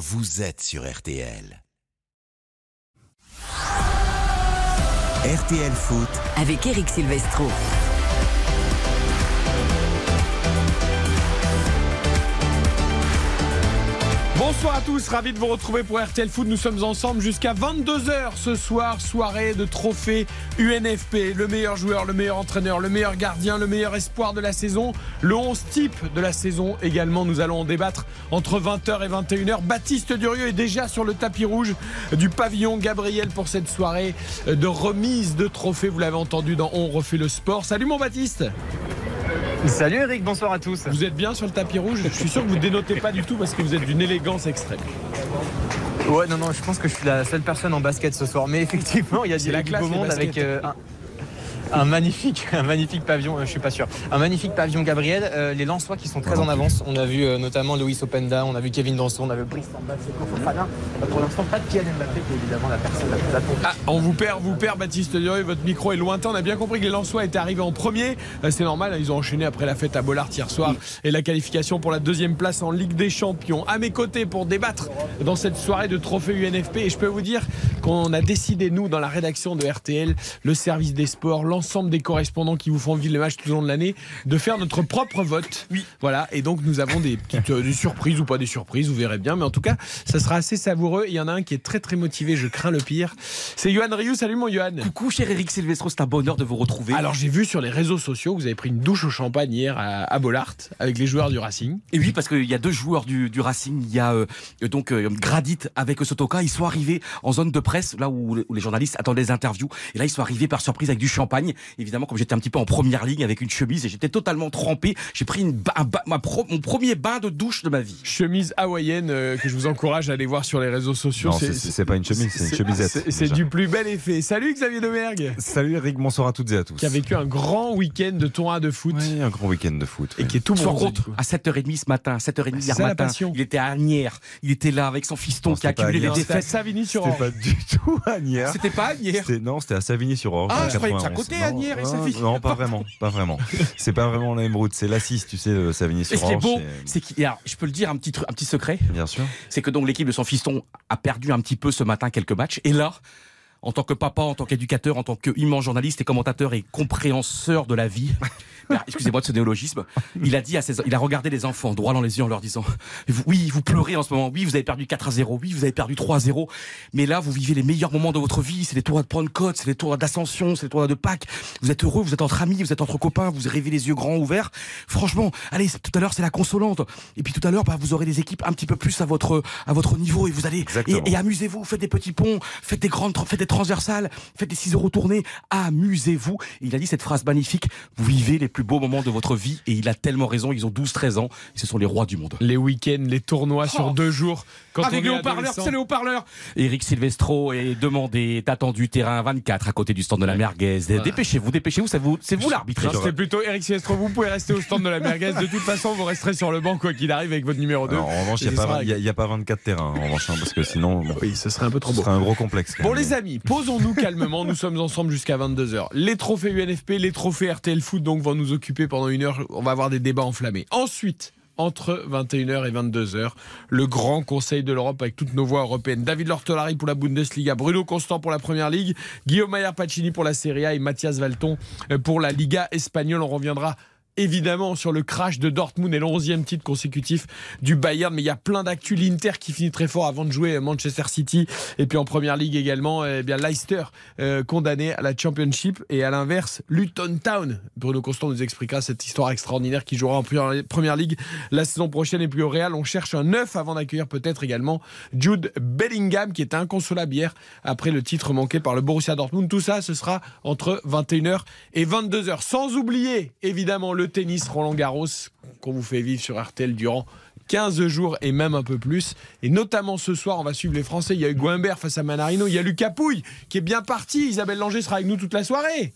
vous êtes sur RTL. RTL Foot avec Eric Silvestro. Bonsoir à tous, ravi de vous retrouver pour RTL Foot. Nous sommes ensemble jusqu'à 22h ce soir, soirée de trophée UNFP. Le meilleur joueur, le meilleur entraîneur, le meilleur gardien, le meilleur espoir de la saison, le 11 type de la saison également. Nous allons en débattre entre 20h et 21h. Baptiste Durieux est déjà sur le tapis rouge du pavillon Gabriel pour cette soirée de remise de trophée. Vous l'avez entendu dans On refait le sport. Salut mon Baptiste Salut Eric, bonsoir à tous. Vous êtes bien sur le tapis rouge? Je suis sûr que vous dénotez pas du tout parce que vous êtes d'une élégance extrême. Ouais, non, non, je pense que je suis la seule personne en basket ce soir. Mais effectivement, il y a du la du beau monde avec euh, un, un magnifique, un magnifique pavillon. euh, je suis pas sûr. Un magnifique pavillon Gabriel. Euh, les Lensois qui sont très en avance. On a vu euh, notamment Louis Openda, on a vu Kevin Danson, on a vu Brice Fofana. Pour l'instant, pas de Kylian Mbappé, qui est évidemment la personne la plus attendue. Ah, on vous perd, vous perd Baptiste Durieux, votre micro est lointain. On a bien compris que les Lensois étaient arrivés en premier. C'est normal, hein, ils ont enchaîné après la fête à Bollard hier soir et la qualification pour la deuxième place en Ligue des Champions. À mes côtés pour débattre dans cette soirée de trophée UNFP. Et je peux vous dire qu'on a décidé, nous, dans la rédaction de RTL, le service des sports, l'ensemble des correspondants qui vous font vivre les matchs tout au long de l'année, de faire notre propre vote. Oui. Voilà. Et donc, nous avons des petites euh, des surprises ou pas des surprises, vous verrez bien. Mais en tout cas, ça sera assez savoureux. Il y en a un qui est très, très motivé. Je crains le pire. C'est Johan Rioux. Salut, mon Johan. Coucou cher Eric Silvestro, c'est un bonheur de vous retrouver. Alors j'ai vu sur les réseaux sociaux que vous avez pris une douche au champagne hier à, à Bollard avec les joueurs du Racing. Et oui, parce qu'il y a deux joueurs du, du Racing. Il y a euh, donc euh, Gradit avec Sotoka. Ils sont arrivés en zone de presse, là où, où les journalistes attendaient les interviews. Et là, ils sont arrivés par surprise avec du champagne. Évidemment, comme j'étais un petit peu en première ligne avec une chemise et j'étais totalement trempé, j'ai pris une, ba- un ba- ma pro- mon premier bain de douche de ma vie. Chemise hawaïenne euh, que je vous encourage à aller voir sur les réseaux sociaux. Non, c'est- pas une chemise, c'est une chemisette. c'est- du plus bel effet. Salut Xavier Domergue Salut Eric, bonsoir à toutes et à tous. qui a vécu un grand week-end de tournoi de foot Oui, un grand week-end de foot. et oui. qui est tout du coup. à 7h30 ce matin, 7h30 Bah, hier matin, passion. il était à Agnières, il était là avec son fiston Non, qui a accumulé les défaites. Savigny sur C'était pas du tout Agnières. C'était pas Agnières. Non, c'était à Savigny-sur-Orge. Ah, je croyais que ça 91. Non, Agnières et non, Savigny. Non, pas vraiment, pas vraiment. C'est pas vraiment la même route, c'est l'Assis, tu sais, de Et Savigny-sur-Orge. ce qui est beau, c'est- qu'il y a, je peux le dire, un petit, un petit secret. Bien sûr. c'est que donc l'équipe de son fiston a perdu un petit peu ce matin quelques matchs. Et là, en tant que papa, en tant qu'éducateur, en tant qu'immense journaliste et commentateur et compréhenseur de la vie, bah, excusez-moi de ce néologisme, il a dit à ses, il a regardé les enfants droit dans les yeux en leur disant, oui, vous pleurez en ce moment, oui, vous avez perdu 4 à 0, oui, vous avez perdu 3 à 0, mais là, vous vivez les meilleurs moments de votre vie, c'est les tours de Pentecôte, c'est les tours d'ascension, c'est les tours de Pâques, vous êtes heureux, vous êtes entre amis, vous êtes entre copains, vous rêvez les yeux grands ouverts. Franchement, allez, tout à l'heure, c'est la consolante. Et puis tout à l'heure, bah, vous aurez des équipes un petit peu plus à votre, à votre niveau et vous allez, Exactement. et, et amusez-vous, faites des petits ponts, faites des grandes, faites des transversales, faites des 6 euros tournés, amusez-vous. Et il a dit cette phrase magnifique, vous vivez les plus beaux moments de votre vie et il a tellement raison, ils ont 12-13 ans, ce sont les rois du monde. Les week-ends, les tournois sur Oh. deux jours. Quand Avec haut-parleurs, adolescent. c'est les haut-parleurs. Eric Silvestro est demandé, est attendu terrain 24 à côté du stand de la merguez. Dépêchez-vous, dépêchez-vous, c'est vous, c'est vous l'arbitre. Non, C'était plutôt Eric Silvestro. Vous pouvez rester au stand de la merguez. De toute façon, vous resterez sur le banc quoi qu'il arrive avec votre numéro 2. Alors, en revanche, il n'y ce a, pas- il y a- il y a pas 24 terrains, en revanche, hein, parce que sinon, bon, Oui, ce serait un peu trop ce beau. serait un gros complexe. Bon les amis, posons-nous calmement, nous sommes ensemble jusqu'à 22h. Les trophées UNFP, les trophées RTL Foot donc vont nous occuper pendant une heure, on va avoir des débats enflammés. Ensuite, entre 21h et 22h, le grand conseil de l'Europe avec toutes nos voix européennes. David Lortolari pour la Bundesliga, Bruno Constant pour la Première Ligue, Guillaume Maillard Pacini pour la Serie A et Mathias Valton euh, pour la Liga espagnole. On reviendra évidemment sur le crash de Dortmund et le 11e titre consécutif du Bayern. Mais il y a plein d'actu. L'Inter qui finit très fort avant de jouer Manchester City. Et puis en première ligue également, eh bien Leicester euh, condamné à la Championship. Et à l'inverse, Luton Town. Bruno Constant nous expliquera cette histoire extraordinaire qui jouera en première- ligue la saison prochaine. Et puis au Real, on cherche un neuf avant d'accueillir peut-être également Jude Bellingham qui est inconsolable hier après le titre manqué par le Borussia Dortmund. Tout ça, ce sera entre 21h et 22h. Sans oublier évidemment le tennis Roland Garros qu'on vous fait vivre sur RTL durant 15 jours et même un peu plus. Et notamment ce soir, on va suivre les Français. Il y a Hugo Humbert face à Manarino. Il y a Lucas Pouille qui est bien parti. Isabelle Langer sera avec nous toute la soirée.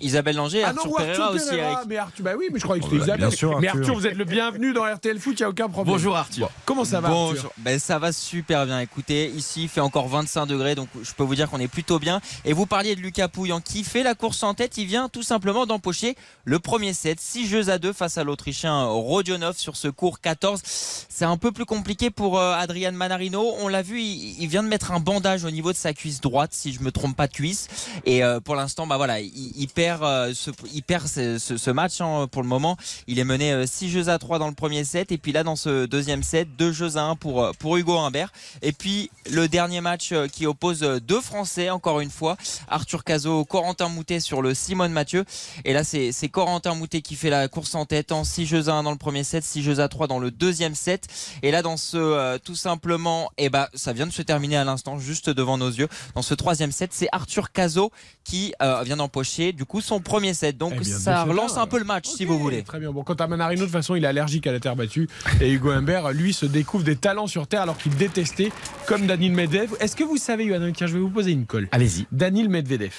Isabelle Langer, Ah Arthur non, Arthur Pereira aussi, Pereira, Eric. mais Arthur, bah oui, mais je croyais que Oh, c'était Isabelle. bien sûr, mais Arthur. Arthur, vous êtes le bienvenu dans RTL Foot, il n'y a aucun problème. Bonjour Arthur. Comment ça va Bonjour. Arthur Ben, ça va super bien. Écoutez, ici il fait encore 25 degrés, donc je peux vous dire qu'on est plutôt bien. Et vous parliez de Lucas Pouillan qui fait la course en tête. Il vient tout simplement d'empocher le premier set, 6 jeux à 2 face à l'Autrichien Rodionov sur ce cours 14. C'est un peu plus compliqué pour euh, Adrian Manarino. On l'a vu, il, il vient de mettre un bandage au niveau de sa cuisse droite, si je me trompe pas de cuisse. Et euh, pour l'instant, bah voilà, il, il perd, euh, ce, il perd ce, match hein, pour le moment. Il est mené 6 jeux à 3 dans le premier set. Et puis là, dans ce deuxième set, 2 jeux à 1 pour, euh, pour Hugo Humbert. Et puis le dernier match euh, qui oppose euh, deux Français, encore une fois. Arthur Cazot, Corentin Moutet sur le Simone Mathieu. Et là, c'est Corentin Moutet qui fait la course en tête en 6 jeux à 1 dans le premier set, 6 jeux à 3 dans le deuxième set. Et là, dans ce euh, tout simplement, eh ben, ça vient de se terminer à l'instant, juste devant nos yeux. Dans ce troisième set, c'est Arthur Cazot qui euh, vient d'empocher du coup son premier set. Donc Eh bien, ça relance un peu le match, si vous voulez. Très bien. Bon, quant à Manarino, de toute façon, il est allergique à la terre battue. Et Hugo Humbert, lui, se découvre des talents sur terre alors qu'il détestait, comme Daniel Medvedev. Est-ce que vous savez, Yohann, tiens, je vais vous poser une colle. Allez-y, Daniel Medvedev,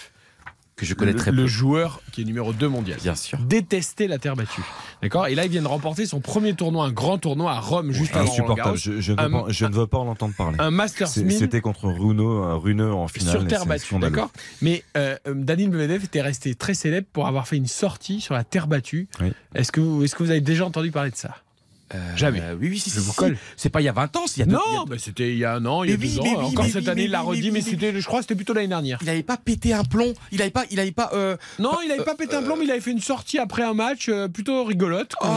que je connais le, très le peu. joueur qui est numéro 2 mondial, Bien sûr. détestait la terre battue. D'accord? Et là, il vient de remporter son premier tournoi, un grand tournoi à Rome, juste avant Insupportable. Je, je ne veux Un- pas, je ne veux pas en entendre parler. Un Masters C'est- 1000 C'était contre Runo, euh, Runeux en finale. sur terre battue, d'accord? Mais euh, Daniel Medvedev était resté très célèbre pour avoir fait une sortie sur la terre battue. Oui. Est-ce que, vous- est-ce que vous avez déjà entendu parler de ça? Jamais. Euh, oui, oui, si, Je si, vous si. colle. C'est pas il y a 20 ans, c'est il y a deux- Non, bah, c'était il y a un an, il y a Mais deux ans. mais oui, Encore mais cette année, il l'a mais redit, mais mais c'était, je crois que c'était plutôt l'année dernière. Il avait pas pété un plomb. Il avait pas, il avait pas. euh, Non, il n'avait pas pété un plomb, mais il avait fait une sortie après un match euh, plutôt rigolote qu'on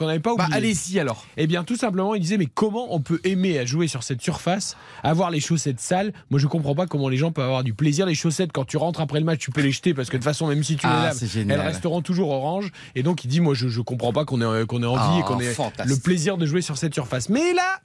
Oh. n'avait pas Bah oublié. allez-y alors. Eh bien, tout simplement, il disait mais comment on peut aimer à jouer sur cette surface, avoir les chaussettes sales? Moi, je comprends pas comment les gens peuvent avoir du plaisir. Les chaussettes, quand tu rentres après le match, tu peux les jeter parce que de toute façon, même si tu les Ah, laves, c'est génial. elles resteront toujours oranges. Et donc, il dit moi, je, je comprends pas qu'on ait, qu'on ait envie Ah, et qu'on ait. Le plaisir de jouer sur cette surface. Mais là.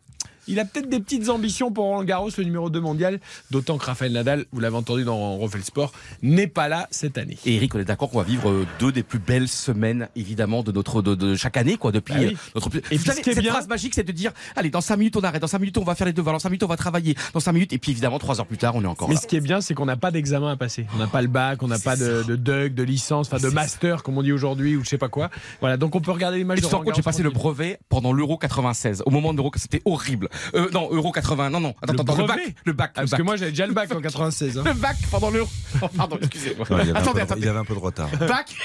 Il a peut-être des petites ambitions pour Roland Garros, le numéro 2 mondial, d'autant que Raphaël Nadal, vous l'avez entendu dans Refait le Sport, n'est pas là cette année. Et Eric, on est d'accord qu'on va vivre deux des plus belles semaines, évidemment, de notre de, de chaque année, quoi, depuis Bah oui. euh, notre. Et vous savez, ce cette bien- phrase magique, c'est de dire, allez, dans 5 minutes on arrête, dans 5 minutes on va faire les devoirs, dans 5 minutes on va travailler, dans 5 minutes, et puis évidemment 3 heures plus tard, on est encore Mais là. ce qui est bien, c'est qu'on n'a pas d'examen à passer. On n'a pas le bac, on n'a pas de, de DUG, de licence, enfin de master, comme on dit aujourd'hui, ou je sais pas quoi. Voilà, donc on peut regarder les matchs Et de j'ai passé le brevet pendant l'Euro 96. Au moment de l'Euro, c'était horrible. Euh, non, Euro 80, non, non. Attends, Le attends, le brevet bac. Le bac. Ah, le parce que moi j'avais déjà le bac en 96. hein. Le bac pendant l'Euro. Oh, pardon, excusez-moi. Non, il, y avait un Attendez, peu de- attendez. il y avait un peu de retard. Bac.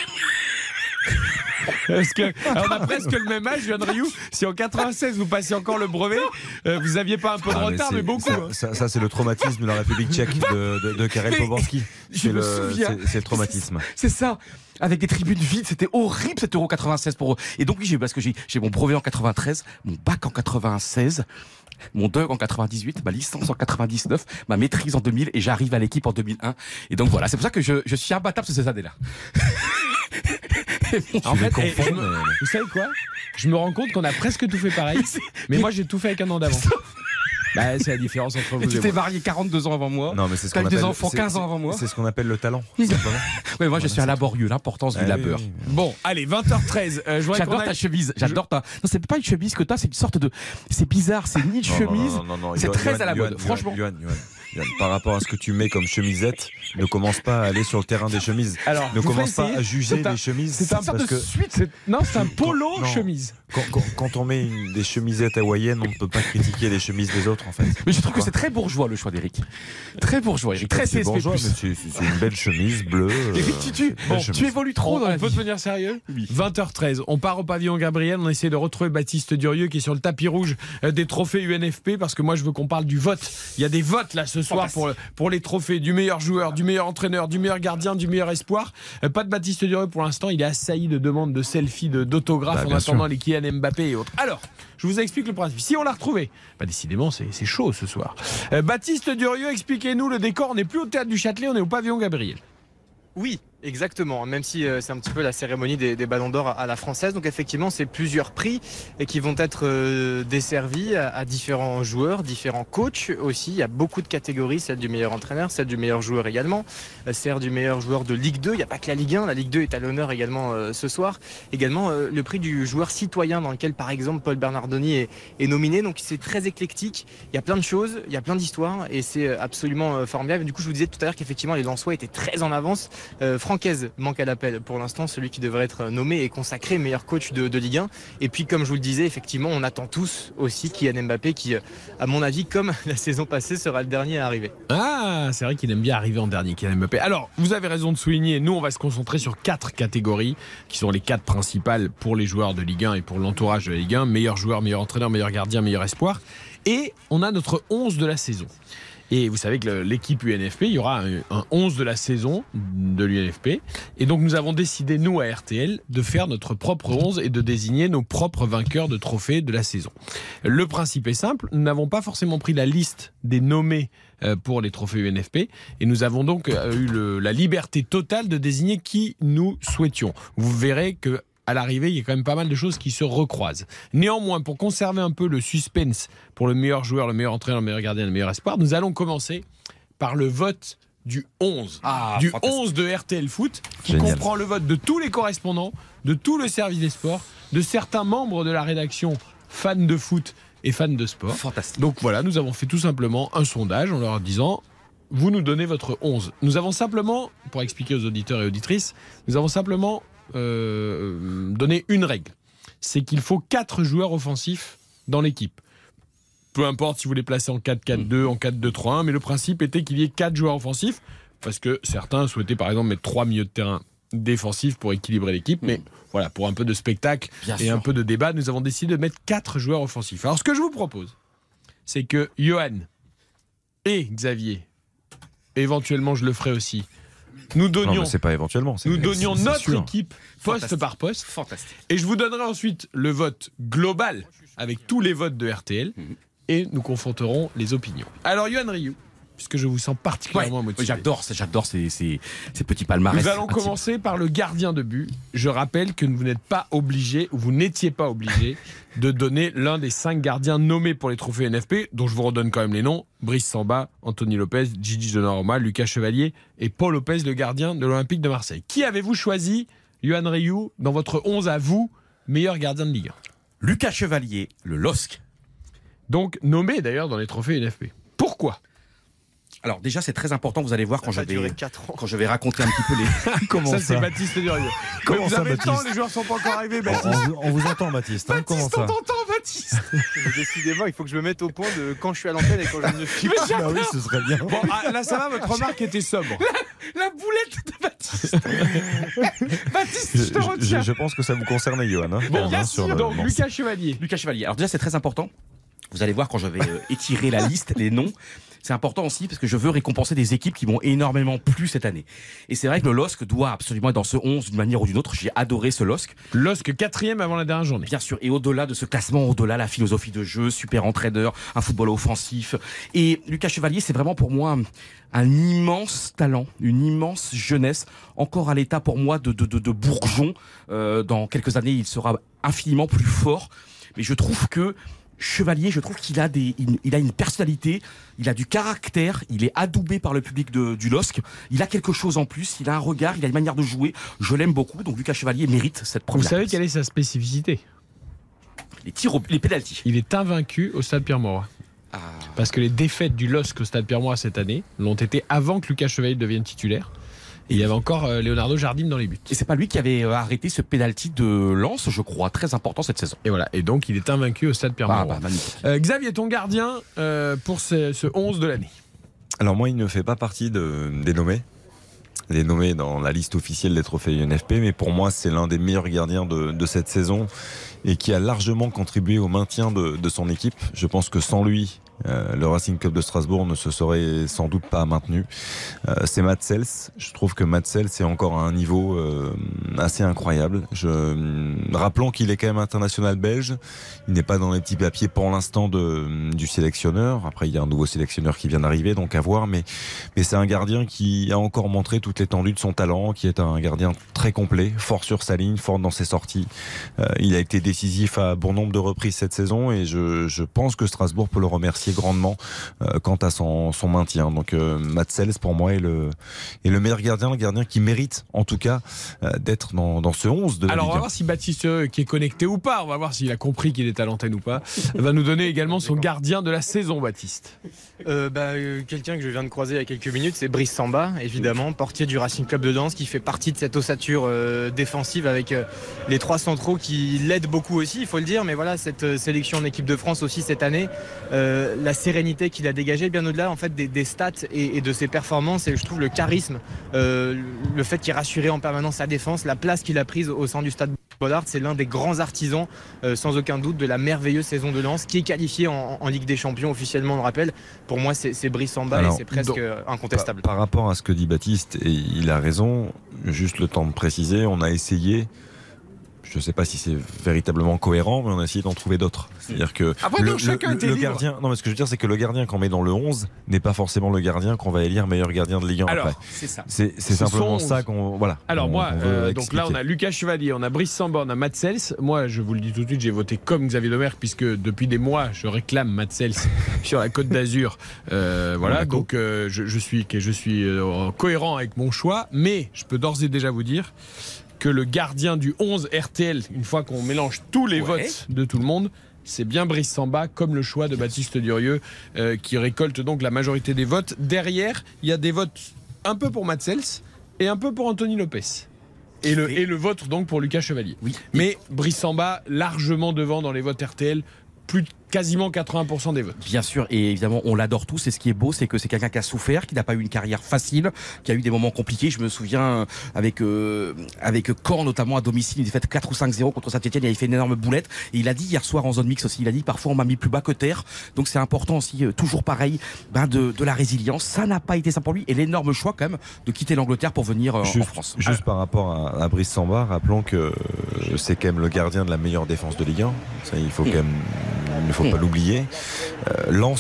Parce que, on a presque le même âge, Johan Rioux. Si en 96 vous passez encore le brevet, euh, vous aviez pas un peu de Ah, retard, mais, beaucoup. Ça, hein. ça- ça, c'est le traumatisme de la République tchèque de, de, de Karel Poborski. je C'est me le, souviens. c'est- c'est le traumatisme. C'est ça. Avec des tribunes vides, c'était horrible cet Euro 96 pour eux. Et donc oui, j'ai parce que j'ai mon brevet en 93, mon bac en 96, mon DUG en 98, ma licence en 99, ma maîtrise en 2000 et j'arrive à l'équipe en 2001. Et donc voilà, c'est pour ça que je, je suis imbattable sur ces années-là. En fait, eh, vous savez quoi? Je me rends compte qu'on a presque tout fait pareil, mais moi j'ai tout fait avec un an d'avance. Bah, c'est la différence entre Mais vous tu et t'es marié 42 ans avant moi. Non, mais c'est ce qu'on eu des appelle. enfants c'est- 15 ans c'est- avant moi. C'est ce qu'on appelle le talent. Ouais, moi je suis un laborieux, l'importance du Ah oui, labeur. oui, oui. Bon, allez, 20h13. euh, J'adore ta chemise, j'adore ta. Non, c'est pas une chemise que t'as, c'est une sorte de. C'est bizarre, c'est ni une Non, non, chemise. non, non, non, c'est très à la mode, franchement. Par rapport à ce que tu mets comme chemisette, ne commence pas à aller sur le terrain des chemises. Alors, Ne commence pas à juger un- les chemises. C'est un sorte de que suite. c'est- Non, c'est un polo Non. chemise. quand, quand- quand on met une- des chemisettes hawaïennes, on ne peut pas critiquer les chemises des autres en fait. Mais je trouve que c'est très bourgeois le choix d'Eric. Très bourgeois, Eric. Très CSP+. bourgeois, mais c'est une belle chemise bleue. euh, Eric, bon, tu chemise. évolues trop On, dans on la peut vie. devenir sérieux? Oui. 20h13. On part au pavillon Gabriel. On essaie de retrouver Baptiste Durieux qui est sur le tapis rouge euh, des trophées UNFP parce que moi je veux qu'on parle du vote. Il y a des votes là ce soir pour, pour les trophées du meilleur joueur, du meilleur entraîneur, du meilleur gardien, du meilleur espoir. Euh, Pas de Baptiste Durieux pour l'instant. Il est assailli de demandes de selfies, de- d'autographes Bah, en attendant sûr. les Kylian Mbappé et autres. Alors, je vous explique le principe. Si on l'a retrouvé, bah décidément c'est c'est chaud ce soir. Euh, Baptiste Durieux, expliquez-nous le décor. On n'est plus au théâtre du Châtelet, on est au pavillon Gabriel. Oui, exactement. Même si euh, c'est un petit peu la cérémonie des, des ballons d'or à, la française. Donc effectivement, c'est plusieurs prix et qui vont être euh, desservis à, différents joueurs, différents coachs aussi. Il y a beaucoup de catégories, celle du meilleur entraîneur, celle du meilleur joueur également, euh, celle du meilleur joueur de Ligue 2. Il n'y a pas que la Ligue 1, la Ligue 2 est à l'honneur également euh, ce soir. Également euh, le prix du joueur citoyen dans lequel par exemple Paul Bernardoni est, est nominé. Donc c'est très éclectique. Il y a plein de choses, il y a plein d'histoires et c'est euh, absolument euh, formidable. Du coup, je vous disais tout à l'heure qu'effectivement les Lensois étaient très en avance. Euh, Francaise manque à l'appel pour l'instant, celui qui devrait être nommé et consacré meilleur coach de, Ligue 1. Et puis, comme je vous le disais, effectivement, on attend tous aussi Kylian Mbappé qui, à mon avis, comme la saison passée, sera le dernier à arriver. Ah, c'est vrai qu'il aime bien arriver en dernier, Kylian Mbappé. Alors, vous avez raison de souligner, nous, on va se concentrer sur quatre catégories, qui sont les quatre principales pour les joueurs de Ligue 1 et pour l'entourage de Ligue 1. Meilleur joueur, meilleur entraîneur, meilleur gardien, meilleur espoir. Et on a notre 11 de la saison. Et vous savez que l'équipe UNFP, il y aura un, un 11 de la saison de l'UNFP. Et donc nous avons décidé, nous à RTL, de faire notre propre 11 et de désigner nos propres vainqueurs de trophées de la saison. Le principe est simple, nous n'avons pas forcément pris la liste des nommés euh, pour les trophées UNFP et nous avons donc euh, eu la liberté totale de désigner qui nous souhaitions. Vous verrez que à l'arrivée, il y a quand même pas mal de choses qui se recroisent. Néanmoins, pour conserver un peu le suspense pour le meilleur joueur, le meilleur entraîneur, le meilleur gardien, le meilleur espoir, nous allons commencer par le vote du 11. Ah, du fantastique. 11 de RTL Foot, qui Génial. comprend le vote de tous les correspondants, de tout le service des sports, de certains membres de la rédaction fans de foot et fans de sport. Fantastique. Donc voilà, nous avons fait tout simplement un sondage en leur disant vous nous donnez votre 11. Nous avons simplement, pour expliquer aux auditeurs et auditrices, nous avons simplement euh, donné une règle. C'est qu'il faut 4 joueurs offensifs dans l'équipe. Peu importe si vous les placez en 4-4-2, en 4-2-3-1, mais le principe était qu'il y ait 4 joueurs offensifs, parce que certains souhaitaient par exemple mettre 3 milieux de terrain défensifs pour équilibrer l'équipe, mais voilà, pour un peu de spectacle Bien et sûr. un peu de débat, nous avons décidé de mettre 4 joueurs offensifs. Alors ce que je vous propose, c'est que Johan et Xavier, éventuellement je le ferai aussi, nous Non, donnions, mais c'est pas éventuellement. c'est- nous c'est- donnions c'est notre sûr. équipe poste par poste. Fantastique. Et je vous donnerai ensuite le vote global avec tous les votes de RTL Mhm. et nous confronterons les opinions. Alors, Yohan Ryu, puisque je vous sens particulièrement Ouais, motivé. j'adore, j'adore ces, ces, ces petits palmarès. Nous allons intimes. commencer par le gardien de but. Je rappelle que vous n'êtes pas obligé, ou vous n'étiez pas obligé, de donner l'un des cinq gardiens nommés pour les trophées NFP, dont je vous redonne quand même les noms Brice Samba, Anthony Lopez, Gigi Donnarumma, Lucas Chevalier et Paul Lopez, le gardien de l'Olympique de Marseille. Qui avez-vous choisi, Yohan Ryu, dans votre 11 à vous, meilleur gardien de Ligue 1 Lucas Chevalier, le LOSC. Donc nommé d'ailleurs dans les trophées NFP. Pourquoi? Alors déjà, c'est très important, vous allez voir quand Ça je vais, 4 ans. quand je vais raconter un petit peu les... Comment Ça, ça, c'est Baptiste Durieux. Comment vous ça, avez le temps, Baptiste les joueurs sont pas encore arrivés, on, Baptiste. on vous- on vous entend, Baptiste. hein, comment Baptiste, ça on t'entend, Baptiste Décidément, il faut que je me mette au point de quand je suis à l'antenne et quand je ne suis pas. Bah oui, ce serait bien. Bon, ah, là ça va, votre remarque était sobre. La boulette de Baptiste Baptiste, Je, te je- retiens. je pense que ça vous concerne, Johan. hein, Bon, bien hein, sûr, le donc. Lucas Chevalier. Lucas Chevalier. Alors déjà, c'est très important. Vous allez voir quand je vais euh, étirer la liste, les noms. C'est important aussi parce que je veux récompenser des équipes qui m'ont énormément plu cette année. Et c'est vrai que le LOSC doit absolument être dans ce 11 d'une manière ou d'une autre. J'ai adoré ce LOSC. LOSC quatrième avant la dernière journée. Bien sûr, et au-delà de ce classement, au-delà la philosophie de jeu, super entraîneur, un football offensif. Et Lucas Chevalier, c'est vraiment pour moi un, immense talent, une immense jeunesse, encore à l'état pour moi de, de, de, de bourgeon. Euh, dans quelques années, il sera infiniment plus fort. Mais je trouve que Chevalier, je trouve qu'il a des, il, il a une personnalité, il a du caractère, il est adoubé par le public de, du LOSC, il a quelque chose en plus, il a un regard, il a une manière de jouer, je l'aime beaucoup, donc Lucas Chevalier mérite cette Vous première savez place. quelle est sa spécificité? Les tirs, au- les pénalties. Il est invaincu au Stade Pierre-Mauroy. Ah. Parce que les défaites du LOSC au Stade Pierre-Mauroy cette année l'ont été avant que Lucas Chevalier devienne titulaire. Et il y avait encore euh, Leonardo Jardim dans les buts. Et c'est pas lui qui avait euh, arrêté ce penalty de Lens, je crois, très important cette saison. Et voilà. Et donc il est invaincu au Stade Ah, Pierre-Mauroy. bah. Euh, Xavier, ton gardien euh, pour ce, ce 11 de l'année. Alors moi, il ne fait pas partie de, des nommés. Les nommés dans la liste officielle des trophées UNFP, mais pour moi, c'est l'un des meilleurs gardiens de, de cette saison et qui a largement contribué au maintien de, de son équipe. Je pense que sans lui, euh, le Racing Club de Strasbourg ne se serait sans doute pas maintenu. Euh, c'est Matt Sels. Je trouve que Matt Sels est encore à un niveau euh, assez incroyable. Rappelons qu'il est quand même international belge. Il n'est pas dans les petits papiers pour l'instant du sélectionneur. Après, il y a un nouveau sélectionneur qui vient d'arriver, donc à voir. Mais, c'est un gardien qui a encore montré toute l'étendue de son talent, qui est un gardien très complet, fort sur sa ligne, fort dans ses sorties. Il a été décisif à bon nombre de reprises cette saison et je pense que Strasbourg peut le remercier grandement euh, quant à son, son maintien. Donc euh, Matt Sells pour moi est le, est le meilleur gardien, le gardien qui mérite en tout cas euh, d'être dans, dans ce 11 de la Alors on va 1. voir si Baptiste, euh, qui est connecté ou pas, on va voir s'il a compris qu'il est à l'antenne ou pas, va nous donner également son gardien de la saison, Baptiste. Euh, bah, euh, Quelqu'un que je viens de croiser il y a quelques minutes, c'est Brice Samba, évidemment, portier du Racing Club de Lens, qui fait partie de cette ossature euh, défensive avec euh, les trois centraux qui l'aident beaucoup aussi, il faut le dire. Mais voilà, cette euh, sélection en équipe de France aussi cette année, euh, la sérénité qu'il a dégagée, bien au-delà en fait des, des stats et, et de ses performances, et je trouve le charisme, euh, le fait qu'il rassurait en permanence sa défense, la place qu'il a prise au sein du stade Bollard, c'est l'un des grands artisans, euh, sans aucun doute, de la merveilleuse saison de Lens, qui est qualifié en, en Ligue des Champions officiellement, on le rappelle. Pour moi, c'est Brice Samba Alors, et c'est presque donc, euh, incontestable. Par, par rapport à ce que dit Baptiste, et il a raison, juste le temps de préciser, on a essayé. Je ne sais pas si c'est véritablement cohérent, mais on a essayé d'en trouver d'autres. C'est-à-dire que Après, le, non, chacun le- était le gardien, non, mais ce que je veux dire, c'est que le gardien qu'on met dans le 11 n'est pas forcément le gardien qu'on va élire meilleur gardien de Ligue 1 Alors, après. C'est ça. C'est c'est ce simplement sont ça qu'on voilà. Alors moi, euh, donc là on a Lucas Chevalier, on a Brice Samba, on a Matt Sels. Moi, je vous le dis tout de suite, j'ai voté comme Xavier Domergue puisque depuis des mois, je réclame Matt Sels sur la Côte d'Azur. Euh, voilà, donc euh, je, je suis, je suis cohérent avec mon choix, mais je peux d'ores et déjà vous dire que le gardien du 11 RTL, une fois qu'on mélange tous les Ouais. votes de tout le monde, c'est bien Brice Samba, comme le choix de Baptiste Durieux, euh, qui récolte donc la majorité des votes. Derrière, il y a des votes un peu pour Matt Sels et un peu pour Anthony Lopez. Et le, Et- et le vôtre donc pour Lucas Chevalier. Oui. Mais Brice Samba, largement devant dans les votes RTL, plus de quasiment 80% des votes. Bien sûr, et évidemment, on l'adore tous. Et ce qui est beau, c'est que c'est quelqu'un qui a souffert, qui n'a pas eu une carrière facile, qui a eu des moments compliqués. Je me souviens euh, avec euh, avec Caen, notamment à domicile, une défaite 4 ou 5-0 contre Saint-Etienne. Il avait fait une énorme boulette. Et il a dit hier soir en zone mix aussi, il a dit parfois on m'a mis plus bas que terre. Donc c'est important aussi, euh, toujours pareil, ben de, de la résilience. Ça n'a pas été ça pour lui. Et l'énorme choix quand même de quitter l'Angleterre pour venir euh, en France. juste par rapport à, à Brice Samba, rappelons que euh, c'est quand même le gardien de la meilleure défense de Ligue 1. Ça, il faut quand même, il ne faut pas l'oublier. Euh,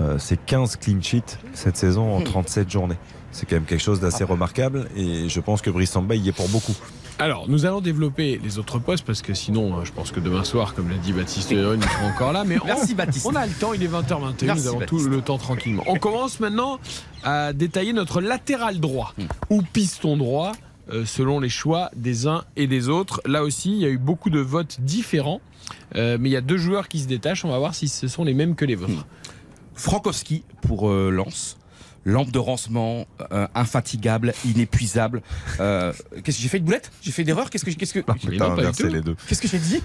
euh, c'est 15 clean sheets cette saison en 37 journées. C'est quand même quelque chose d'assez remarquable et je pense que Brice Samba y est pour beaucoup. Alors, nous allons développer les autres postes parce que sinon, euh, je pense que demain soir, comme l'a dit Baptiste Leroy, nous serons encore là. Mais on- Merci Baptiste. On a le temps, il est 20h21, Merci, nous avons Baptiste. tout le temps tranquillement. On commence maintenant à détailler notre latéral droit ou piston droit euh, selon les choix des uns et des autres. Là aussi, il y a eu beaucoup de votes différents, euh, mais il y a deux joueurs qui se détachent. On va voir si ce sont les mêmes que les vôtres. Frankowski pour euh, Lens. Lampe de rancement, euh, infatigable, inépuisable. Euh, qu'est-ce que j'ai fait une boulette? J'ai fait une erreur? Qu'est-ce que qu'est-ce que mais T'as non, pas du inversé tout. les deux. qu'est-ce que j'ai dit?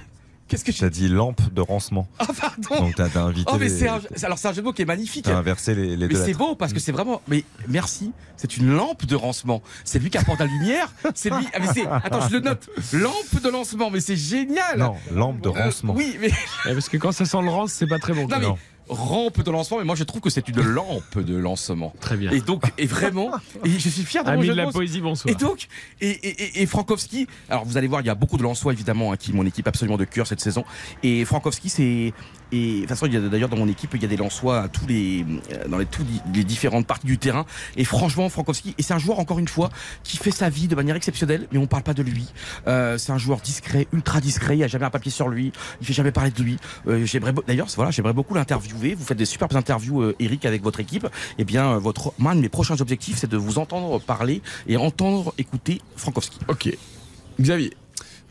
Qu'est-ce que T'as dit lampe de rancement. Oh pardon. Donc t'as invité. Oh mais les- c'est un, alors c'est un jeu de mots qui est magnifique. T'as inversé les, les Mais c'est beau parce que c'est vraiment. Mais merci. C'est une lampe de lancement. C'est lui qui apporte la lumière. C'est lui. Ah, mais. Attends, je le note. Lampe de lancement. Mais c'est génial. Non, lampe de Euh, rancement. oui, mais Eh, Parce que quand ça sent le rance, c'est pas très bon. non mais. Rampe de lancement. Mais moi je trouve que c'est une lampe de lancement. Très bien. Et donc, et vraiment, et je suis fier de Ami de la poésie, bonsoir. Et donc, et, et, et- et Frankowski, alors vous allez voir, il y a beaucoup de Lensois évidemment, hein, qui est mon équipe absolument de cœur cette saison. Et Frankowski, c'est. Et de toute façon, il y a d'ailleurs dans mon équipe, il y a des Lensois à tous les, euh, dans les, tous les différentes parties du terrain. Et franchement, Frankowski, et c'est un joueur encore une fois qui fait sa vie de manière exceptionnelle, mais on parle pas de lui. Euh, c'est un joueur discret, ultra discret. Il n'y a jamais un papier sur lui. Il fait jamais parler de lui. Euh, j'aimerais, d'ailleurs, voilà, j'aimerais beaucoup l'interviewer. Vous faites des superbes interviews, euh, Eric, avec votre équipe. Eh bien, votre, moi, un de mes prochains objectifs, c'est de vous entendre parler et entendre écouter Frankowski. Ok. Xavier.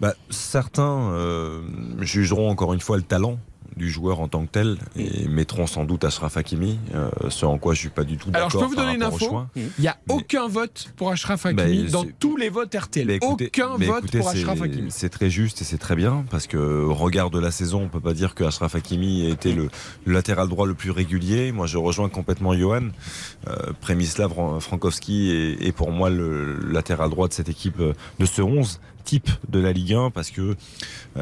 Bah, certains euh, jugeront encore une fois le talent du joueur en tant que tel et mettront sans doute Ashraf Hakimi, euh, ce en quoi je suis pas du tout Alors, d'accord. je peux vous donner une info choix. Il n'y a Mais- aucun vote pour Ashraf Hakimi Bah, dans tous les votes RTL. Mais écoutez- aucun mais vote écoutez, pour Ashraf Hakimi. C'est très juste et c'est très bien parce que au regard de la saison, on peut pas dire que Ashraf Hakimi a été le, le latéral droit le plus régulier. Moi, je rejoins complètement Johan. Euh, Premislav Frankowski est, est pour moi le latéral droit de cette équipe euh, de ce 11 type de la Ligue 1 parce que euh,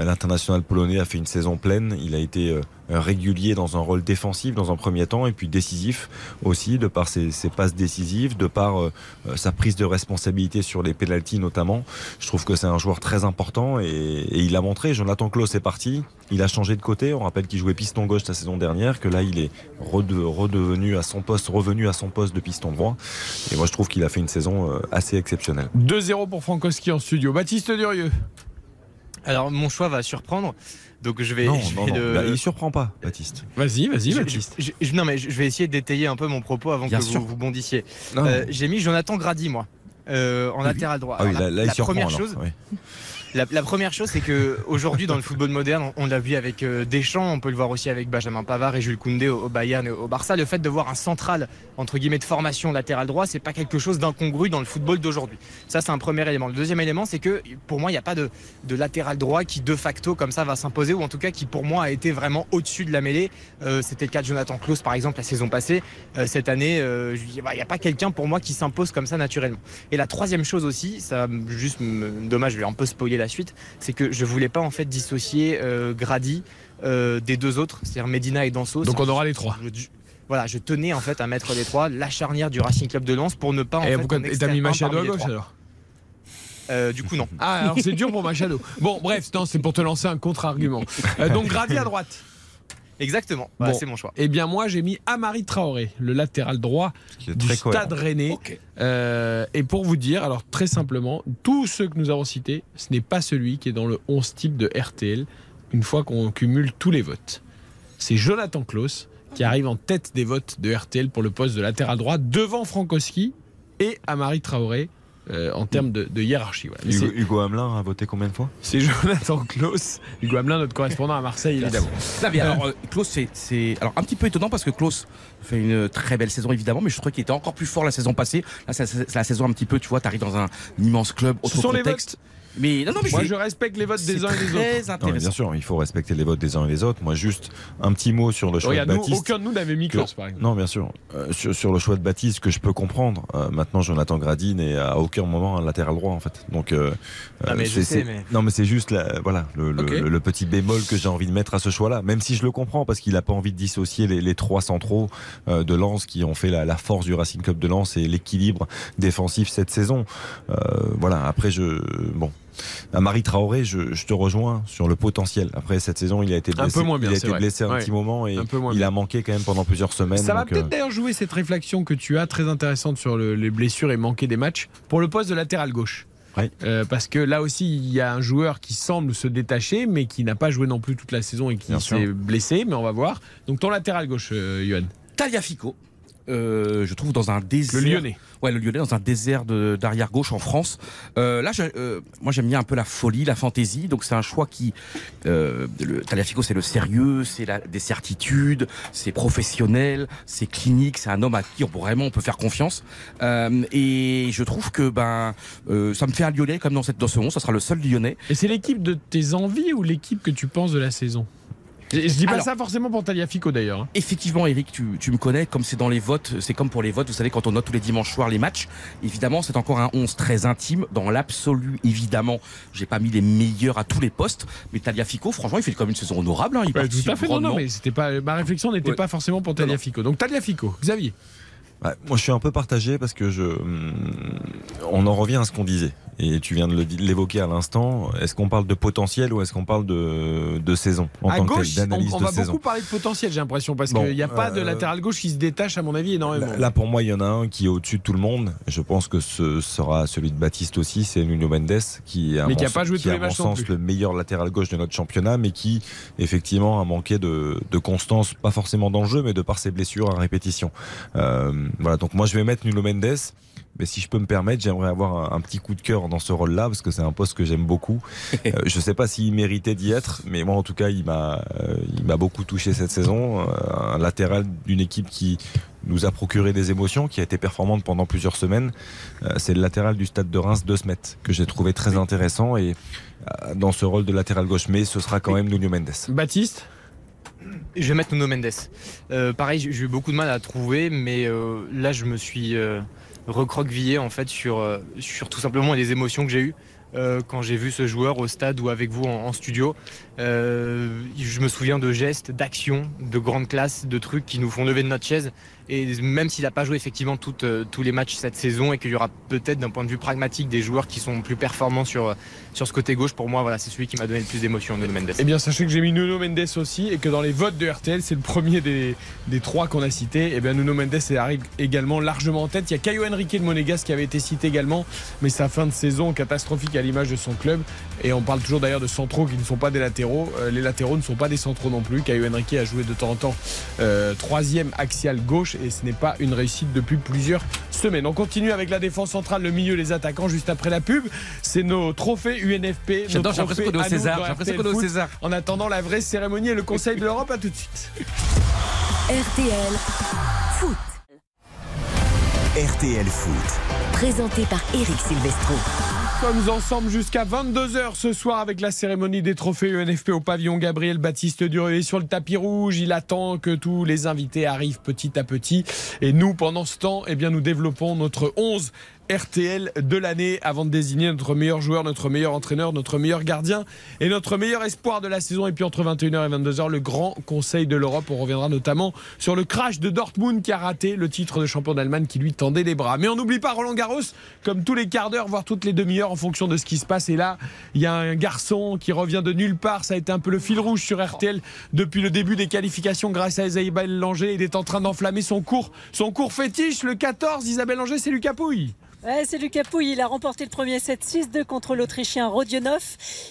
l'international polonais a fait une saison pleine. Il a été euh, régulier dans un rôle défensif dans un premier temps et puis décisif aussi de par ses, ses passes décisives, de par euh, euh, sa prise de responsabilité sur les pénalties notamment. Je trouve que c'est un joueur très important et, et il a montré. Jonathan Klaus est parti, il a changé de côté. On rappelle qu'il jouait piston gauche la saison dernière, que là il est rede- redevenu à son poste, revenu à son poste de piston droit. Et moi je trouve qu'il a fait une saison euh, assez exceptionnelle. 2-0 pour Frankowski en studio. Baptiste Durieux. Alors mon choix va surprendre, donc je vais, Non, je non, vais non. le- Bah, il surprend pas, Baptiste. Vas-y, vas-y, Baptiste. je- je- non mais je vais essayer d'étayer un peu mon propos avant Bien que sûr. vous, vous bondissiez. Non. Euh, J'ai mis Jonathan Grady moi. euh, en Oui. latéral droit. ah oui, Alors, là, là, il la surprend. première alors. chose, Oui. La, première chose, c'est que aujourd'hui dans le football moderne, on, l'a vu avec euh, Deschamps, on peut le voir aussi avec Benjamin Pavard et Jules Koundé au, Bayern et au Barça. Le fait de voir un central entre guillemets de formation latéral droit, c'est pas quelque chose d'incongru dans le football d'aujourd'hui. Ça, c'est un premier élément. Le deuxième élément, c'est que pour moi, il n'y a pas de, latéral droit qui de facto comme ça va s'imposer ou en tout cas qui pour moi a été vraiment au-dessus de la mêlée. Euh, C'était le cas de Jonathan Klaus par exemple la saison passée. Euh, cette année, bah, il n'y a pas quelqu'un pour moi qui s'impose comme ça naturellement. Et la troisième chose aussi, ça juste dommage, je vais un peu spoiler la suite, c'est que je voulais pas en fait dissocier euh, Grady euh, des deux autres, c'est-à-dire Medina et Danso. Donc on aura les trois. je- voilà, je tenais en fait à mettre les trois, la charnière du Racing Club de Lens pour ne pas en Et fait. pourquoi- t'as mis Machado à gauche alors Euh, Du coup non. Ah, alors c'est dur pour Machado. Bon, bref, c'est pour te lancer un contre-argument. Euh, donc Grady à droite. Exactement. Voilà, Bon. c'est mon choix. Eh bien, moi, j'ai mis Amari Traoré, le latéral droit Ce qui est du très cohérent. Stade Rennais. Euh, et pour vous dire, alors très simplement, tous ceux que nous avons cités, ce n'est pas celui qui est dans le 11 type de RTL, une fois qu'on cumule tous les votes. C'est Jonathan Klaus qui arrive en tête des votes de RTL pour le poste de latéral droit, devant Frankowski et Amari Traoré. Euh, en termes de, de hiérarchie. Voilà. Hugo, c'est- Hugo Hamelin a voté combien de fois? C'est Jonathan Klaus, Hugo Hamelin, notre correspondant à Marseille, évidemment. Non, mais alors, euh, Klaus, c'est- c'est alors un petit peu étonnant parce que Klaus fait une très belle saison évidemment, mais je trouvais qu'il était encore plus fort la saison passée. Là, c'est la saison un petit peu, tu vois, t'arrives dans un immense club, Ce autre sont les contexte. Mais non, non, mais Moi, je respecte les votes des uns et des autres. Non, mais bien intéressant. sûr, il faut respecter les votes des uns et des autres. Moi, juste un petit mot sur le choix Regarde, de nous, Baptiste. aucun de nous n'avait mis que- par exemple. Non, bien sûr. Euh, sur, sur le choix de Baptiste, que je peux comprendre. euh, maintenant, Jonathan Grady n'est à aucun moment un latéral droit, en fait. Donc, euh, mais c'est- mais- non, mais c'est juste, la- voilà, le, petit bémol que j'ai envie de mettre à ce choix-là. Même si je le comprends, parce qu'il n'a pas envie de dissocier les, les trois centraux de Lens qui ont fait la, la force du Racing Club de Lens et l'équilibre défensif cette saison. Euh, voilà. Après, je bon. À Marie Traoré, je, je te rejoins sur le potentiel. Après cette saison, il a été Un blessé, peu moins bien, il a été blessé un Ouais. petit moment et Un peu moins il bien. a manqué quand même pendant plusieurs semaines. Ça va peut-être euh, d'ailleurs jouer cette réflexion que tu as, très intéressante sur le- les blessures et manquer des matchs, pour le poste de latéral gauche. Oui. Euh, parce que là aussi, il y a un joueur qui semble se détacher, mais qui n'a pas joué non plus toute la saison et qui s'est blessé, mais on va voir. Donc ton latéral gauche, euh, Yohan, Taliafico, je trouve dans un désert. le Lyonnais. Ouais, le Lyonnais dans un désert de- d'arrière gauche en France. Euh, là, euh, moi j'aime bien un peu la folie, la fantaisie. Donc c'est un choix qui, euh, le Taliafico, c'est le sérieux, c'est la- des certitudes, c'est professionnel, c'est clinique, c'est un homme à qui on, vraiment on peut faire confiance. Euh, et je trouve que ben euh, ça me fait un Lyonnais comme dans cette dans ce monde. Ça sera le seul Lyonnais. Et c'est l'équipe de tes envies ou l'équipe que tu penses de la saison? Je, je dis pas Alors- ça forcément pour Taliafico d'ailleurs. hein. Effectivement, Eric, tu, tu me connais, comme c'est dans les votes, c'est comme pour les votes, vous savez, quand on note tous les dimanches soirs les matchs, évidemment, c'est encore un 11 très intime. Dans l'absolu, évidemment, j'ai pas mis les meilleurs à tous les postes, mais Taliafico, franchement, il fait quand même une saison honorable. Hein, il Ouais, tout à fait, non, mais c'était pas ma réflexion n'était Ouais. pas forcément pour. Taliafico. Donc Taliafico, Xavier. Ouais, moi, je suis un peu partagé parce que je, hum, on en revient à ce qu'on disait. Et tu viens de l'évoquer à l'instant. Est-ce qu'on parle de potentiel ou est-ce qu'on parle de, de saison en à tant que gauche, telle, d'analyse on, on va beaucoup parler de potentiel, j'ai l'impression, parce Bon, qu'il n'y a pas de euh, latéral gauche qui se détache, à mon avis, énormément. Là, là, pour moi, il y en a un qui est au-dessus de tout le monde. Je pense que ce sera celui de Baptiste aussi. C'est Nuno Mendes qui, Mais a sens- pas joué qui tous est, les à mon sens, plus. le meilleur latéral gauche de notre championnat, mais qui effectivement a manqué de, de constance, pas forcément dans le jeu, mais de par ses blessures à répétition. Euh, voilà. Donc moi, je vais mettre Nuno Mendes. Mais si je peux me permettre, j'aimerais avoir un, un petit coup de cœur dans ce rôle-là parce que c'est un poste que j'aime beaucoup. Euh, je sais pas s'il méritait d'y être, mais moi en tout cas, il m'a, euh, beaucoup touché cette saison. Euh, un latéral d'une équipe qui nous a procuré des émotions, qui a été performante pendant plusieurs semaines. Euh, c'est le latéral du stade de Reims, De Smet, que j'ai trouvé très intéressant et euh, dans ce rôle de latéral gauche. Mais ce sera quand même Nuno Mendes. Baptiste? Je vais mettre Nuno Mendes. Euh, pareil, j'ai j'ai eu beaucoup de mal à trouver, mais euh, là, je me suis euh, recroquevillé en fait sur, euh, sur tout simplement les émotions que j'ai eues euh, quand j'ai vu ce joueur au stade ou avec vous en, en studio. Euh, je me souviens de gestes, d'actions, de grandes classes, de trucs qui nous font lever de notre chaise. Et même s'il n'a pas joué effectivement euh, tous les matchs cette saison et qu'il y aura peut-être d'un point de vue pragmatique des joueurs qui sont plus performants sur, euh, sur ce côté gauche, pour moi, voilà, c'est celui qui m'a donné le plus d'émotion, Nuno Mendes. Eh bien, sachez que j'ai mis Nuno Mendes aussi et que dans les votes de RTL, c'est le premier des, trois qu'on a cités. Eh bien, Nuno Mendes arrive également largement en tête. Il y a Caio Henrique de Monégas qui avait été cité également, mais sa fin de saison catastrophique à l'image de son club. Et on parle toujours d'ailleurs de centraux qui ne sont pas des latéraux. Euh, les latéraux ne sont pas des centraux non plus. Caio Henrique a joué de temps en temps troisième axial gauche et ce n'est pas une réussite depuis plusieurs semaines. On continue avec la défense centrale, le milieu, les attaquants juste après la pub. C'est nos trophées UNFP. J'adore, j'ai l'impression trophées qu'on est au à nous César. J'ai qu'on est au. César. En attendant la vraie cérémonie et le Conseil de l'Europe, à tout de suite. RTL Foot. RTL Foot. Présenté par Eric Silvestro. Sommes ensemble jusqu'à 22h ce soir avec la cérémonie des trophées UNFP au pavillon Gabriel Baptiste Duré sur le tapis rouge. Il attend que tous les invités arrivent petit à petit. Et nous, pendant ce temps, eh bien, nous développons notre 11 RTL de l'année avant de désigner notre meilleur joueur, notre meilleur entraîneur, notre meilleur gardien et notre meilleur espoir de la saison. Et puis entre 21h et 22h, le grand conseil de l'Europe. On reviendra notamment sur le crash de Dortmund qui a raté le titre de champion d'Allemagne qui lui tendait les bras. Mais on n'oublie pas Roland Garros, comme tous les quarts d'heure, voire toutes les demi-heures en fonction de ce qui se passe. Et là, il y a un garçon qui revient de nulle part. Ça a été un peu le fil rouge sur RTL depuis le début des qualifications grâce à Isabelle Langer. Il est en train d'enflammer son cours, son cours fétiche, le 14. Isabelle Langer, c'est Lucas Pouille. Ouais, c'est Lucas Pouille. Il a remporté le premier set 6-2 contre l'Autrichien Rodionov.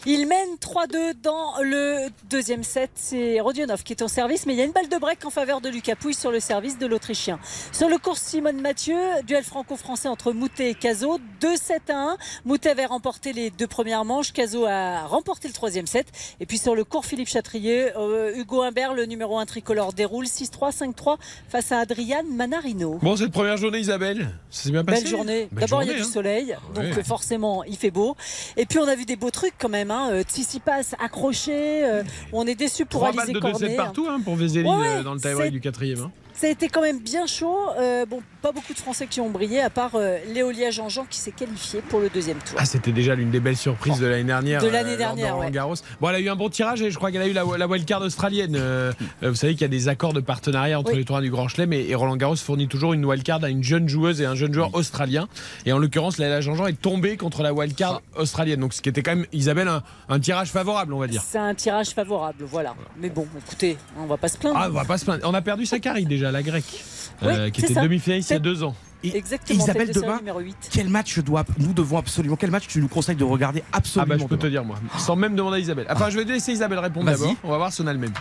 Il mène 3-2 dans le deuxième set. C'est Rodionov qui est au service, mais il y a une balle de break en faveur de Lucas Pouille sur le service de l'Autrichien. Sur le cours Simone Mathieu, duel franco-français entre Moutet et Cazot. 2-7 à 1. Moutet avait remporté les deux premières manches. Cazot a remporté le troisième set. Et puis sur le cours Philippe Chatrier, euh, Hugo Humbert, le numéro 1 tricolore, déroule 6-3, 5-3 face à Adrian Manarino. Bon, cette première journée, Isabelle, ça s'est bien passé? Belle journée. Belle D'abord, il y a du hein. soleil, donc forcément, il fait beau. Et puis, on a vu des beaux trucs quand même. Hein. Euh, Tsitsipas accroché. euh, on est déçu pour Trois balles Alizé de 2 Cornet. sets partout hein, pour Vézéline Ouais, euh, dans le c'est- du quatrième. Ça a été quand même bien chaud. Euh, bon, pas beaucoup de Français qui ont brillé, à part euh, Léolia Jean-Jean qui s'est qualifié pour le deuxième tour. Ah, c'était déjà l'une des belles surprises de l'année dernière. De l'année lors dernière, Roland ouais. Garros. Bon, elle a eu un bon tirage et je crois qu'elle a eu la, la wildcard australienne. Euh, euh, vous savez qu'il y a des accords de partenariat entre Oui. les tournois du Grand Chelem et, et Roland Garros fournit toujours une wildcard à une jeune joueuse et un jeune joueur australien. Et en l'occurrence, Laila Jean-Jean est tombée contre la wildcard australienne. Donc, ce qui était quand même, Isabelle, un, un tirage favorable, on va dire. C'est un tirage favorable, voilà. Mais bon, écoutez, on va pas se plaindre. Ah, on va pas se plaindre. On a perdu Sakari déjà, la grecque, euh, qui était demi-finaliste il y a deux ans. Et Exactement, Isabelle demain, numéro 8. quel match je dois, nous devons absolument, quel match tu nous conseilles de regarder Ah absolument bah je peux te demain dire moi, sans même demander à Isabelle. Enfin je vais laisser Isabelle répondre d'abord. On va voir son elle-même.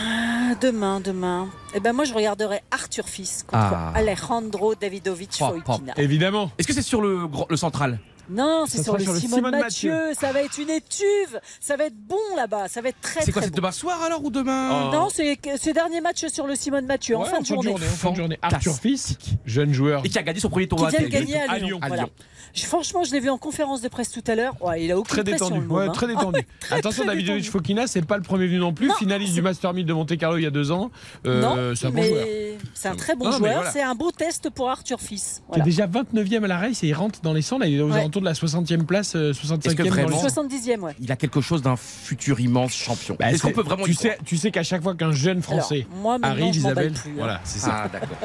Ah, Demain, demain. Eh ben moi, je regarderai Arthur Fils contre Ah. Alejandro Davidovic. Évidemment. Est-ce que c'est sur le, le central? Non, c'est sur le sur le Simone, Simone Mathieu. Ça va être une étuve. Ça va être bon là-bas. Ça va être très C'est quoi, très c'est bon. demain soir alors ou demain Oh. Non, c'est ce dernier match sur le Simone Mathieu en fin de journée. en fin de journée. Arthur Fils, jeune joueur. Et qui a gagné son premier Qui tournoi vient de à Lyon. gagner à À Lyon. Voilà. À Je- franchement, je l'ai vu en conférence de presse tout à l'heure. Ouais, il a aucune Très pression, détendu, ouais, hein. très détendu. Très, Attention, très détendu. Fokina, c'est pas le premier venu non plus, Non, finaliste du Master 1000 de Monte Carlo il y a deux ans. Euh, non, c'est un bon joueur. c'est un très bon joueur. voilà. C'est un beau test pour Arthur Fils. Qui Voilà. est déjà 29e à la race et il rentre dans les 100. Là, il est aux Ouais. Alentours de la 60e place, euh, 65e. Est-ce que dans les vraiment- 100. 70e, ouais. Il a quelque chose d'un futur immense champion. Bah, Est-ce qu'on c'est- peut vraiment tu y croire sais, tu sais qu'à chaque fois qu'un jeune français Alors, moi, arrive, Isabelle, plus, hein. voilà, c'est ça. Ah d'accord.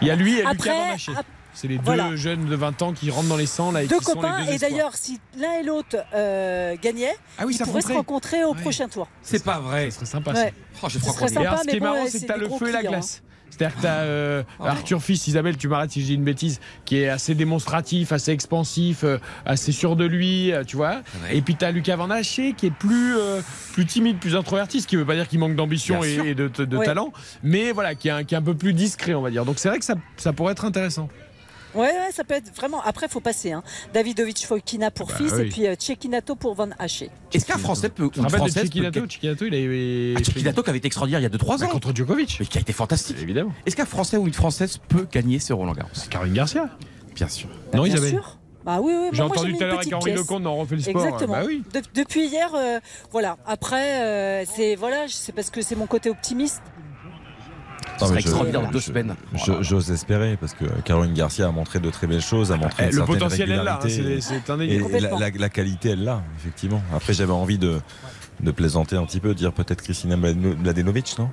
Il y a lui et Lucas Après, Haché. ap- C'est les deux Voilà. jeunes de 20 ans qui rentrent dans les 100 là, et deux qui sont copains. les deux Et d'ailleurs, si l'un et l'autre euh, gagnaient, ah oui, ils ça pourraient se rencontrer au Ouais. prochain tour. C'est pas vrai. Ce serait sympa. Ouais. Oh, je Ce crois serait qu'on est. Sympa, ce mais qui est marrant, c'est que c'est tu as des le feu et la clients, glace. C'est-à-dire que tu as Arthur Fils, Isabelle, tu m'arrêtes si je dis une bêtise, qui est assez démonstratif, assez expansif, euh, assez sûr de lui, euh, tu vois. Et puis tu as Lucas Van Haché qui est plus, euh, plus timide, plus introverti, ce qui veut pas dire qu'il manque d'ambition et, de, de Ouais. talent, mais voilà, qui est, un, qui est un peu plus discret, on va dire. Donc c'est vrai que ça, ça pourrait être intéressant. Ouais, ouais, ça peut être vraiment. Après, faut passer. Hein. Davidovic Foikina pour Bah Fils oui. et puis euh, Cecchinato pour Van Haché. Est-ce qu'un Français peut. Une Française peut- Chiquinato Chiquinato, il avait. Ah, Chiquinato qui avait été extraordinaire il y a 2-3 Bah, ans. contre Djokovic. Mais qui a été fantastique. Évidemment. Est-ce qu'un Français ou une Française peut gagner ce Roland Garros? Caroline Garcia. Bien sûr. Non, Bien Isabelle. sûr. Bah oui, oui. J'ai bah, entendu tout à l'heure avec Henri. Lecomte dans On refait le sport. Exactement. Bah oui. De- depuis hier, euh, voilà. Après, euh, c'est voilà, c'est parce que c'est mon côté optimiste. Ce Non, serait extraordinaire dans deux je- semaines. J'ose espérer parce que Caroline Garcia a montré de très belles choses, a montré Eh, une le certaine potentiel est là, hein, c'est c'est un Et la, la- la qualité, elle l'a, effectivement. Après, j'avais envie de, de plaisanter un petit peu, dire peut-être Christina Mladeno- Mladenovic, non?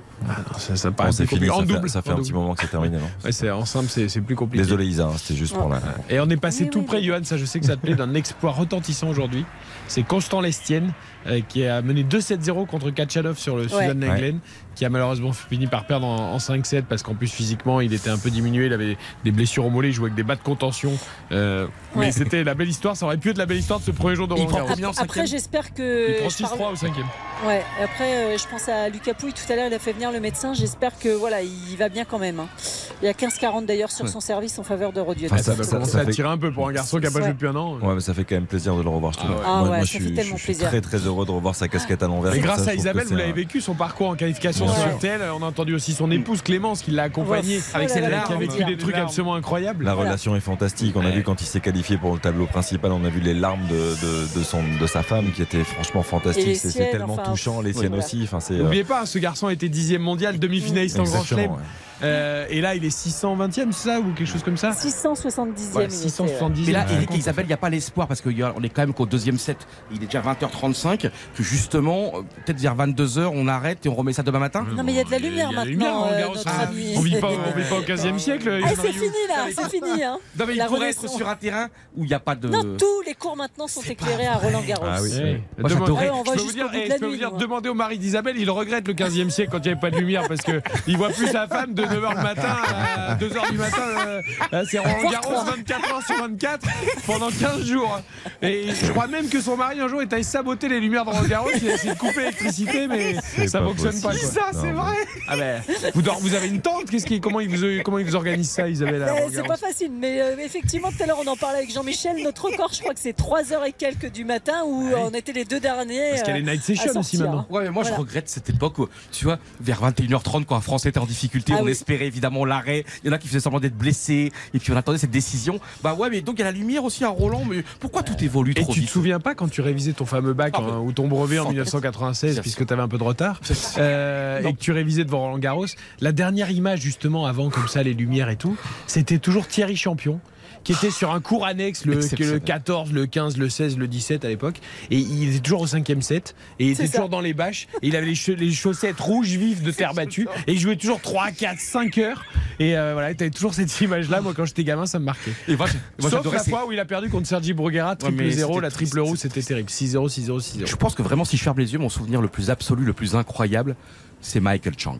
Ça, ça Bon, paraît C'est plus fini, compliqué. En ça, double. fait, ça fait en un double. petit moment que c'est terminé, non? Ouais, c'est en simple, c'est c'est plus compliqué. Désolé Isa, hein, c'était juste pour la. Et on est passé Oui, tout oui, près. Johan, ça je sais que ça te plaît, d'un exploit retentissant aujourd'hui. C'est Constant Lestienne euh, qui a mené 2-7-0 contre Kachanov sur le Ouais. Lenglen. qui a malheureusement fini par perdre en, en 5-7 parce qu'en plus physiquement il était un peu diminué, il avait des blessures au mollet, il jouait avec des bas de contention. Euh, Mais c'était la belle histoire, ça aurait pu être la belle histoire de ce premier jour de Roland Garros. Après, cinquième j'espère que. Il prend je parle- 6-3 au cinquième. Ouais, après, euh, je pense à Lucas Pouille tout à l'heure, il a fait venir le médecin. J'espère que voilà, il va bien quand même. hein. Il y a 15-40 d'ailleurs sur Ouais. son service en faveur de Rodionov. Enfin, Ça va ça- commencer ça à fait- tirer un peu pour un garçon qui a pas joué depuis un an. Ouais, mais ça fait quand même plaisir de le revoir. je trouve. Ah ouais. Moi, ouais, moi, ça je, fait tellement je suis plaisir. très très heureux de revoir sa casquette à l'envers. Comme grâce ça, à Isabelle, vous l'avez un- vécu son parcours en qualification sur. RTL. On a entendu aussi son épouse Clémence qui l'a accompagné avec là, larmes, qui a vécu des trucs absolument incroyables. La relation est fantastique. On a vu quand il s'est qualifié pour le tableau principal, on a vu les larmes de, de, de son, de sa femme qui étaient franchement Et les fantastiques. C'est tellement touchant, les siennes aussi. C'est, euh, N'oubliez pas, ce garçon était dixième mondial, demi-finaliste en Grand Chelem. Euh, et là, il est 620e, c'est ça Ou quelque chose comme ça 670e. Ouais, il était, 670e. Mais là, et Isabelle, il n'y a pas l'espoir parce qu'on est quand même qu'au deuxième set, il est déjà 20h35, que justement, euh, peut-être vers 22h, on arrête et on remet ça demain matin. Non, mais il y a de la lumière Il maintenant, lumière, Roland euh, notre Ah, ami. On vit pas, on vit pas au 15e siècle. Ah, c'est fini là, c'est fini. Hein. Non, mais il La pourrait être sur un terrain où il n'y a pas de. Non, tous les cours maintenant sont éclairés à Roland Garros. Ah oui. Eh, Moi, demande- j'adorais. Ah, on va Je peux vous dire, eh, de la je peux vous nuit, dire, nous. demandez au mari d'Isabelle, il regrette le 15e siècle quand il n'y avait pas de lumière parce que il voit plus sa femme de 9h le matin à 2h du matin. euh, euh, c'est Roland Garros 24 heures sur 24 pendant 15 jours. Et je crois même que son mari un jour est allé saboter les lumières de Roland Garros. Il a essayé de couper l'électricité, mais ça fonctionne pas. quoi. Ça, c'est vrai. Ah ben, vous, avez une tente Qu'est-ce qui, comment, il vous, comment il vous organise ça, Isabelle Eh, c'est pas facile, mais euh, effectivement, tout à l'heure, on en parlait avec Jean-Michel. Notre record, je crois que c'est 3 heures et quelques du matin où on était les deux derniers. Parce qu'il y a les euh, night sessions aussi maintenant. Ouais, mais moi Voilà. je regrette cette époque où, tu vois, vers 21h30, quand un Français était en difficulté, Ah on oui. Espérait évidemment l'arrêt. Il y en a qui faisaient semblant d'être blessés, et puis on attendait cette décision. Bah ouais, mais donc il y a la lumière aussi à Roland, mais pourquoi tout évolue Et trop tu te vite souviens pas quand tu révisais ton fameux bac Ah, hein, ou ton brevet en Sans- 1996 Bien puisque tu avais un peu de retard euh, et que tu révisais devant Roland Garros La dernière image justement avant comme ça les lumières et tout, c'était toujours Thierry Champion qui était sur un cours annexe le, Exceptionnel. le 14, le 15, le 16, le 17 à l'époque et il était toujours au cinquième set et il était ça. toujours dans les bâches et il avait les, chaussettes rouges vives de terre battue et il jouait toujours 3, 4, 5 heures et euh, voilà, tu avais toujours cette image là moi quand j'étais gamin ça me marquait. Et moi, j'ai- moi, Sauf la fois où il a perdu contre Sergi Bruguera, triple mais 0, c'était la triple roue, c'était terrible. 6-0, 6-0, 6-0. Je pense que vraiment, si je ferme les yeux, mon souvenir le plus absolu, le plus incroyable, c'est Michael Chang.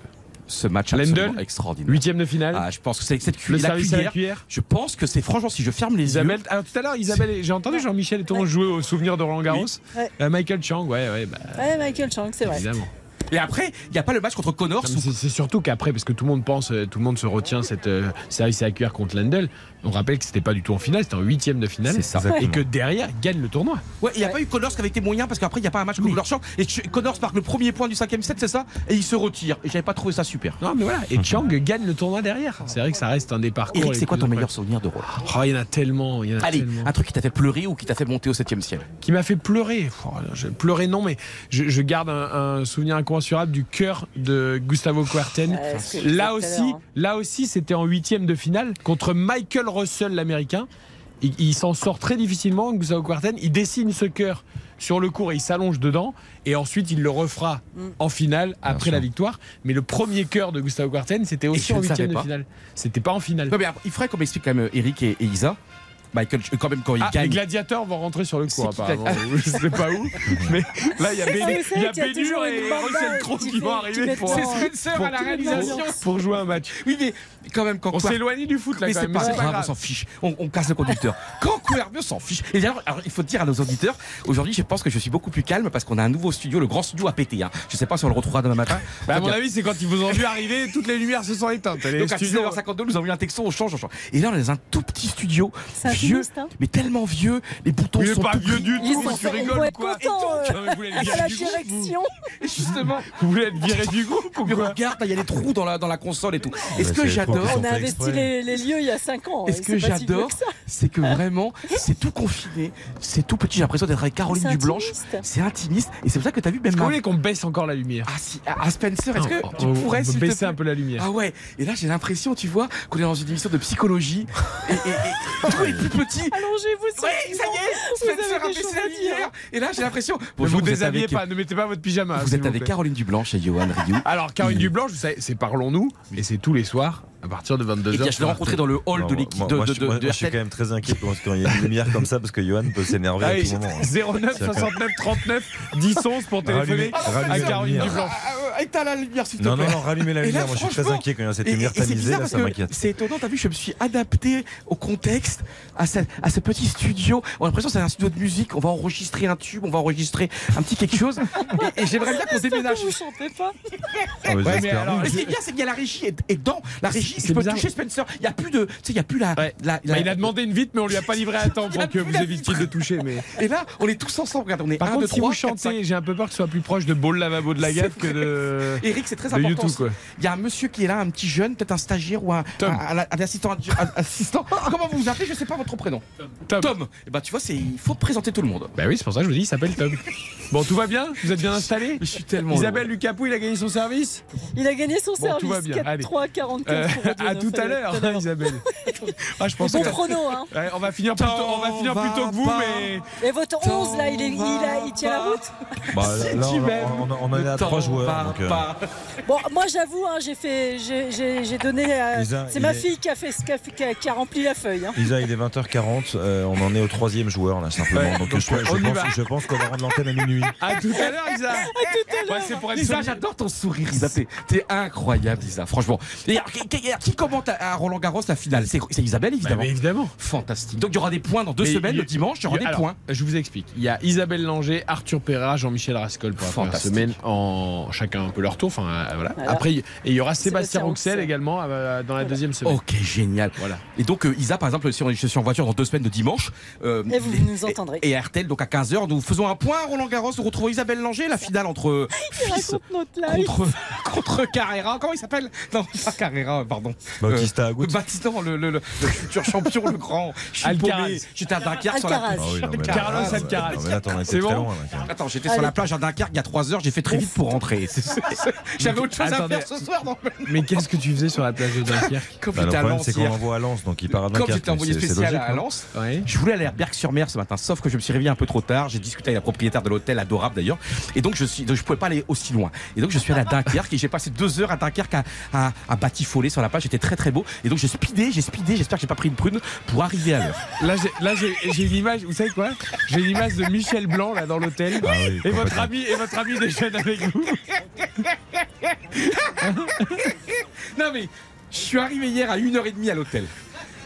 Ce match Lendl absolument extraordinaire. Huitième de finale. Ah, je pense que c'est cette cu- le la service à la cuillère. cuillère. Je pense que c'est franchement, si je ferme les Isabelle, yeux. alors tout à l'heure, Isabelle, j'ai entendu Jean-Michel et Thomas jouer au souvenir de Roland Garros. Ouais. Euh, Michael Chang, ouais, ouais, bah, Ouais, Michael Chang, c'est vrai. évidemment. Et après, il n'y a pas le match contre Connors. C'est surtout qu'après, parce que tout le monde pense, euh, tout le monde se retient cette euh, service à la cuillère contre Lendl. On rappelle que c'était pas du tout en finale, c'était en huitième de finale. C'est ça. Et que derrière, il gagne le tournoi. Ouais, il n'y a pas eu Connors qui avait été moyen parce qu'après, il n'y a pas un match contre Connors. Et Connors marque le premier point du cinquième set, c'est ça? Et il se retire. Et j'avais pas trouvé ça super. Non, mais voilà. Et Chang gagne le tournoi derrière. C'est vrai que ça reste un des parcours. C'est quoi ton meilleur souvenir de Roland Oh, il y en a tellement. Il y en a Allez, tellement. un truc qui t'a fait pleurer ou qui t'a fait monter au septième ciel? Qui m'a fait pleurer. Oh, je, pleurer non, mais je, je garde un, un souvenir incommensurable du cœur de Gustavo Kuerten. Euh, là aussi, hein. là aussi, c'était en huitième de finale contre Michael Russell, l'américain. Il, il s'en sort très difficilement, Gustavo Kuerten. Il dessine ce cœur sur le court et il s'allonge dedans. Et ensuite, il le refera Mm. en finale après sûr. la victoire. Mais le premier cœur de Gustavo Kuerten, c'était aussi en huitième de pas. finale. C'était pas en finale. Non, mais il faudrait qu'on m'explique quand même Eric et, et Isa. Michael, quand même, quand il Ah, les gagne. gladiateurs vont rentrer sur le qui apparemment. Je sais pas où, mais là il y a toujours et Russell Crowe qui vont arriver pour, à la réalisation. pour jouer un match. Oui, mais quand même, quand On éloigné du foot là Mais quand c'est même. pas mais c'est grave, on s'en fiche. On, on casse le conducteur. Quand Couerbieux s'en fiche. Et d'ailleurs, alors, il faut dire à nos auditeurs, aujourd'hui, je pense que je suis beaucoup plus calme parce qu'on a un nouveau studio, le grand studio a pété. Hein. Je sais pas si on le retrouvera demain matin. Bah, à mon avis, c'est quand ils vous ont vu arriver, toutes les lumières se sont éteintes. Les donc à studios- 19h52, nous avons eu un texto, on change, on change. Et là, on est dans un tout petit studio, vieux, hein. mais tellement vieux, les boutons Il est sont pas vieux du tout, mais tu ils rigoles quoi euh, mais justement, Vous voulez être viré du groupe ou mais quoi regarde, il y a des trous dans la, dans la console et tout. Et ce mais que j'adore, On a investi les, les lieux il y a 5 ans. Et ce que j'adore, que ça. c'est que vraiment, c'est tout confiné, c'est tout petit. J'ai l'impression d'être avec Caroline Dublanche. C'est intimiste. Et c'est pour ça que tu as vu même ma- voulez qu'on baisse encore la lumière Ah si, à Spencer, est-ce que tu pourrais baisser un peu la lumière. Ah ouais, et là j'ai l'impression, tu vois, qu'on est dans une émission de psychologie et, et- et tout est plus petit. Allongez-vous, c'est Ouais, ça y est, Vous lumière. Et là j'ai l'impression. Ne Bonjour, vous êtes déshabillez avec- pas, ne mettez pas votre pyjama. Vous êtes avec plaît. Caroline Dublanche et Johan Rioux. Alors, Caroline Dublanche, vous savez, c'est Parlons-nous, et c'est tous les soirs à partir de 22h. Et bien je l'ai rencontré dans le hall Non, de l'équipe moi- de, moi, de, je, de, moi, de moi, je suis quand même très inquiet quand il y a une lumière comme ça parce que Johan peut s'énerver à Allez, tout moment. 09 69 39 10 11 pour téléphoner à Caroline lumière. Dublanche. éteins la lumière, s'il te Non, plaît. non, non, rallumez la lumière. Moi, je suis très inquiet quand il y a cette Et- lumière tamisée. Là, ça m'inquiète. C'est étonnant, t'as vu, je me suis adapté au contexte, à ce, à ce petit studio. On a l'impression que c'est un studio de musique, on va enregistrer un tube, on va enregistrer un petit quelque chose. Et, et j'aimerais bien qu'on déménage. Vous chantez pas Ah, ouais, Ouais, mais j'espère. alors, Mais ce qui est bien, c'est qu'il y a la régie et, et dans la régie, C'est je peux bizarre. toucher Spencer. Il n'y a plus de. Tu sais, il n'y a plus la. Ouais. la- la- Bah, il a demandé une vite, mais on lui a pas livré à temps pour que plus vous évitiez de toucher. Mais Et là, on est tous ensemble. Regarde, on est par 1, contre, 2, si 3, vous chantez, j'ai un peu peur que ce soit plus proche de Ball Lavabo de la Gaffe que de. Eric, c'est très De important. Il y a un monsieur qui est là, un petit jeune, peut-être un stagiaire ou un, Tom. un- un- un assistant. un assistant. Comment vous vous appelez? Je sais pas votre prénom. Tom. Et bah tu vois, c'est il faut présenter tout le monde. Bah oui, c'est pour ça que je vous dis, il s'appelle Tom. Bon, tout va bien? Vous êtes bien installé? Je suis tellement. Isabelle Lucapou, il a gagné son service? Il a gagné son Bon, service. tout va bien, allez. 4-3, 44 Euh, pour Rodionov. À tout à l'heure, tout à l'heure. Isabelle. Ah, je pense Bon que. chrono, hein. Ouais, on va finir plus tôt, on va finir plus tôt que vous, mais. Et votre 11, là, il, est, il, a- il tient la route Bah, là, on, m'aimes. on, on en est à trois joueurs. donc, euh, Bon, moi, j'avoue, hein, j'ai fait, j'ai- donné. à- Lisa, C'est ma est- fille qui a, fait, qui a, qui a- qui a rempli la feuille. hein. Isa, il est 20h40. euh, on en est au troisième joueur, là, simplement. Ouais, donc, donc, je, pense, va. je pense qu'on va rendre l'antenne à minuit. À tout à l'heure, Isa c'est pour être Lisa, solide. j'adore ton sourire, Lisa. T'es t'es incroyable, Lisa. Franchement. Et alors, qui, commente à, Roland Garros la finale C'est Isabelle, Bah, évidemment. évidemment. Fantastique. Donc il y aura des points dans deux Mais semaines. il Le dimanche, il y aura des Alors, points. Je vous explique. Il y a Isabelle Langer, Arthur Perra, Jean-Michel Rascol pour la première Fantastique. semaine, en chacun un peu leur tour. Enfin, euh, voilà. Voilà. Après, et il y aura Sébastien Sébastien Rouxel également euh, dans la deuxième semaine. Ok, génial. Voilà. Et donc, euh, Isa, par exemple, si on est- en voiture dans deux semaines de dimanche. euh, Et vous les- nous entendrez. Et, et RTL, donc à 15h, nous faisons un point à Roland Garros. Nous retrouvons Isabelle Langer, la finale entre Il fils raconte notre live. contre, contre Carrera. Comment il s'appelle? Non, pas Carrera, pardon. Bautista Agut. Euh, le, le, le- le futur champion, le grand. Je suis Alcaraz. J'étais à Dunkerque sur la. Ah oui, là, Carlos Alcaraz. été C'est bon loin. là. Attends, j'étais sur la plage à Dunkerque il y a 3 heures, j'ai fait très vite pour rentrer. J'avais autre chose Attendez. à faire ce soir, Mais qu'est-ce que tu faisais sur la plage de Dunkerque Comme Bah, j'étais à problème, Lens c'est qu'on à Lens, donc il part à Comme Dunkerque. j'étais envoyé spécial logique, à non Lens, je voulais aller à Berck-sur-Mer ce matin, sauf que je me suis réveillé un peu trop tard. J'ai discuté avec la propriétaire de l'hôtel, adorable d'ailleurs, et donc je suis, donc je pouvais pas aller aussi loin. Et donc je suis allé à Dunkerque et j'ai passé deux heures à Dunkerque à, à, à batifoler sur la C'était très très beau. Et donc j'ai speedé, j'ai speedé. J'espère que j'ai pas pris une prune pour arriver à l'heure. Là, j'ai- là, j'ai j'ai une image, vous savez quoi? J'ai une image de Michel Blanc là dans l'hôtel. Ah oui, Et votre ami, et votre ami déjeune avec vous. Non mais je suis arrivé hier à 1h30 à l'hôtel.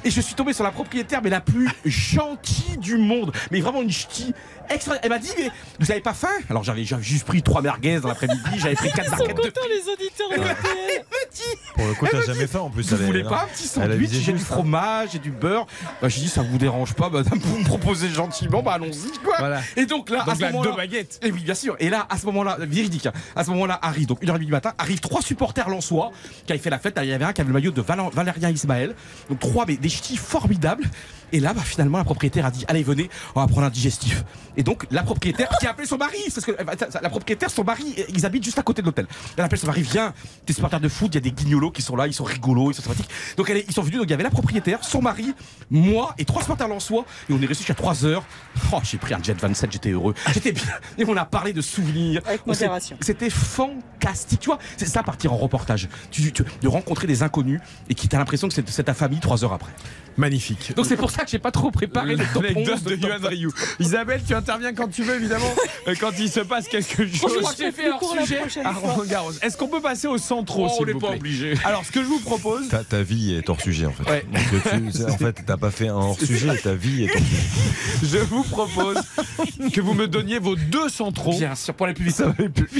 Et je suis tombé sur la propriétaire, mais la plus gentille du monde. Mais vraiment une ch'ti extra. Elle m'a dit, mais vous avez pas faim? Alors j'avais juste pris trois merguez dans l'après-midi, j'avais pris quatre Ils sont barquettes de contents, les auditeurs de RTL. Pour le coup, t'as jamais fait en plus. Vous elle voulez pas un petit Elle a sandwich? J'ai du hein. fromage, j'ai du beurre. Bah, j'ai dit, ça vous dérange pas, madame, vous me proposez gentiment, bah allons-y, quoi. Voilà. Et donc là, à ce là, deux moment-là. baguettes. Et oui, bien sûr. Et là, à ce moment-là, véridique, hein, à ce moment-là, arrive, donc 1h30 du matin, arrivent trois supporters lensois qui avaient fait la fête. Il y avait un qui avait le maillot de Val- Valérien Ismaël. Donc trois, mais des ch'tis formidables. Et là, bah, finalement, la propriétaire a dit Allez, venez, on va prendre un digestif. Et donc, la propriétaire qui a appelé son mari, parce que euh, la propriétaire, son mari, ils habitent juste à côté de l'hôtel. Elle appelle son mari Viens, des supporters de foot, il y a des guignolos qui sont là, ils sont rigolos, ils sont sympathiques. Donc, elle est- ils sont venus, donc il y avait la propriétaire, son mari, moi et trois supporters lensois. Et on est resté jusqu'à 3 heures. Oh, j'ai pris un jet 27, j'étais heureux. J'étais bien. Et on a parlé de souvenirs. Avec modération. C'était fantastique. Tu vois, c'est ça partir en reportage. Tu, tu- de rencontrer des inconnus et qui t'as l'impression que c'est ta famille trois heures après. Magnifique. Donc c'est pour ça que j'ai pas trop préparé le top 11 L'anecdote de Yohan Ryu. Isabelle, tu interviens quand tu veux, évidemment, euh, quand il se passe quelque Je chose. crois que j'ai fait hors sujet. à Roland Garros. Est-ce qu'on peut passer au centro, Oh, s'il on n'est pas obligé. Alors, ce que je vous propose, Ta, ta vie est hors sujet en fait. Ouais. Donc, tu- en fait, t'as pas fait un hors sujet, ta vie est hors sujet. je vous propose que vous me donniez vos deux centraux. Bien sûr, pour aller plus vite.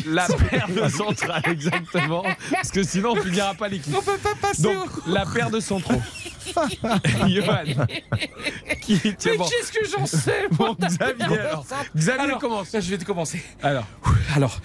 La paire de centrales, exactement. Parce que sinon, on finira pas l'équipe. On peut pas passer Donc, au... la paire de centraux. Johan. Qui, Mais bon. qu'est-ce que j'en sais Bon, Xavier. Xavier Alors, commence. Je vais te commencer. Alors, Alors,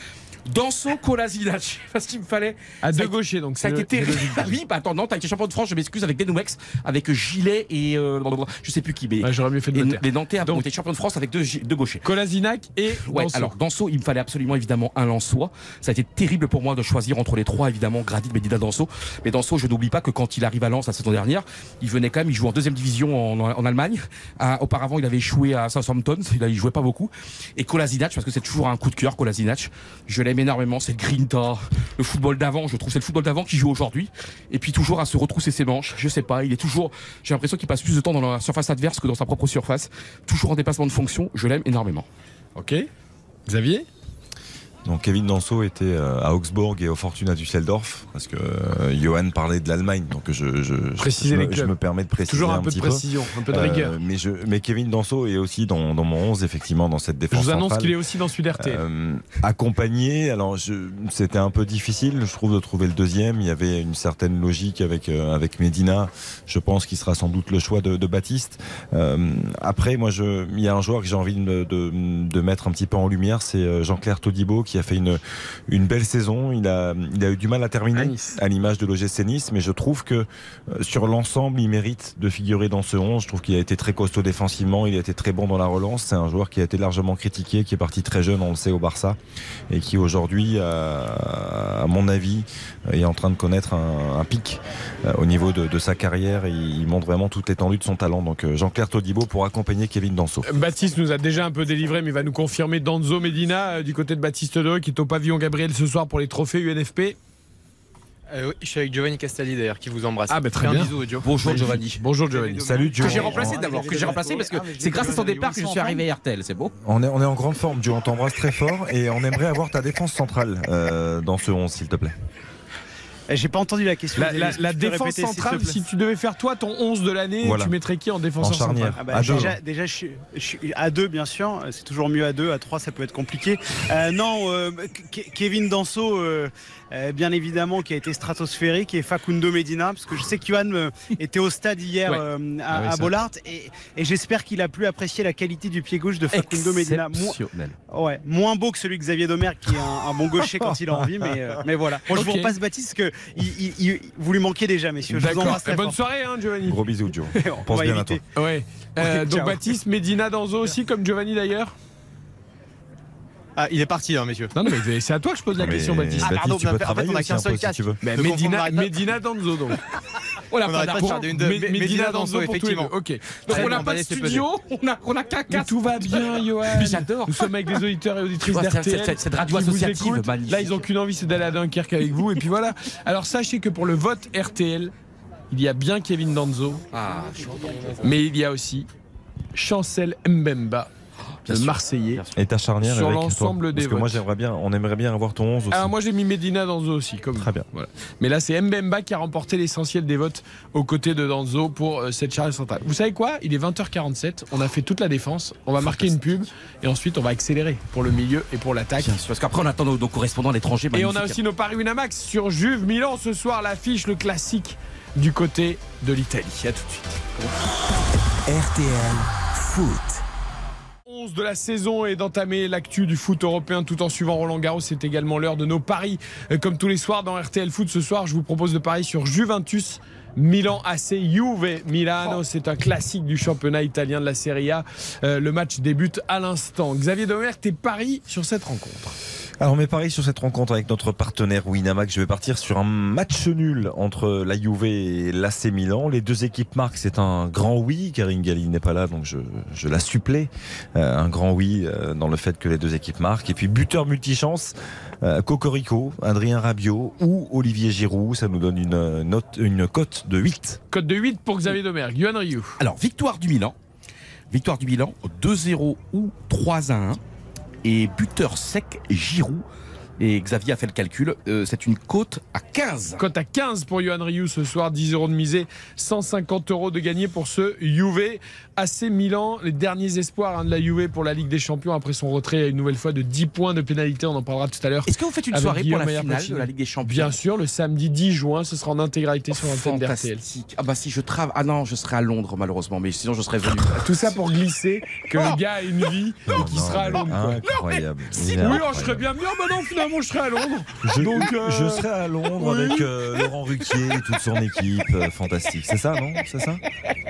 Danso Kolasinac, parce qu'il me fallait. à deux gauchers, donc Ça a été le- terrible. Ah oui, bah attends, non, t'as été champion de France, je m'excuse, avec Denouex, avec Gilet et. euh, je sais plus qui, mais. J'aurais mieux fait de les Nantais ont été champions de France avec deux, gauchers. Kolasinac et Ouais, Danso. alors Danso, il me fallait absolument évidemment un Lançois. Ça a été terrible pour moi de choisir entre les trois, évidemment, Gradit, Medina, Danso. Mais Danso, je n'oublie pas que quand il arrive à Lens la saison dernière, il venait quand même, il jouait en deuxième division en, en Allemagne. Ah, auparavant, il avait échoué à Southampton, il, il jouait pas beaucoup. Et Kolasinac, parce que c'est toujours un coup de cœur, Kolasinac. Je l'aime énormément, c'est le grinta, le football d'avant, je trouve c'est le football d'avant qui joue aujourd'hui. Et puis toujours à se retrousser ses manches, je sais pas, il est toujours, j'ai l'impression qu'il passe plus de temps dans la surface adverse que dans sa propre surface. Toujours en dépassement de fonction, je l'aime énormément. Ok. Xavier? Donc Kevin Danso était euh, à Augsbourg et au Fortuna Düsseldorf parce que euh, Johan parlait de l'Allemagne, donc je, je, je- je me, je permets de préciser Toujours un, peu de précision, un peu de Euh, rigueur. mais, je, mais Kevin Danso est aussi dans, dans mon 11 effectivement dans cette Je défense vous annonce qu'il est aussi dans Sud. Euh, accompagné, alors je- c'était un peu difficile, je trouve, de trouver le deuxième. Il y avait une certaine logique avec euh, avec Medina. Je pense qu'il sera sans doute le choix de, de Baptiste. Euh, après, moi, je, il y a un joueur que j'ai envie de, de, de mettre un petit peu en lumière, c'est euh, Jean-Claire Todibo qui a fait une une belle saison. Il a il a eu du mal à terminer À Nice. à l'image de l'OGC Nice, mais je trouve que euh, sur l'ensemble, il mérite de figurer dans ce 11. Je trouve qu'il a été très costaud défensivement, il a été très bon dans la relance. C'est un joueur qui a été largement critiqué, qui est parti très jeune, on le sait, au Barça, et qui aujourd'hui, euh, à mon avis, est en train de connaître un, un pic euh, au niveau de, de sa carrière. Il montre vraiment toute l'étendue de son talent. Donc Jean-Claire Todibo pour accompagner Kevin Danso. Baptiste nous a déjà un peu délivré, mais il va nous confirmer Danzo Medina du côté de Baptiste Qui est au pavillon Gabriel ce soir pour les trophées UNFP. Euh, oui, je suis avec Giovanni Castelli d'ailleurs qui vous embrasse. Ah, bah, très bien. Bonjour Giovanni. Bonjour Giovanni. Salut Joe. Que j'ai remplacé d'abord, que j'ai remplacé parce que c'est grâce à son départ que je suis arrivé à RTL, c'est beau. On est, on est en grande forme, Joe. On t'embrasse très fort et on aimerait avoir ta défense centrale euh, dans ce 11, s'il te plaît. Eh, J'ai pas entendu la question. La, défense centrale, si tu devais faire toi ton 11 de l'année, Voilà. tu mettrais qui en défenseur En charnière. central Ah bah, À deux. déjà, déjà je, suis, je suis à deux bien sûr, c'est toujours mieux à deux, à trois ça peut être compliqué. Euh, non, euh, Ke- Kevin Danso, euh, euh, bien évidemment, qui a été stratosphérique, et Facundo Medina, parce que je sais que Johan euh, était au stade hier Ouais. euh, Ah à, oui, à ça. Bollard, et, et j'espère qu'il a pu apprécier la qualité du pied gauche de Facundo Medina. Mo- Exceptionnel. ouais, moins beau que celui de Xavier Domer, qui est un, un bon gaucher quand il a envie, mais, euh, mais voilà. Bon, je Ok. vous repasse Baptiste, parce que il, il- il- vous lui manquez déjà, messieurs. Je vous D'accord. embrasse très Bonne fort. soirée, hein, Giovanni. Gros bisous, Joe. On Pense bien à toi. Ouais. Euh, donc. Baptiste, Medina, Danzo aussi, comme Giovanni d'ailleurs. Ah, il est parti, hein, messieurs. Non, non, mais c'est à toi que je pose la Mais question, Baptiste. Ah, pardon, tu mais en peux fait, travailler on a qu'un un seul si casque. veux. Mais Medina. Medina Danzo donc. On n'a pas pas de faire une de- Medina Medina Danzo effectivement. Ok. Donc on n'a pas de studio, on a, on a qu'un casque. Tout va bien, Johan. J'adore. Nous sommes avec des auditeurs et auditrices d'RTL. de radio associative. Là, ils n'ont qu'une envie, c'est d'aller à Dunkerque avec vous. Et puis voilà. Alors sachez que pour le vote RTL, il y a bien Kevin Danzo, Ah, mais il y a aussi Chancel Mbemba. Marseillais. Et ta charnière Sur l'ensemble des Parce que moi, votes. j'aimerais bien, on aimerait bien avoir ton 11 aussi. Alors moi j'ai mis Medina Danzo aussi, comme Très bien. Voilà. Mais là c'est Mbemba qui a remporté l'essentiel des votes aux côtés de Danzo pour euh, cette charge centrale. Vous savez quoi? Il est 20h47, on a fait toute la défense, on va marquer une pub et ensuite on va accélérer pour le milieu et pour l'attaque. Parce qu'après on attend nos, nos correspondants à l'étranger. Et on a aussi nos paris Winamax sur Juve Milan ce soir, l'affiche, le classique du côté de l'Italie. À tout de suite. RTL Foot. 11 de la saison et d'entamer l'actu du foot européen tout en suivant Roland Garros. C'est également l'heure de nos paris. Euh, Comme tous les soirs dans RTL Foot, ce soir, je vous propose de parier sur Juventus. Milan AC Juve Milano, c'est un classique du championnat italien de la Serie A. Euh, le match débute à l'instant. Xavier Domer, tes paris sur cette rencontre? Alors mes paris sur cette rencontre avec notre partenaire Winamax, je vais partir sur un match nul entre la Juve et l'AC Milan. Les deux équipes marquent, c'est un grand oui. Karine Galli n'est pas là, donc je, je la supplée. Euh, un grand oui euh, dans le fait que les deux équipes marquent. Et puis buteur multichance, euh, Cocorico, Adrien Rabiot ou Olivier Giroud. Ça nous donne une note, une cote de 8. Code de 8 pour Xavier Domer. Yuan Ryu. Alors, victoire du Milan. Victoire du Milan 2-0 ou 3-1. Et buteur sec, Giroud. Et Xavier a fait le calcul. euh, c'est une cote à 15. Cote à 15 pour Johan Ryu ce soir, 10 euros de misée, 150 euros de gagné pour ce Juve. AC Milan, les derniers espoirs hein, de la Juve pour la Ligue des Champions après son retrait une nouvelle fois de 10 points de pénalité, on en parlera tout à l'heure. Est-ce que vous faites une soirée pour la Maillard finale de la Ligue des Champions Bien sûr, le samedi 10 juin, ce sera en intégralité sur l'antenne d'RTL. Fantastique. Ah bah si je travaille. Ah non, je serai à Londres malheureusement, mais sinon je serais venu. Tout ça pour glisser que le gars a une vie et qu'il sera à Londres. quoi. Incroyable. Oui, oh, je serais bien venu. Ah bah non, finalement, je serai à Londres. Je, Donc, euh, je serai à Londres oui. avec euh, Laurent Ruquier et toute son équipe. euh, fantastique. C'est ça, non? C'est ça?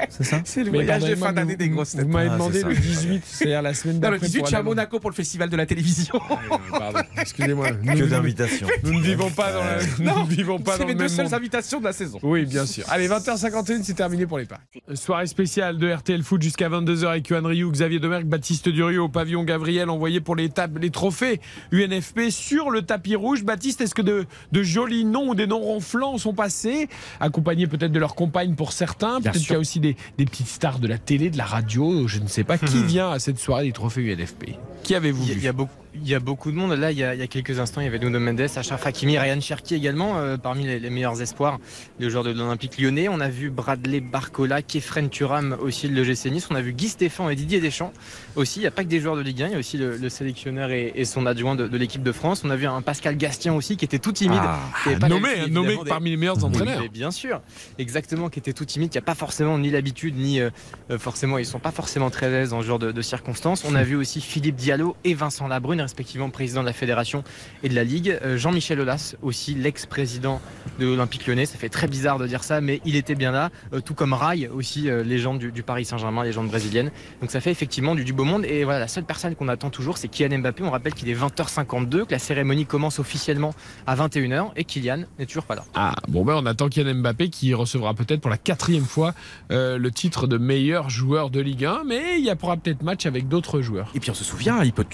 C'est ça? C'est le Mais voyage de pardonnez-moi, fin d'année vous- des grosses Vous têtes. m'avez Ah, demandé le 18, c'est-à-dire la semaine Non, d'après. le 18, pour je suis à. Monaco pour le festival de la télévision. Pardon, excusez-moi. Que d'invitations. Nous ne vivons pas dans, la- nous ne vivons pas C'est mes le deux seules invitations de la saison. Oui, bien sûr. Allez, 20h51, c'est terminé pour les paris. Soirée spéciale de RTL Foot jusqu'à 22h avec Yohan Rioux, Xavier Demerck, Baptiste Durieux au pavillon Gabriel, envoyé pour les, les trophées UNFP sur le tapis rouge. Baptiste, est-ce que de, de jolis noms ou des noms ronflants sont passés, accompagnés peut-être de leurs compagnes pour certains Peut-être qu'il y a aussi des, des petites stars de la télé, de la radio, je ne sais pas. Qui vient à cette soirée des trophées UNFP Qui avez-vous vu il y a beaucoup, Il y a beaucoup de monde. Là, il y a, il y a quelques instants, il y avait Nuno Mendes, Achraf Hakimi, Ryan Cherki également, euh, parmi les, les meilleurs espoirs des joueurs de l'Olympique lyonnais. On a vu Bradley Barcola, Kefren Turam aussi de l'EGC Nice. On a vu Guy Stéphane et Didier Deschamps aussi. Il n'y a pas que des joueurs de Ligue 1, il y a aussi le, le sélectionneur et, et son adjoint de, de l'équipe de France. On a vu un Pascal Gastien aussi qui était tout timide. Ah, pas nommé, parmi les meilleurs entraîneurs. bien sûr, exactement, qui était tout timide, qui n'a pas forcément ni l'habitude, ni euh, forcément, ils sont pas forcément très à l'aise dans ce genre de, de circonstances. On a vu aussi Philippe Diallo et Vincent Labrune, respectivement président de la fédération et de la Ligue. Euh, Jean-Michel Aulas, aussi l'ex-président de l'Olympique lyonnais. Ça fait très bizarre de dire ça, mais il était bien là, euh, tout comme Rai, aussi euh, légende du, du Paris Saint-Germain, légende brésilienne. Donc ça fait effectivement du, du beau monde. Et voilà, la seule personne qu'on attend toujours, c'est Kylian Mbappé. On rappelle qu'il est 20h52, que la cérémonie commence officiellement à 21h et Kylian n'est toujours pas là. Ah, bon, ben on attend Kylian Mbappé qui recevra peut-être pour la quatrième fois euh, le titre de meilleur joueur de Ligue 1, mais il y aura peut-être match avec d'autres joueurs. Et puis on se souvient, il peut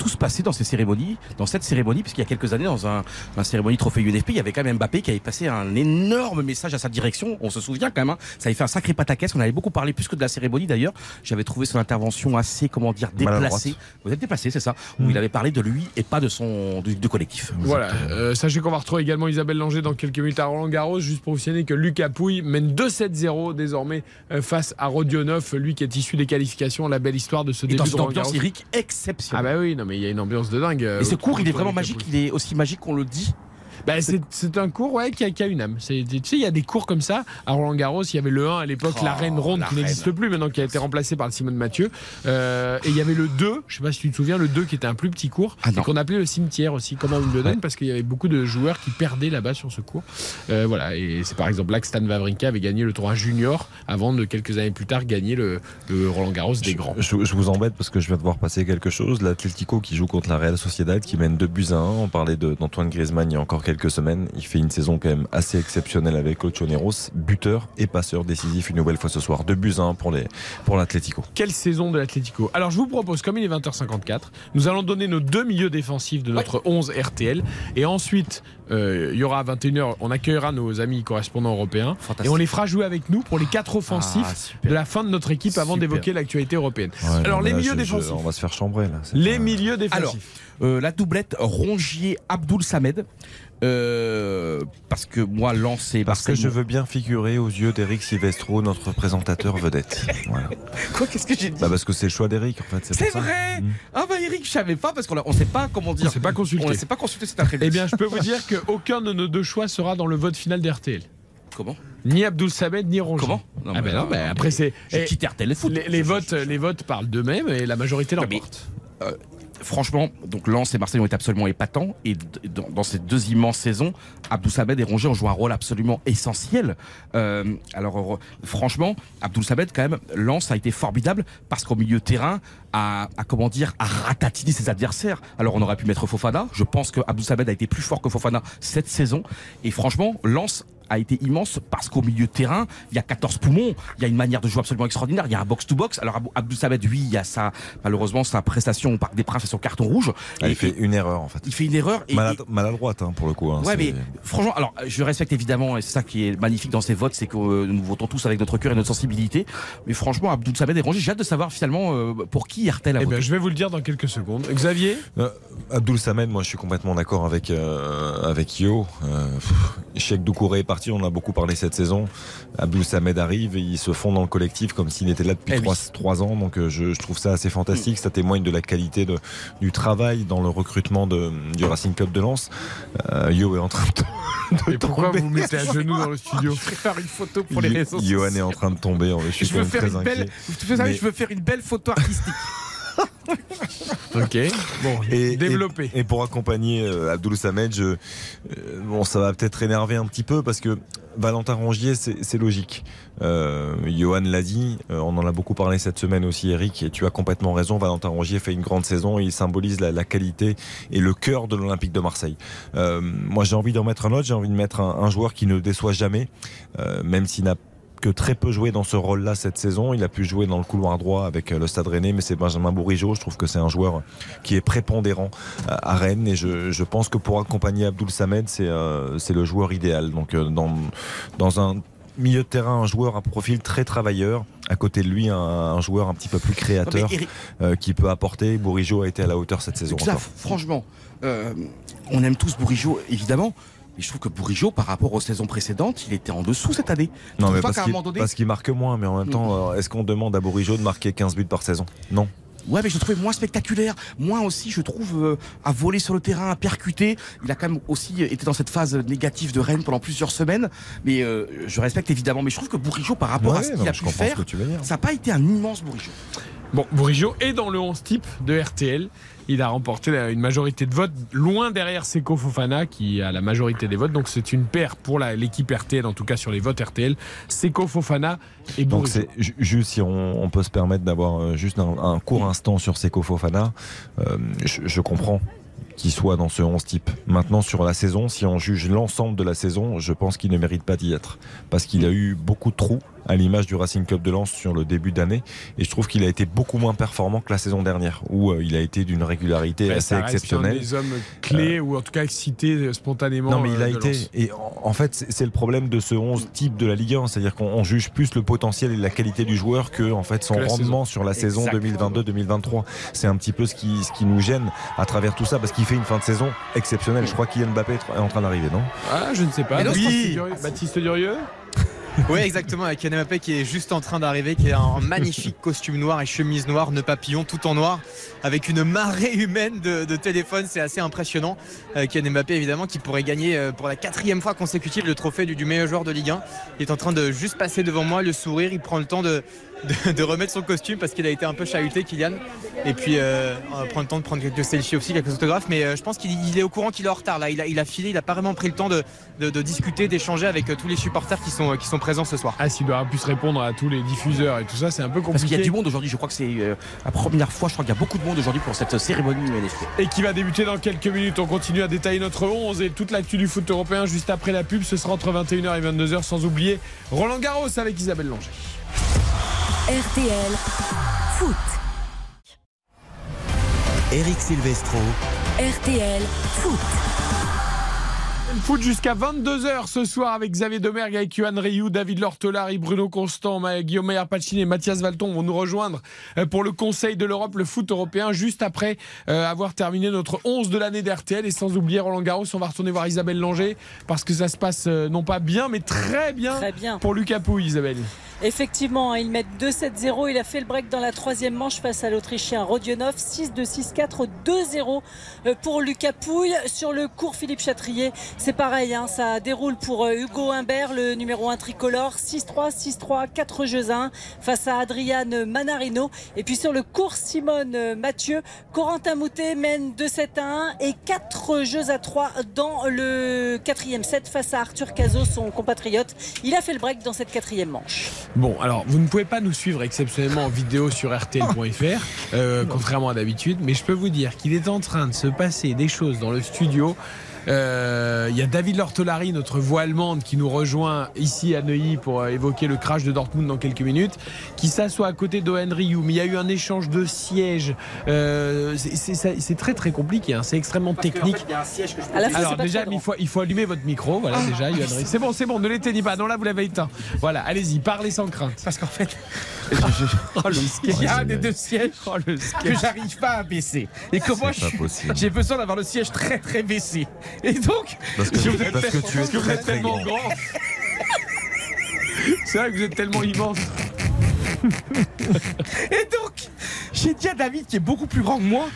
t- tout se passer dans ces cérémonies, dans cette cérémonie, puisqu'il y a quelques années, dans un, un cérémonie trophée UNFP, il y avait quand même Mbappé qui avait passé un énorme message à sa direction. On se souvient quand même, hein, ça avait fait un sacré pataquès. On avait beaucoup parlé plus que de la cérémonie d'ailleurs. J'avais trouvé son intervention assez, comment dire, déplacée. Vous êtes déplacé, c'est ça? Où il avait parlé de lui et pas de son du, du collectif. Voilà, euh, sachez qu'on va retrouver également Isabelle Langer dans quelques minutes à Roland Garros, juste pour vous signaler que Lucas Pouille mène 2-7-0 désormais euh, face à Rodionov, lui qui est issu des qualifications, la belle histoire de ce Et début dans de Roland Garros. lyrique Ah bah oui, non mais il y a une ambiance de dingue. euh, et ce autour cours, il est vraiment magique. Il est aussi magique qu'on le dit. Bah, c'est un cours ouais, qui, a, qui a une âme. Tu sais, il y a des cours comme ça. À Roland Garros, il y avait le 1 à l'époque, Oh, la reine ronde la qui n'existe plus maintenant, qui a été remplacée par le Simone Mathieu. Euh, et il y avait le 2, je sais pas si tu te souviens, le 2 qui était un plus petit cours, Ah et qu'on appelait le cimetière aussi, comme à Wimbledon, parce qu'il y avait beaucoup de joueurs qui perdaient là-bas sur ce cours. Euh, voilà, et c'est par exemple là que Stan Wawrinka avait gagné le tournoi junior avant de quelques années plus tard gagner le, le Roland Garros des grands. Je, je vous embête parce que je viens de voir passer quelque chose. L'Atlético qui joue contre la Real Sociedad qui mène 2 buts à 1. On parlait d'Antoine Griezmann il y a encore quelques semaines. Il fait une saison quand même assez exceptionnelle avec Ochoneros, buteur et passeur décisif une nouvelle fois ce soir. 2 buts à 1 pour les pour l'Atlético. Quelle saison de l'Atlético Alors je vous propose, comme il est 20h54, nous allons donner nos deux milieux défensifs de notre 11 RTL. Et ensuite, euh, il y aura à 21h, on accueillera nos amis correspondants européens. Et on les fera jouer avec nous pour les quatre offensifs Ah, super. de la fin de notre équipe avant d'évoquer l'actualité européenne. Ouais, Alors les là, milieux je- je- défensifs. on va se faire chambrer là. Les pas- milieux défensifs. Euh, la doublette Rongier-Abdoul Samed. Euh, parce que moi, Lens et Parce que je veux bien figurer aux yeux d'Eric Silvestro, notre présentateur vedette. Voilà. Quoi Qu'est-ce que j'ai dit Bah parce que c'est le choix d'Eric en fait. C'est vrai Mm. Ah bah Eric, je savais pas parce qu'on on sait pas comment dire. On s'est pas consulté. On s'est pas consulté cet après-midi. Eh bien, je peux vous dire qu'aucun de nos deux choix sera dans le vote final d'RTL. comment Ni Abdoul Samed, ni Rongier. Comment Ah ben non, ben après c'est... Les, les votes, les votes parlent d'eux-mêmes et la majorité Non, mais- l'emporte. Franchement, donc Lens et Marseille ont été absolument épatants et dans, ces deux immenses saisons, Abdou Samed et Rongier ont joué un rôle absolument essentiel. Euh, alors franchement, Abdou Samed quand même, Lens a été formidable parce qu'au milieu terrain, a ratatiné ses adversaires. Alors on aurait pu mettre Fofana. Je pense que Abdou Samed a été plus fort que Fofana cette saison et franchement, Lens a été immense parce qu'au milieu de terrain, il y a 14 poumons, il y a une manière de jouer absolument extraordinaire, il y a un box-to-box. Alors Abdou Samed, oui, il y a sa, malheureusement, sa prestation au Parc des Princes et son carton rouge. Ah, Et- il fait une erreur en fait. il fait une erreur. Et, Malad- maladroite hein, pour le coup. hein, ouais, mais franchement, alors je respecte évidemment, et c'est ça qui est magnifique dans ces votes, c'est que euh, nous votons tous avec notre cœur et notre sensibilité. Mais franchement, Abdou Samed et Rongier, j'ai hâte de savoir finalement euh, pour qui RTL a Eh voté. bien, je vais vous le dire dans quelques secondes. Xavier Euh, Abdoul Samed, moi je suis complètement d'accord avec, euh, avec Yo. Euh, Cheikh Doucouré est parti, on en a beaucoup parlé cette saison. Abdoul Samed arrive et il se fond dans le collectif comme s'il était là depuis Eh oui. trois, trois ans. Donc euh, je, je trouve ça assez fantastique. Ça témoigne de la qualité de, du travail dans le recrutement de, du Racing Club de Lens. Euh, Yo est en train de, de Et pourquoi tomber. vous vous mettez à genoux dans le studio Je vais faire une photo pour les Yo- réseaux Johan sociaux. est en train de tomber. Je suis Je veux faire très une inquiet. belle, vous savez, Mais- je veux faire une belle photo artistique. Ok. Bon, Et, développé. Et, et pour accompagner euh, Abdoul Samed, je, euh, bon, ça va peut-être énerver un petit peu parce que Valentin Rongier, c'est logique. Euh, Johan l'a dit, euh, on en a beaucoup parlé cette semaine aussi, Eric, et tu as complètement raison. Valentin Rongier fait une grande saison, il symbolise la, la qualité et le cœur de l'Olympique de Marseille. Euh, moi, j'ai envie d'en mettre un autre, j'ai envie de mettre un, un joueur qui ne déçoit jamais, euh, même s'il n'a que très peu joué dans ce rôle-là cette saison. Il a pu jouer dans le couloir droit avec euh, le Stade Rennais, mais c'est Benjamin Bourigeau. Je trouve que c'est un joueur qui est prépondérant à à Rennes et je, je pense que pour accompagner Abdoul Samed, c'est euh, le joueur idéal. Donc euh, dans, dans un milieu de terrain, un joueur à profil très travailleur. À côté de lui, un, un joueur un petit peu plus créateur Eric- euh, qui peut apporter. Bourigeau a été à la hauteur cette saison. Franchement, euh, on aime tous Bourigeau, évidemment. Mais je trouve que Bourigeau, par rapport aux saisons précédentes, il était en dessous cette année. Non, mais parce qu'il donné- marque moins, mais en même temps, euh, est-ce qu'on demande à Bourigeau de marquer 15 buts par saison? Non. Ouais, mais je le trouvais moins spectaculaire. Moins aussi, je trouve, euh, à voler sur le terrain, à percuter. Il a quand même aussi été dans cette phase négative de Rennes pendant plusieurs semaines. Mais euh, je respecte évidemment. Mais je trouve que Bourigeau, par rapport à ce qu'il a pu faire, ça n'a pas été un immense Bourigeau. Bon, Bourigeau est dans le 11 type de RTL. Il a remporté une majorité de votes, loin derrière Seko Fofana, qui a la majorité des votes. Donc c'est une paire pour l'équipe RTL, en tout cas sur les votes RTL. Seko Fofana et Donc c'est ju- juste si on, on peut se permettre d'avoir euh, juste un, un court instant sur Seko Fofana, euh, je, je comprends qu'il soit dans ce 11 type. Maintenant sur la saison, si on juge l'ensemble de la saison, je pense qu'il ne mérite pas d'y être parce qu'il a eu beaucoup de trous à l'image du Racing Club de Lens sur le début d'année et je trouve qu'il a été beaucoup moins performant que la saison dernière où euh, il a été d'une régularité Ouais, assez ça reste exceptionnelle. un des hommes clés ou en tout cas excités euh, spontanément. Non, mais il euh, a été. Lens. Et en, fait, c'est le problème de ce 11 type de la Ligue 1. C'est-à-dire qu'on on juge plus le potentiel et la qualité du joueur que en fait, son rendement sur la saison Exactement. 2022-2023. C'est un petit peu ce qui, ce qui nous gêne à travers tout ça parce qu'il fait une fin de saison exceptionnelle. Je crois qu'Yann Mbappé est en train d'arriver, non? Ah, je ne sais pas. Mais non, Baptiste oui. Durieux- Baptiste Durieux? Oui, exactement, avec Kylian Mbappé qui est juste en train d'arriver, qui a un magnifique costume noir et chemise noire, nœud papillon, tout en noir, avec une marée humaine de, de téléphones, c'est assez impressionnant. Euh, Kylian Mbappé, évidemment, qui pourrait gagner euh, pour la quatrième fois consécutive le trophée du, du meilleur joueur de Ligue 1. Il est en train de juste passer devant moi, le sourire, il prend le temps de, de, de remettre son costume parce qu'il a été un peu chahuté, Kylian. Et puis, euh, on va prendre le temps de prendre quelques selfies aussi, quelques autographes, mais euh, je pense qu'il il est au courant qu'il est en retard là. Il a, il a filé, il a pas vraiment pris le temps de, de- de discuter, d'échanger avec euh, tous les supporters qui sont, qui sont présents ce soir. Ah, s'il doit plus répondre à tous les diffuseurs et tout ça, c'est un peu Parce qu'il y a compliqué. du monde aujourd'hui. Je crois que c'est euh, la première fois. Je crois qu'il y a beaucoup de monde aujourd'hui pour cette cérémonie UNFP. Et qui va débuter dans quelques minutes. On continue à détailler notre 11 et toute l'actu du foot européen juste après la pub. Ce sera entre 21h et 22h, sans oublier Roland Garros avec Isabelle Langer. RTL Foot. Eric Silvestro. RTL Foot. Le foot jusqu'à 22h ce soir avec Xavier Domergue, avec Yohan Rioux, David Lortolari, Bruno Constant, Guillaume Meyer Pacini et Mathias Valton vont nous rejoindre euh, pour le Conseil de l'Europe, le foot européen, juste après euh, avoir terminé notre 11 de l'année d'RTL. Et sans oublier Roland Garros, on va retourner voir Isabelle Langer parce que ça se passe euh, non pas bien, mais très bien, Très bien. pour Lucas Pouille, Isabelle. Effectivement, hein, ils mettent 2-7-0. Il a fait le break dans la troisième manche face à l'Autrichien Rodionov. 6-2-6-4, 2-0 euh, pour Lucas Pouille. Sur le cours Philippe Chatrier, c'est pareil. hein, ça déroule pour euh, Hugo Humbert, le numéro 1 tricolore. 6-3, 6-3, 4 jeux à 1 face à Adriane Manarino. Et puis sur le cours Simone euh, Mathieu, Corentin Moutet mène 2-7 à 1 et 4 jeux à 3 dans le quatrième set face à Arthur Cazot, son compatriote. Il a fait le break dans cette quatrième manche. Bon, alors vous ne pouvez pas nous suivre exceptionnellement en vidéo sur rtl.fr, euh, contrairement à d'habitude, mais je peux vous dire qu'il est en train de se passer des choses dans le studio. Euh, Il y a David Lortolari, notre voix allemande, qui nous rejoint ici à Neuilly pour euh, évoquer le crash de Dortmund dans quelques minutes, qui s'assoit à côté d'Owen Ryu. Mais il y a eu un échange de sièges. Euh, c'est- très très compliqué, hein. c'est extrêmement technique. À la fin, Alors c'est pas déjà, très il faut, il faut allumer votre micro. Voilà, déjà, Yoann Ryu. C'est bon, c'est bon, ne l'éteignez pas. Non, là, vous l'avez éteint. Voilà, allez-y, parlez sans crainte. Parce qu'en fait, Oh, le sketch. il y a un des deux sièges Oh, le que j'arrive pas à baisser. Et que je possible. j'ai besoin d'avoir le siège très très baissé. Et donc, Parce que, Vous êtes parce que tu es que vous très êtes très tellement grand. grand. C'est vrai que vous êtes tellement immense. et donc, j'ai dit à David qui est beaucoup plus grand que moi,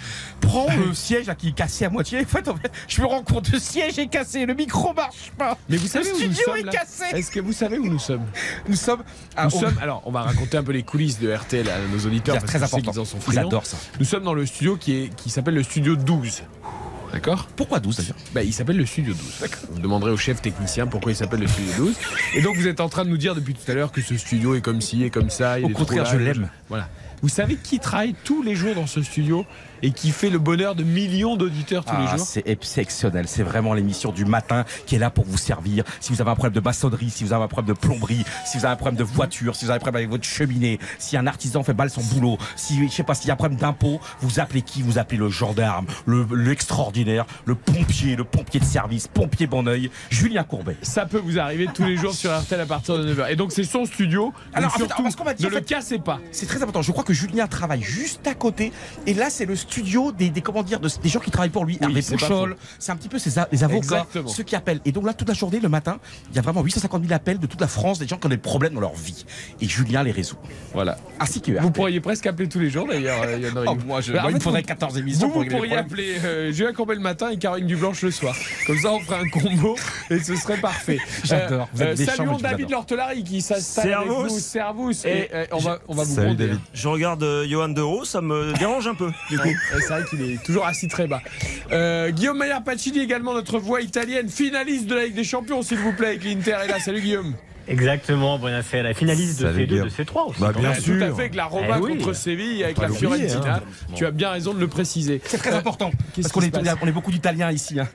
prends le siège là, qui est cassé à moitié. En fait, en fait, je me rends compte, le siège est cassé, le micro marche pas. Mais vous savez le où nous studio sommes est là cassé. Est-ce que vous savez où nous sommes Nous sommes à Nous sommes. Alors, on va raconter un peu les coulisses de RTL à nos auditeurs. C'est très que je important. qu'ils en sont Ils friands. adorent ça. Nous sommes dans le studio qui est qui s'appelle le studio 12. D'accord Pourquoi 12 d'ailleurs? Bah, Il s'appelle le Studio 12. Vous demanderez au chef technicien pourquoi il s'appelle le Studio 12. Et donc vous êtes en train de nous dire depuis tout à l'heure que ce studio est comme ci et comme ça. il Au contraire, je l'aime. Voilà. Vous savez qui travaille tous les jours dans ce studio? Et qui fait le bonheur de millions d'auditeurs tous les Ah, jours. c'est exceptionnel. C'est vraiment l'émission du matin qui est là pour vous servir. Si vous avez un problème de maçonnerie, si vous avez un problème de plomberie, si vous avez un problème de voiture, si vous avez un problème avec votre cheminée, si un artisan fait mal son boulot, si je sais pas s'il y a un problème d'impôt, vous appelez qui? Vous appelez le gendarme, le l'extraordinaire, le pompier, le pompier de service, pompier bon oeil, Julien Courbet. Ça peut vous arriver tous les jours sur RTL à partir de 9h. Et donc c'est son studio. Alors, en fait, surtout, parce qu'on m'a dit, ne en le fait- cassez pas. C'est très important. Je crois que Julien travaille juste à côté. Et là, c'est le studio des, des comment dire, de- des gens qui travaillent pour lui. Hervé c'est pas Pouchol. C'est un petit peu ses les avocats, Exactement. ceux qui appellent. Et donc là, toute la journée, le matin, il y a vraiment 850 000 appels de toute la France, des gens qui ont des problèmes dans leur vie. Et Julien les résout. Voilà. Ainsi que Vous pourriez presque appeler tous les jours d'ailleurs. euh. Oh, moi, je- moi, il me faudrait vous- 14 émissions Vous, pour pourriez appeler euh, Julien Courbet le matin et Caroline Dublanche le soir. Comme ça, on ferait un combo et ce serait parfait. J'adore. Méchant, saluons David. Lortelari qui s'installe avec Servus. nous. Servus. Et, Et euh, on va, on va vous Salut, gronder. David. Je regarde euh, Johan De ça me dérange un peu, du coup. C'est vrai qu'il est toujours assis très bas. Euh, Guillaume Maillard Pacini, également notre voix italienne, finaliste de la Ligue des Champions, s'il vous plaît, avec l'Inter. est là, salut Guillaume. Exactement, buonasera. Finaliste de Salut, C2, Guillaume. de C3 aussi. Bah, bien. Ouais, sûr. Tout à fait, avec la Roma Eh oui. contre Séville, avec la l'oublier, Fiorentina. hein. Tu as bien raison de le préciser. C'est très Euh, important. Parce qu'on est, est beaucoup d'Italiens ici. hein.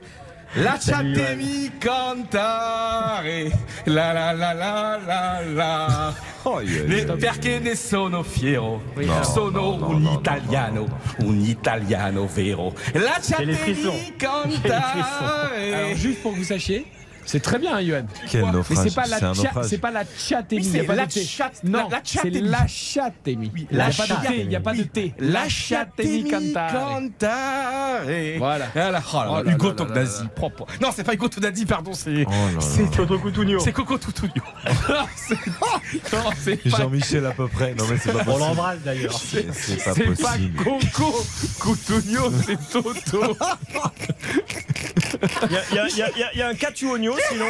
La Salut, chatemi cantare, la la la la la la. Oh, aïe, aïe, Ne- aïe. perché ne sono fiero, No, sono no, no, un no, no, italiano, un italiano vero. La les chatemi frissons. cantare. Alors, juste pour que vous sachiez, c'est très bien, Johan. Quel Mais c'est pas la cha- c'est pas la chatémie. Oui, c'est la de T. chat- Non, la- la c'est chatémie. la chatémie. Oui, Il n'y a la pas de T. Il n'y a pas de T. La chatemi cantare. Voilà. Voilà. Oh là Oh là, là Hugo Tognazzi, propre. Non, c'est pas Hugo Tognazzi, pardon, c'est. Oh c'est Toto Cutugno. c'est Coco Toutugno. Non, c'est pas, Jean-Michel à peu près. Non mais c'est pas On possible. l'embrasse d'ailleurs. C'est pas c'est pas possible. Coco Coutugno, c'est Toto. Il y a, y y y un Catuogno, sinon,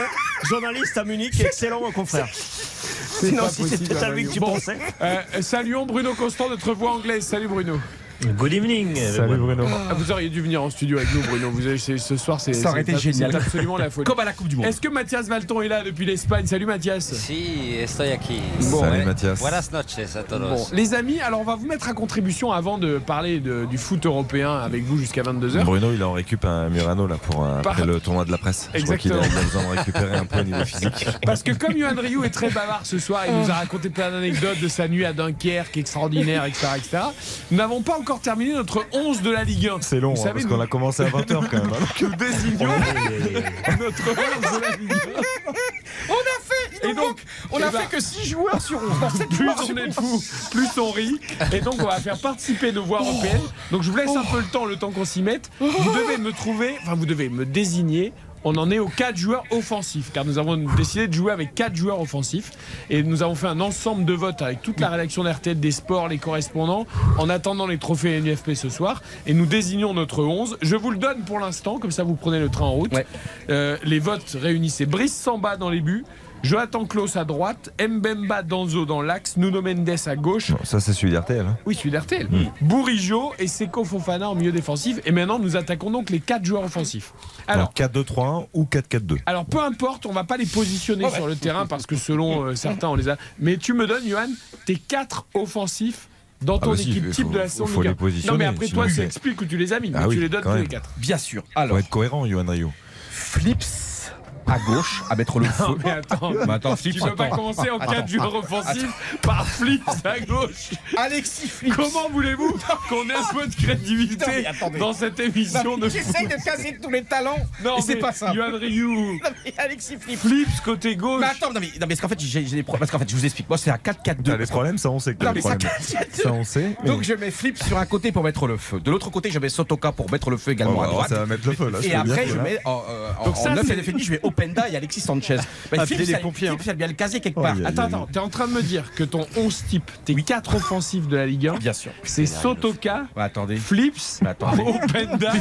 journaliste à Munich, excellent confrère. C'est Sinon, si c'était à lui que tu Bon, pensais. euh, saluons Bruno Constant, notre voix anglaise. Salut Bruno. Good evening. Salut Bruno. Ah, vous auriez dû venir en studio avec nous, Bruno. Vous avez, ce soir, c'est Ça aurait été génial. C'est absolument la folie. Comme à la Coupe du Monde. Est-ce que Mathias Valton est là depuis l'Espagne? Salut Mathias. Si, estoy aquí. Bon, Salut ouais. Mathias. Buenas noches a todos. Bon, les amis, alors on va vous mettre à contribution avant de parler de- du foot européen avec vous jusqu'à 22h. Bruno, il en récup un Murano là pour après Par- le tournoi de la presse. Je crois qu'il a, Exactement. il a besoin de récupérer un peu au niveau physique. Parce que comme Yohan Ryu est très bavard ce soir, il nous a raconté plein d'anecdotes de sa nuit à Dunkerque, extraordinaire, etc. etc. Nous n'avons pas encore terminé notre 11 de la Ligue 1. C'est long, hein, savez, parce nous- qu'on a commencé à 20h quand même. hein. Nous désignons notre 11 de la Ligue 1. On a fait, Et donc, on eh a ben, fait que 6 joueurs sur 11. Dans 7 plus on sur est 11. fou, plus on rit. Et donc, on va faire participer nos voix européennes. Donc, je vous laisse un peu le temps, le temps qu'on s'y mette. Vous devez me trouver, enfin, vous devez me désigner. On en est aux 4 joueurs offensifs, car nous avons décidé de jouer avec 4 joueurs offensifs. Et nous avons fait un ensemble de votes avec toute la rédaction d'RTL, des sports, les correspondants, en attendant les trophées NUFP ce soir. Et nous désignons notre 11. Je vous le donne pour l'instant, comme ça vous prenez le train en route. Ouais. Euh, les votes réunissaient Brice Samba dans les buts, Jonathan Klaus à droite, Mbemba Danzo dans l'axe, Nuno Mendes à gauche. Non, ça c'est celui d'RTL. hein. Oui, celui d'RTL. Bourigeau et Seko Fofana en milieu défensif. Et maintenant, nous attaquons donc les quatre joueurs offensifs. Alors, Donc 4-2-3-1 ou 4-4-2. alors peu importe, on va pas les positionner sur le terrain parce que selon euh, certains, on les a. Mais tu me donnes, Johan, tes quatre offensifs dans ton bah si, équipe faut- type de la saison faut les 1. positionner, Non, mais après, toi, ça explique où tu les as mis. Ah mais oui, tu les donnes tous les quatre. Bien sûr. Faut Alors, être cohérent, Johan Rio. Flips à gauche, à mettre le feu. Non, mais attends. Mais attends, Flips, Tu peux pas attends. commencer en Attends. quatre joueurs offensifs par Flips à gauche. Alexis Flips. Comment voulez-vous qu'on ait un peu de Non, crédibilité dans cette émission de J'essaye de caser tous les talents. Non, et c'est pas ça. Yohan Ryu, Non, Alexis Flips. Flips côté gauche. Mais attends, non mais, non, mais parce qu'en fait, j'ai j'ai des problèmes. Parce qu'en fait, je vous explique. Moi, c'est un 4-4-2. T'as des problèmes, ça on sait que Non, mais des ça, problèmes. 4-4-2. Ça on sait. mais- Donc je mets Flips sur un côté pour mettre le feu. De l'autre côté, je mets Sotoka pour mettre le feu également Oh, à bah, droite. ça va mettre le feu là. Et après, je mets en, euh, en- Donc ça, c'est- et défini, je mets Openda et Alexis Sanchez. Bah, Appelez Flips, les pompiers, hein. Flips, elle vient le caser quelque Oh, part. a- Attends, attends, t'es en train de me dire que ton 11 type, tes 4 offensifs de la Ligue 1, Bien sûr. c'est Sotoka, Bah, attendez. Flips, Mais attendez. Openda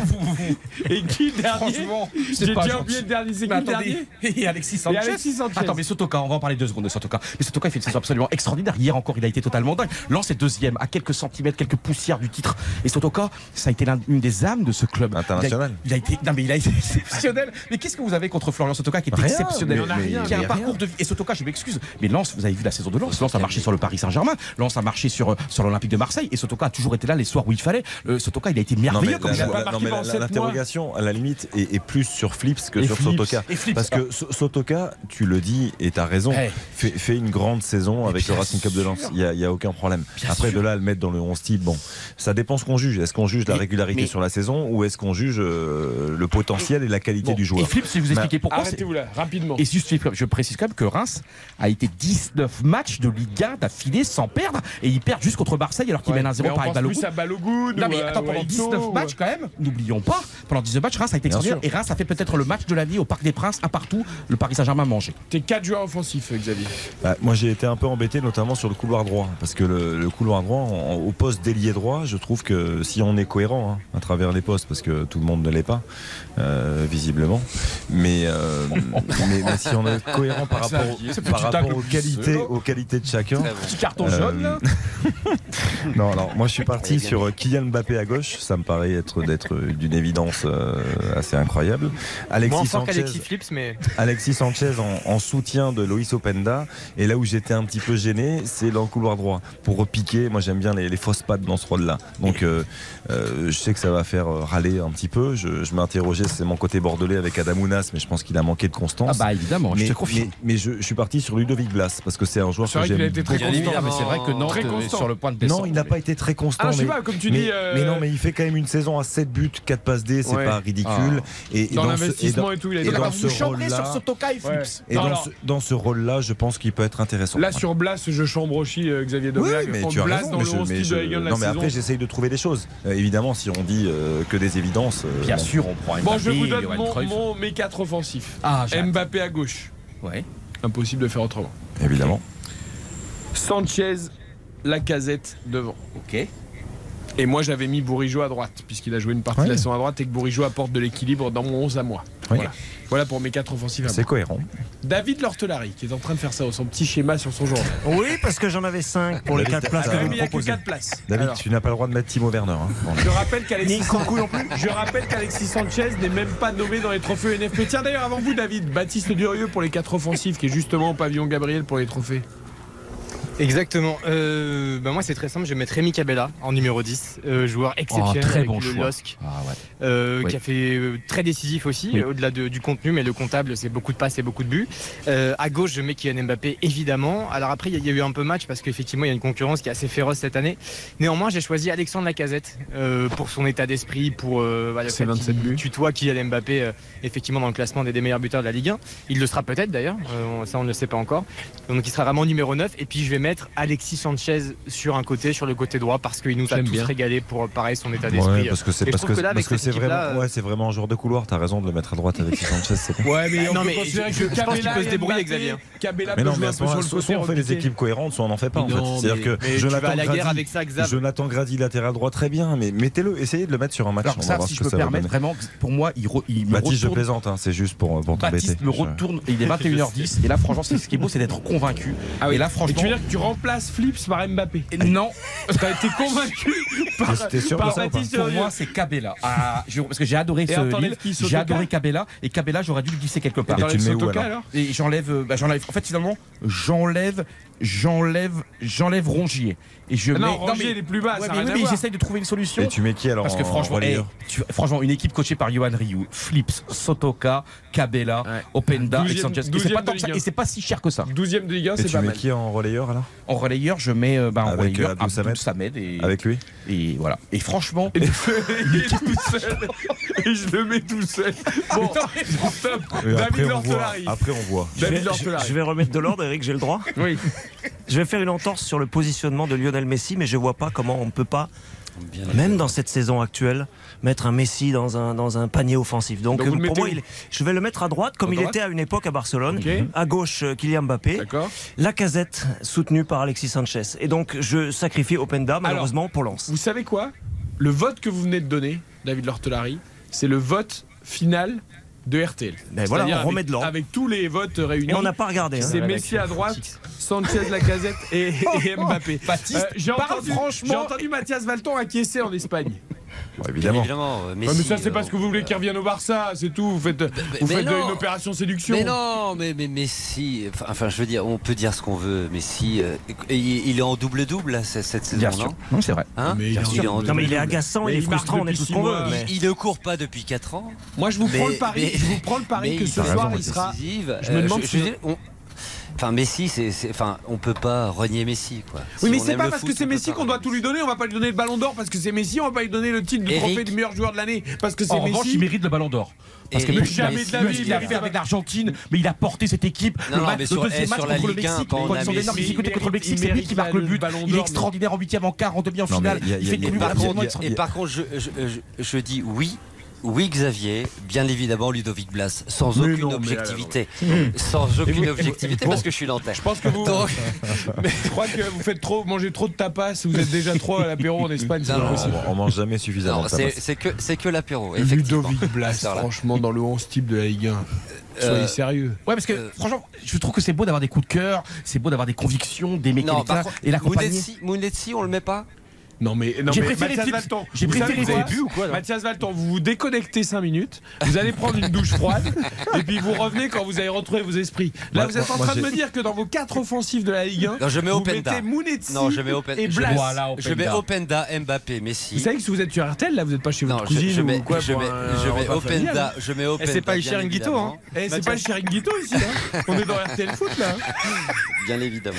et qui dernier Franchement, J'ai déjà oublié le dernier, c'est qui Mais le dernier. Et Alexis Sanchez. Alexis Sanchez. Attends, mais Sotoka, on va en parler deux secondes de Sotoka. Mais Sotoka, il fait une saison absolument extraordinaire. Hier encore, il a été totalement dingue. Lens est deuxième, à quelques centimètres, quelques poussières du titre. Et Sotoka, ça a été l'une des âmes de ce club. International. Il a, il a été, non mais il a été exceptionnel. Mais qu'est-ce que vous avez contre Florian Sotoka qui est Rien, exceptionnel, mais- mais- qui a un parcours de vie. Et Sotoka, je m'excuse, mais Lens, vous avez vu la saison de Lens. Lens a marché sur le Paris Saint-Germain. Lens a marché sur, sur l'Olympique de Marseille. Et Sotoka a toujours été là les soirs où il fallait. Euh, Sotoka, il a été Non, merveilleux comme la- non, mais la- l'interrogation, à la limite, est, est plus sur Flips que Et sur Flips, Sotoka. Flips. Parce que So- Sotoka, tu le dis et tu as raison, fait, fait une grande saison avec le Racing Club de Lens. Il n'y a, il a aucun problème. Bien Après, sûr. de là à le mettre dans le 11 type, bon, ça dépend ce qu'on juge. Est-ce qu'on juge la régularité sur la saison ou est-ce qu'on juge euh, le potentiel et la qualité du joueur? Et Flips, je vais vous expliquer pourquoi. C'est- Arrêtez-vous là, rapidement. Et juste, je précise quand même que Reims a été 19 matchs de Ligue 1 d'affilée sans perdre. Et ils perdent juste contre Marseille alors qu'ils Ouais, mènent un 0 mais on par pense Balogun. plus à Balogun Non mais attends, pendant Waito, 19 ou- matchs quand même, n'oublions pas, pendant 19 matchs, Reims a été extraordinaire. Et Reims a fait peut-être le match de la vie au Parc des Princes, à partout, le Paris Saint-Germain mangé. T'es quatre joueurs offensifs, Xavier. Bah, moi j'ai été un peu embêté notamment sur le couloir droit parce que le, le couloir droit au poste d'ailier droit je trouve que si on est cohérent hein, à travers les postes parce que tout le monde ne l'est pas euh, visiblement mais, euh, mais, mais si on est cohérent par rapport, par rapport aux qualités aux qualités de chacun Petit carton Euh, jaune, là. non alors moi je suis parti sur euh, Kylian Mbappé à gauche ça me paraît être d'être d'une évidence euh, assez incroyable Alexis Moins Sanchez Flips, mais Alexis Sanchez en, en soutien de Loïs Openda. Et là où j'étais un petit peu gêné, c'est dans le couloir droit. Pour repiquer, moi j'aime bien les, les fausses pattes dans ce rôle-là. Donc euh, euh, je sais que ça va faire euh, râler un petit peu. Je, je m'interrogeais, c'est mon côté bordelais avec Adamounas, mais je pense qu'il a manqué de Ah constance. bah évidemment, je mais, te confirme. mais, mais je, je suis parti sur Ludovic Blas parce que c'est un joueur C'est que vrai qu'il a j'aime été très constant. Ah, mais c'est vrai que Nantes est sur le point de descendre. Non, il n'a pas été très constant. Ah, je sais mais, pas, comme tu mais- dis, euh, mais non, mais il fait quand même une saison à 7 buts, 4 passes D, c'est Ouais. pas ridicule. Ah. Et, et Dans ce- l'investissement et et tout, il a été dans ce rôle-là- sur Sotoka et. Flips. et dans, ce, ce rôle-là, je pense qu'il peut être intéressant. Là, sur Blas, je chambre aussi euh, Xavier Oui, Domergue. mais tu as raison. dans mais le je- 11 mais type je- de Ligue 1 de la non, mais après, j'essaye de trouver des choses. Euh, évidemment, si on dit euh, que des évidences. Bien sûr, on prend Bon, je vous donne mon, mon- mes quatre offensifs. Ah. Mbappé à gauche. Ouais. Impossible de faire autrement. Évidemment. Sanchez, Lacazette devant. Ok. Et moi, j'avais mis Bourigeau à droite, puisqu'il a joué une partie Ouais. de la saison à droite et que Bourigeau apporte de l'équilibre dans mon 11 à moi. Oui. Voilà. Voilà pour mes quatre offensifs à C'est cohérent. David Lortelari, qui est en train de faire ça, son petit schéma sur son journal. Oui, parce que j'en avais 5 pour les David, 4 places que vous mais il n'y a que proposez. 4 places. David, Alors, tu n'as pas le droit de mettre Timo Werner. hein. Bon. je rappelle qu'Alexis Ni Coucou non plus. Je rappelle qu'Alexis Sanchez n'est même pas nommé dans les trophées NFP. Tiens d'ailleurs avant vous David, Baptiste Durieux pour les quatre offensifs qui est justement au pavillon Gabriel pour les trophées. Exactement. Euh, bah moi, c'est très simple. Je vais mettre Rémi Cabella en numéro 10, euh, joueur exceptionnel Oh, très avec bon le choix. LOSC, Ah ouais. euh, Oui. qui a fait euh, très décisif aussi, Oui. au-delà de- du contenu, mais le comptable, c'est beaucoup de passes et beaucoup de buts. Euh, à gauche, je mets Kylian Mbappé, évidemment. Alors après, il y, y a eu un peu match parce qu'effectivement, il y a une concurrence qui est assez féroce cette année. Néanmoins, j'ai choisi Alexandre Lacazette euh, pour son état d'esprit, pour le Ses fait 27 qu'il buts. tutoie Kylian Mbappé, effectivement, dans le classement des, des meilleurs buteurs de la Ligue 1. Il le sera peut-être d'ailleurs, ça on ne le sait pas encore. Donc il sera vraiment numéro 9. Et puis je vais mettre Alexis Sanchez sur un côté, sur le côté droit, parce qu'il nous a tous bien. régalé pour pareil son état d'esprit. Ouais, parce que c'est parce que, que là, parce que c'est vraiment ouais, c'est vraiment un joueur de couloir. T'as raison de le mettre à droite avec Sanchez. c'est. Ouais, mais on non, peut mais considérer je- que je pense qu'il Cabella peut se débrouiller, Xavier. Cabella Mais non, mais à ce soit on fait des équipes cohérentes, soit on n'en fait pas. en Non, fait. C'est-à-dire que Jonathan Grady- latéral droit très bien, mais mettez-le, essayez de le mettre sur un match. Alors on va ça, voir si je peux permettre, vraiment, pour moi, il, Baptiste, je plaisante, hein, c'est juste pour, pour t'embêter. Baptiste me retourne, il est 21h10 et là franchement c'est ce qui est beau c'est d'être convaincu. Ah oui. Et là Et franchement tu veux dire que tu remplaces Flips par Mbappé non, T'as été convaincu par, Mais sûr par ça Baptiste pour moi c'est Cabella. Ah, je- parce que j'ai adoré Et ce qui, j'ai adoré Cabella et Cabella j'aurais dû le glisser quelque part. Et T'enlèves tu le mets où, Sotoka, alors alors Et j'enlève, euh, bah, j'enlève. En fait, finalement, j'enlève, j'enlève, j'enlève Rongier. Et je Ah mets. non, Rongier, mais- il est plus bas, Ouais, mais oui, mais j'essaye de trouver une solution. Et tu mets qui alors Parce que en franchement, eh, tu- franchement, une équipe coachée par Johan Ryu, Flips, Sotoka, Cabella, Ouais. Openda et Sanchez. Et c'est pas et si cher que ça. 12ème de Ligue 1, Et c'est tu pas mets mal. qui en relayeur alors En relayeur, je mets euh, bah, en Avec, relayeur euh, Abdou Samed. Samed et, Avec lui et voilà. Et franchement, Il est tout seul. Et je le mets tout seul. Bon, top. David après, on voit, Lortelari. après on voit. Je vais, David je- Lortelari. je vais remettre de l'ordre, Eric, j'ai le droit. Oui. Je vais faire une entorse sur le positionnement de Lionel Messi, mais je vois pas comment on ne peut pas, même dans cette saison actuelle, mettre un Messi dans un, dans un panier offensif. Donc, euh, pour mettez moi, il je vais le mettre à droite, comme À il était à une époque à Barcelone. À gauche, euh, Kylian Mbappé. D'accord. La casette soutenue par Alexis Sanchez. Et donc, je sacrifie Openda, malheureusement, pour Lens. Vous savez quoi? Le vote que vous venez de donner, David Lortelari, c'est le vote final de RTL. Ben voilà, on remet avec- de l'ordre. Avec tous les votes réunis. Et on n'a pas regardé. hein. C'est Messi à droite, Sanchez, Lacazette et, et Mbappé. Baptiste, j'ai entendu, franchement. j'ai entendu Mathias Valton acquiescer en Espagne. Bah, évidemment. Euh, mais, ça, c'est parce euh, que vous voulez euh, qu'il revienne au Barça, c'est tout. Vous faites, bah, une opération séduction. Mais non, mais, mais, si. Enfin, je veux dire, on peut dire ce qu'on veut, mais si. Il, est en double-double cette saison, non Non, c'est vrai. Hein mais il, est non, mais il est agaçant, il est frustrant, on est tout ce qu'on veut. Il ne court pas depuis 4 ans. Moi, je vous prends le pari. Je vous prends le pari que ce soir, il sera. Je me demande si. Enfin, Messi, c'est, enfin, on peut pas renier Messi, quoi. Oui, mais c'est pas parce que c'est Messi qu'on doit tout lui donner. On va pas lui donner le Ballon d'Or parce que c'est Messi. On va pas lui donner le titre de trophée du meilleur joueur de l'année parce que c'est Messi. En revanche, il mérite le Ballon d'or. Parce que jamais de la vie, il est arrivé avec l'Argentine, mais il a porté cette équipe. Non, le, match, deuxième match contre le Mexique, quand ils sont contre le Mexique, c'est lui qui marque le but. Il est extraordinaire en huitième, en quart, en demi-finale. Il fait Et par contre, je dis oui oui, Xavier, bien évidemment, Ludovic Blas, sans aucune objectivité. Sans aucune objectivité, parce que je suis nantais. Je pense que vous. Mais je crois que vous faites trop, mangez trop de tapas, vous êtes déjà trop à l'apéro en Espagne. Non, non, on, on, mange jamais suffisamment. C'est que, que l'apéro. Ludovic Blas, franchement, dans le 11 type de la Ligue 1. Euh, Soyez sérieux. Ouais, parce que euh, franchement, je trouve que c'est beau d'avoir des coups de cœur, c'est beau d'avoir des convictions, des mécaniques et la compagnie. Mounetsi, on le met pas? Non mais, non j'ai préféré Mathias Valton. Vous avez ou quoi Mathias Valton, vous vous déconnectez 5 minutes, vous allez prendre une douche froide et puis vous revenez quand vous avez retrouvé vos esprits. Là, vous êtes en train de me dire que dans vos 4 offensives de la Ligue 1, vous mettez Mounetzi non, je mets Open... et Blas. Je, mets Openda, Mbappé, Messi. Vous savez que si vous êtes sur RTL, là, vous n'êtes pas chez votre non, je, mets, Openda. Et c'est pas Guito, hein Et eh, c'est pas Guito ici, hein On est dans RTL Foot, là. Hein. Bien évidemment.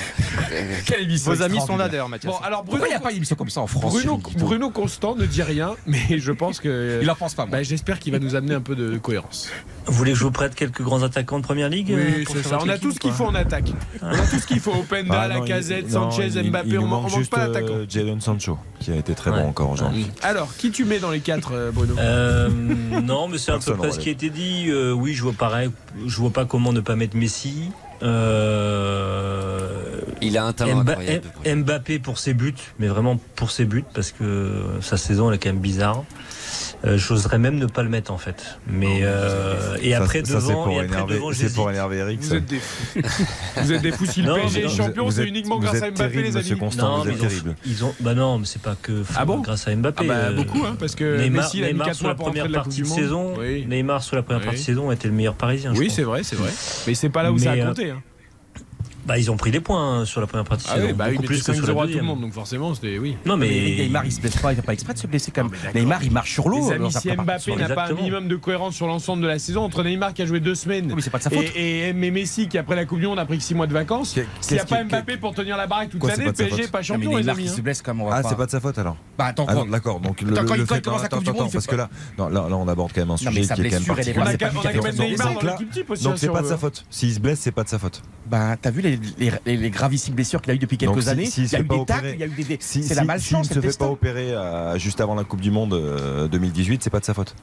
Quelle émission Vos amis sont là, d'ailleurs, Mathias. Bon, alors Bruno, il n'y a pas d'émission comme ça en Bruno, Constant ne dit rien, mais je pense que. Il en pense pas, bah, J'espère qu'il va nous amener un peu de cohérence. Vous voulez que je vous prête quelques grands attaquants de première ligue Oui, euh, c'est ça. On a tout ce qu'il faut en attaque. On a tout ce qu'il faut. Openda, bah la Lacazette, Sanchez, Mbappé. on manque, juste euh, pas d'attaquant. Jadon Sancho, qui a été très bon encore aujourd'hui. Alors, qui tu mets dans les quatre, euh, Bruno Non, mais c'est à peu près ce qui a été dit. oui, je vois pareil. Je vois pas comment ne pas mettre Messi. Euh, il a un talent Mba Mbappé pour ses buts, mais vraiment pour ses buts, parce que sa saison elle est quand même bizarre. Euh, J'oserais même ne pas le mettre en fait. Mais euh, et après ça, devant, ça et après énerver, devant, C'est pour énerver Eric. Vous êtes des fous. vous êtes des fous. Si le PSG est c'est uniquement grâce à Mbappé, terrible, les amis. Constant, non, ils ont, bah non, mais c'est pas que ah bon grâce à Mbappé. Ah bah, euh, beaucoup, hein, parce que Neymar, Messi, Neymar, la première partie de saison, oui. Neymar sous la première partie de saison était le meilleur Parisien. Oui, c'est vrai, c'est vrai. Mais c'est pas là où ça a euh, compté. Hein. Bah, ils ont pris des points hein, sur la première partie. Ah oui, bah, beaucoup plus que sur la deuxième. tout le monde, donc forcément, c'était oui. Non mais... Neymar, il se blesse pas, il fait pas exprès de se blesser quand même. Neymar, il marche sur l'eau. Euh, si Mbappé n'a pas un minimum de cohérence sur l'ensemble de la saison entre Neymar qui a joué deux semaines oui, mais pas sa faute. Et, et, Messi qui après la Coupe du Monde a pris six mois de vacances. S'il n'y a pas Mbappé pour tenir la baraque toute l'année, PSG pas champion. Neymar se hein. blesse comme on Ah, c'est pas de sa faute alors. Bah attends, ah, d'accord. Donc le commence la Coupe du parce que là, là, on aborde quand même un sujet qui est quand même. On a quand même Neymar dans. Donc c'est pas de euh, sa faute. S'il se blesse, c'est pas de sa faute. Bah t'as vu les les, gravissimes blessures qu'il a eu depuis quelques années. Si, il, y a eu des tacles, il y a eu des. c'est la malchance. S'il ne se fait pas opérer euh, juste avant la Coupe du Monde euh, 2018, c'est pas de sa faute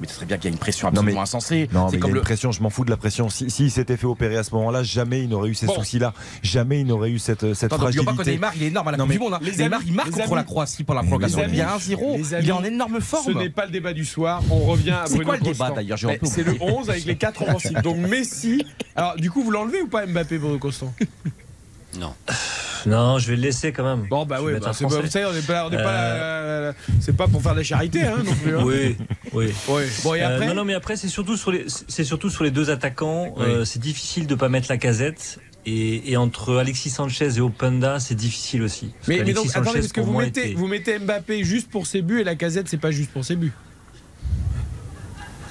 mais ce serait bien qu'il y ait une pression absolument insensée. Non, mais comme il pression, je m'en fous de la pression. S'il si, s'était fait opérer à ce moment-là, jamais il n'aurait eu ces soucis-là. Jamais il n'aurait eu cette, euh, cette Attends, fragilité. Neymar, il est énorme à la non, Coupe du Monde. Hein. Neymar, il marque contre la Croatie pour la prolongation. Il y a un 0 Il est en énorme forme. Ce n'est pas le débat du soir. On revient à C'est quoi le débat d'ailleurs C'est le 11 avec les 4 offensives. Donc Messi. Alors, du coup, vous l'enlevez ou pas Mbappé, Bruno Constant? Non. Non, je vais le laisser quand même. Bon, bah oui, bah, c'est pas, pas, euh, euh, pas pour faire de la charité, hein, non plus. Hein. Oui, oui. Bon, et euh, après non, non, mais après, c'est surtout, sur les, surtout sur les deux attaquants. C'est difficile de ne pas mettre la casette. Et, entre Alexis Sanchez et Openda, c'est difficile aussi. Mais, donc, Sanchez, attendez, parce que vous mettez, vous mettez Mbappé juste pour ses buts et la casette, c'est pas juste pour ses buts.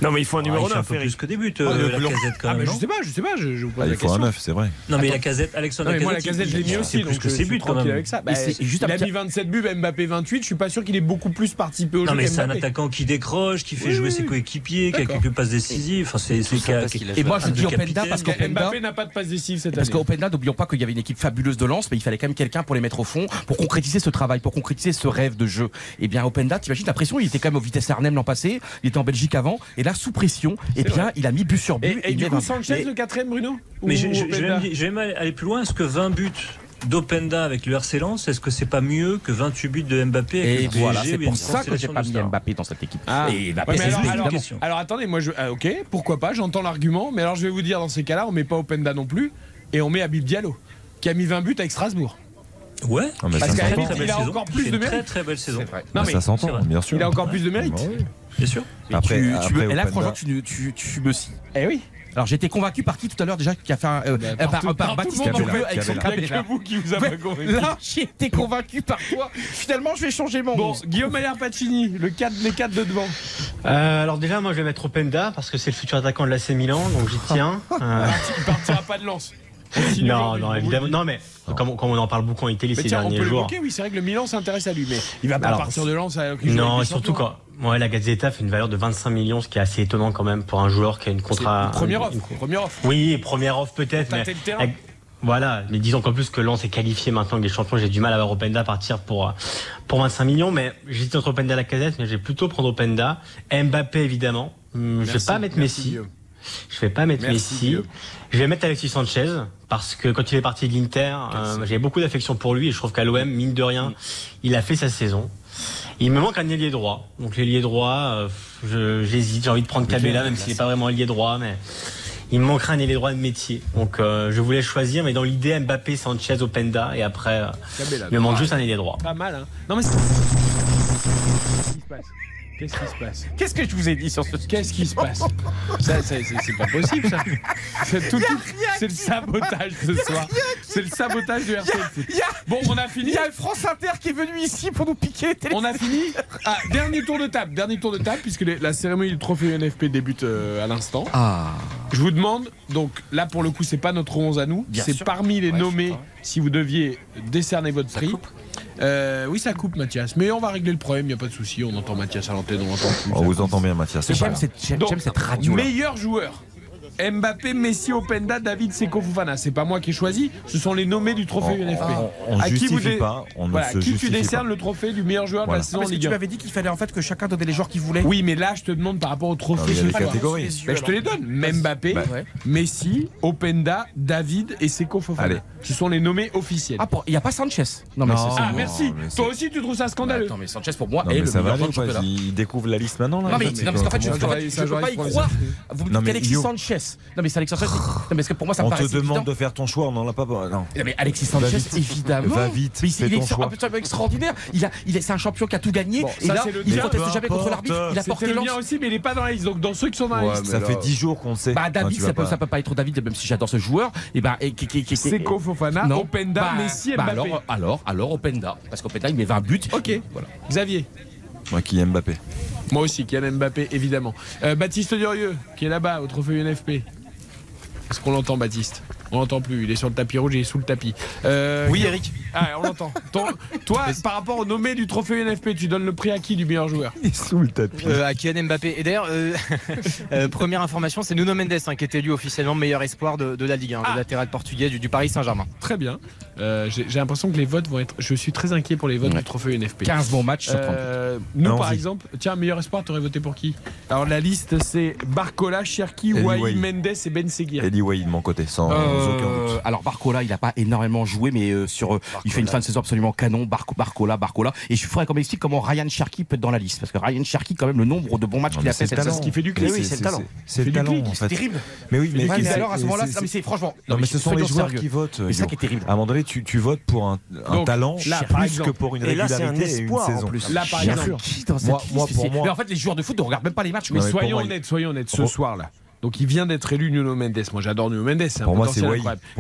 Non, mais il faut un ah, numéro 9. Eric. plus que débute, euh, ah, la casette quand même. Ah, mais je sais pas, je sais pas, je, je vous ah, pose la question. Il faut un 9, c'est vrai. Non, mais la casette, Alexandre, la casette, je l'ai mis aussi, donc euh, je suis tranquille avec ça. Bah, il a mis 27 buts, Mbappé 28, je suis pas sûr qu'il ait beaucoup plus participé au jeu. Non, mais c'est un attaquant qui décroche, qui fait jouer ses coéquipiers, qui a quelques passes décisives. Enfin, c'est Et moi, je dis Openda parce qu'Mbappé n'a pas de passe décisive cette année. Parce qu'Openda, n'oublions pas qu'il y avait une équipe fabuleuse de lance, mais il fallait quand même quelqu'un pour les mettre au fond, pour concrétiser ce travail, pour concrétiser ce rêve de jeu. Et bien, Openda, t'imagines la pression, il était quand même au Vitesse Arnhem l'an passé, il était en Belgique avant, et sous pression, eh bien, il a mis but sur but. Et, du coup, Sanchez, le quatrième, Bruno Mais je, aller plus loin. Est-ce que 20 buts d'Openda avec le RC Lens, est-ce que c'est pas mieux que 28 buts de Mbappé avec Et le voilà, c'est pour ça que j'ai pas mis Mbappé dans cette équipe. Ah. Et Mbappé, ouais, alors, alors, alors, attendez, moi je, ah, ok, pourquoi pas, j'entends l'argument, mais alors je vais vous dire dans ces cas-là, on met pas Openda non plus et on met Habib Diallo qui a mis 20 buts avec Strasbourg. Ouais, ah, parce a encore plus de. Très très belle saison. Ça s'entend, bien sûr. Il a encore plus de mérite. Bah Bien sûr. Et après, là, franchement, tu, tu, tu me scies. Eh oui. Alors j'étais convaincu par qui tout à l'heure déjà qui a fait un, par, Baptiste qui avec son là. vous qui vous avez ouais, Là j'étais convaincu par toi. Finalement je vais changer mon. Bon, Guillaume Allaire Pacini, le 4 les 4 de devant. Euh, alors déjà moi je vais mettre Openda parce que c'est le futur attaquant de l'AC Milan donc j'y tiens. Euh... Il partira pas de lance. Non, non, évidemment. Non, mais non. Comme, comme, on en parle beaucoup en Italie ces derniers jours. Oui, c'est vrai que le Milan s'intéresse à lui, mais il va pas partir de Lens. Euh, à... Non, et surtout quand. Ouais, la Gazzetta fait une valeur de 25 millions, ce qui est assez étonnant quand même pour un joueur qui a une contrat. Première offre. Une... Première offre. Oui, première offre peut-être, mais. Voilà, mais disons qu'en plus que Lens est qualifié maintenant que les champions, j'ai du mal à voir Openda partir pour euh, pour 25 millions, mais j'hésite entre Openda et la casette, mais je vais plutôt prendre Openda, Mbappé évidemment, Merci. je vais pas mettre Messi. Je vais pas mettre Messi. Je vais mettre Alexis Sanchez parce que quand il est parti de l'Inter, euh, j'ai beaucoup d'affection pour lui et je trouve qu'à l'OM, mine de rien, il a fait sa saison. Il me manque un ailier droit. Donc l'ailier droit, euh, j'hésite, j'ai envie de prendre Cabella même s'il n'est pas vraiment ailier droit, mais il me manquerait un ailier droit de métier. Donc euh, je voulais choisir, mais dans l'idée Mbappé, Sanchez, Openda et après, il me manque juste un ailier droit. Pas mal. Hein non mais. Qu'est-ce qui se passe Qu'est-ce que je vous ai dit sur ce Qu'est-ce qui se passe Ça, c'est pas possible, ça. C'est le sabotage ce soir. C'est le sabotage du RC. Bon, on a fini. Il y a le France Inter qui est venu ici pour nous piquer. On a fini. Ah, dernier tour de table, dernier tour de table, puisque la cérémonie du trophée UNFP débute euh, à l'instant. Ah. Je vous demande, donc là pour le coup, c'est pas notre 11 à nous, c'est parmi les nommés, si vous deviez décerner votre prix. Euh, oui, ça coupe Mathias, mais on va régler le problème, il n'y a pas de souci. On entend Mathias à l'antenne, on entend tout. On vous entend bien, Mathias. J'aime cette, radio. Meilleur joueur Mbappé, Messi, Openda, David, Seko, Fofana. C'est pas moi qui ai choisi, ce sont les nommés du trophée on, UNFP. On, on à qui, vous dé... pas, qui tu décernes le trophée du meilleur joueur de la saison Ligue 1 Tu m'avais dit qu'il fallait en fait que chacun donnait les joueurs qu'il voulait. Oui, mais là je te demande par rapport au trophée. Catégories. Ben, je te les donne. Bah, Mbappé. Bah, Messi, Openda, David et Seko Fofana. Ce sont les nommés officiels. Ah, il n'y a pas Sanchez. Non, mais non. Ah, merci. Toi aussi tu trouves ça scandaleux. Bah, attends, mais Sanchez pour moi non, est le ça meilleur va, joueur. Il découvre la liste maintenant. Non, mais, non, parce qu'en fait, je ne peux pas y croire. Vous me dites Alexis Sanchez. Non, mais c'est Alexis Sanchez. Non, mais parce que pour moi, ça me On te demande de faire ton choix, on n'en a pas. Non. non. mais Alexis Sanchez, va évidemment. Va vite. Mais il, est absolument extraordinaire. Il il c'est un champion qui a tout gagné. Et ça, là, il ne proteste jamais contre l'arbitre. Il a porté le aussi, mais il n'est pas dans la liste. Donc, dans ceux qui sont dans la liste. Ça fait 10 jours qu'on sait. Ah, bah, David, ça peut pas être David, même si j'adore ce joueur. Et bah, Seko Fofana, Openda, bah, Messi, et Mbappé. Alors, alors, Openda. Parce qu'Openda, il met 20 buts. Ok. Voilà. Xavier. Moi qui aime Mbappé. Moi aussi, Kylian Mbappé, évidemment. Euh, Baptiste Durieux, qui est là-bas au trophée UNFP. Est-ce qu'on l'entend, Baptiste? On n'entend plus. Il est sur le tapis rouge, il est sous le tapis. Euh, oui, Eric. Ah, on l'entend. toi, par rapport au nommé du trophée NFP, tu donnes le prix à qui du meilleur joueur Il est sous le tapis. Euh, à Kylian Mbappé. Et d'ailleurs, euh, première information, c'est Nuno Mendes hein, qui est élu officiellement meilleur espoir de, la Ligue, hein, ah. le latéral portugais du, Paris Saint-Germain. Très bien. J'ai l'impression que les votes vont être. Je suis très inquiet pour les votes du trophée NFP. 15 bons matchs. nous, par exemple, tiens, meilleur espoir, t'aurais voté pour qui? Alors la liste, c'est Barcola, Cherki, Wai, Mendes et Ben Seguir. Eli Wai de mon côté. Euh, alors Barcola, il n'a pas énormément joué, mais euh, sur, euh, il fait une fin de saison absolument canon. Barcola, Barcola. Et je ferais qu'on m'explique comment Ryan Cherky peut être dans la liste. Parce que Ryan Cherky, quand même, le nombre de bons matchs qu'il a fait, c'est ce qui fait du clic. Eh oui, c'est le talent. C'est le talent. C'est terrible. Mais oui, mais alors à ce moment-là, c'est franchement. Non, mais ce sont les joueurs qui votent. C'est ça qui est terrible. À un moment donné, tu votes pour un talent plus que pour une régularité et une saison. Là, par exemple, moi, pour moi. Mais en fait, les joueurs de foot ne regardent même pas les matchs. Mais soyons honnêtes, soyons honnêtes. Ce soir-là, donc il vient d'être élu Nuno Mendes. Moi j'adore Nuno Mendes, Pour moi, c'est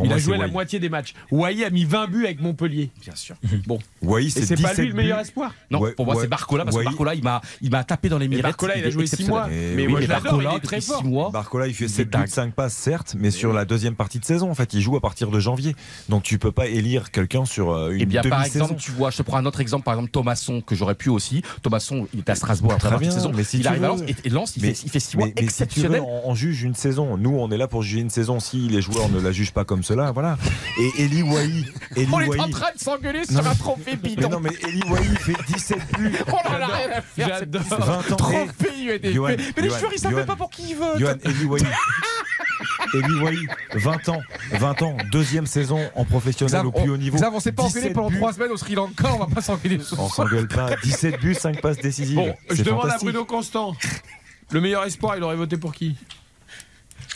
il a joué la moitié des matchs. Wai a mis 20 buts avec Montpellier, bien sûr. Bon. Wai, c'est pas lui le meilleur espoir. Non, pour moi c'est Barcola parce que Barcola il m'a il m'a tapé dans les mirettes. Barcola il a joué 6 mois. Eh mais, oui, Barcola il est très fort. Mois, Barcola il fait 7 buts 5 passes certes, mais sur la deuxième partie de saison en fait, il joue à partir de janvier. Donc tu peux pas élire quelqu'un sur euh, une eh demi-saison. par exemple, tu vois, je te prends un autre exemple par exemple Thomasson que j'aurais pu aussi. Thomasson il est à Strasbourg à travers la saison, mais il arrive à Lens et Lens il fait 6 mois exceptionnels en juge une saison. Nous, on est là pour juger une saison. Si les joueurs ne la jugent pas comme cela, voilà. Et Eli Wahi. on est en train de s'engueuler sur un trophée bidon. non, mais Eli Wahi fait 17 buts. On en a rien à faire. J'adore. 20 ans. Trophée mais les joueurs, ils savent pas pour qui ils votent. Eli Wahi. 20 ans. 20 ans. Deuxième saison en professionnel au plus haut niveau. on s'est pas engueulé pendant 3 semaines au Sri Lanka. On va pas s'engueuler. On s'engueule pas. 17 buts, 5 passes décisives. Bon, je demande à Bruno Constant. Le meilleur espoir, il aurait voté pour qui?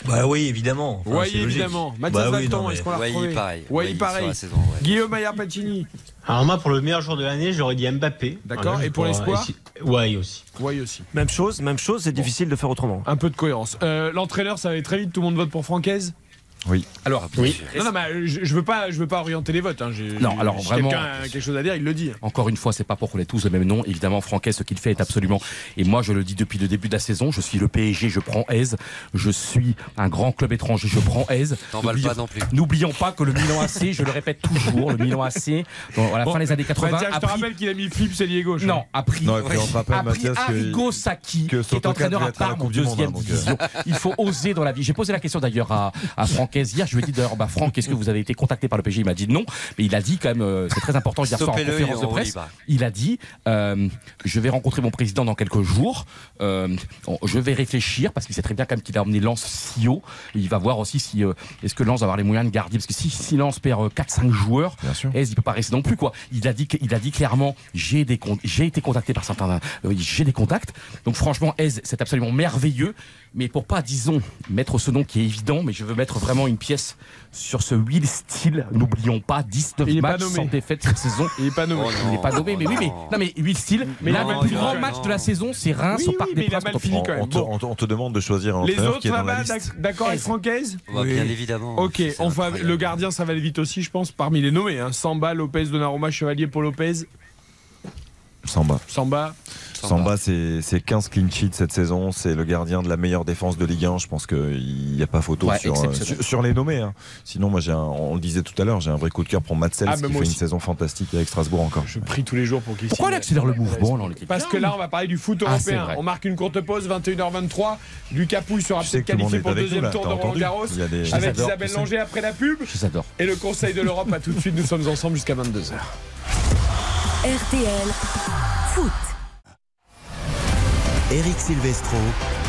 Bah oui, évidemment. Enfin, Oui, évidemment. Mathias Bah oui, est-ce qu'on l'a Wai, retrouvé pareil. La saison, ouais. Guillaume Maillard Pacini. Alors moi, pour le meilleur joueur de l'année, j'aurais dit Mbappé. D'accord. Et pour l'espoir Ouais, aussi. Oui aussi. Même chose, même chose, c'est difficile de faire autrement. Un peu de cohérence. Euh, L'entraîneur, ça va aller très vite. Tout le monde vote pour Francaise? Oui. Alors, Oui. Non, non, mais je, je veux pas, je veux pas orienter les votes. hein. Non, alors si vraiment- quelqu'un a quelque chose à dire, il le dit. Encore une fois, c'est pas pour qu'on ait tous le même nom. Évidemment, Franquet, ce qu'il fait est absolument. Et moi, je le dis depuis le début de la saison. Je suis le PSG, je prends Aise. Je suis un grand club étranger, je prends Aise. T'emballes N'oublions- pas non plus. N'oublions pas que le Milan AC, je le répète toujours, le Milan AC, dans- à la Bon, fin des années 80, bah, tiens, je te pris- rappelle qu'il a mis Philippe Célier gauche. hein. Non, a pris, Non, puis on a pris Arrigo Sacchi, que qui est entraîneur à Parme, deuxième hein, donc, euh. division. Il faut oser dans la vie. J'ai posé la question d'ailleurs à, à Hier. Je lui ai dit d'ailleurs, bah, Franck, est-ce que vous avez été contacté par le PSG Il m'a dit non, mais il a dit quand même, euh, c'est très important hier soir en conférence de presse. Il a dit euh, Je vais rencontrer mon président dans quelques jours. Euh, je vais réfléchir parce qu'il sait très bien quand même qu'il a emmené Lens si haut. Et il va voir aussi si euh, est-ce que Lens va avoir les moyens de garder. Parce que si, si Lens perd euh, 4-5 joueurs. Aise, il peut pas rester non plus quoi? Il a dit, il a dit clairement j'ai des con- j'ai été contacté par certains, euh, oui, j'ai des contacts. Donc franchement, Aise, c'est absolument merveilleux. Mais pour pas, disons, mettre ce nom qui est évident, mais je veux mettre vraiment une pièce sur ce Will Steele. N'oublions pas 19 Il matchs sans défaite cette saison. Il est pas nommé. Oh Il n'est pas nommé, mais oui, mais non. non, mais Will Steele, Mais des mal plus même. matchs de la saison, c'est Reims Oui, au oui, Parc mais des il a Princes mal contre fini Franck. quand même. On te, on on te demande de choisir un Les autres qui est dans la là-bas, liste. d'ac- d'accord avec Francaise Bah, Bien évidemment. Ok, on va, le gardien, ça va aller vite aussi, je pense, parmi les nommés. Hein. Samba, Lopez, Donnarumma, Chevalier, Paul Lopez. Samba. Samba. Samba, c'est c'est 15 clean sheets cette saison. C'est le gardien de la meilleure défense de Ligue 1. Je pense qu'il n'y a pas photo Ouais, sur, euh, sur, sur les nommés. hein. Sinon, moi, j'ai un- on le disait tout à l'heure, j'ai un vrai coup de cœur pour Matsels Ah, qui fait une saison fantastique avec Strasbourg encore. Je prie tous les jours pour qu'il Pourquoi signe. accélère le mouvement Parce que là, on va parler du foot Ah, européen. on marque une courte pause, 21h23. Lucas Pouille sera peut-être qualifié pour le nous, deuxième tour de Roland Garros. Il des- Avec Isabelle. Langer après la pub. Je les adore. Et le Conseil de l'Europe, à tout de suite. Nous sommes ensemble jusqu'à 22h. RTL Foot. Eric Silvestro.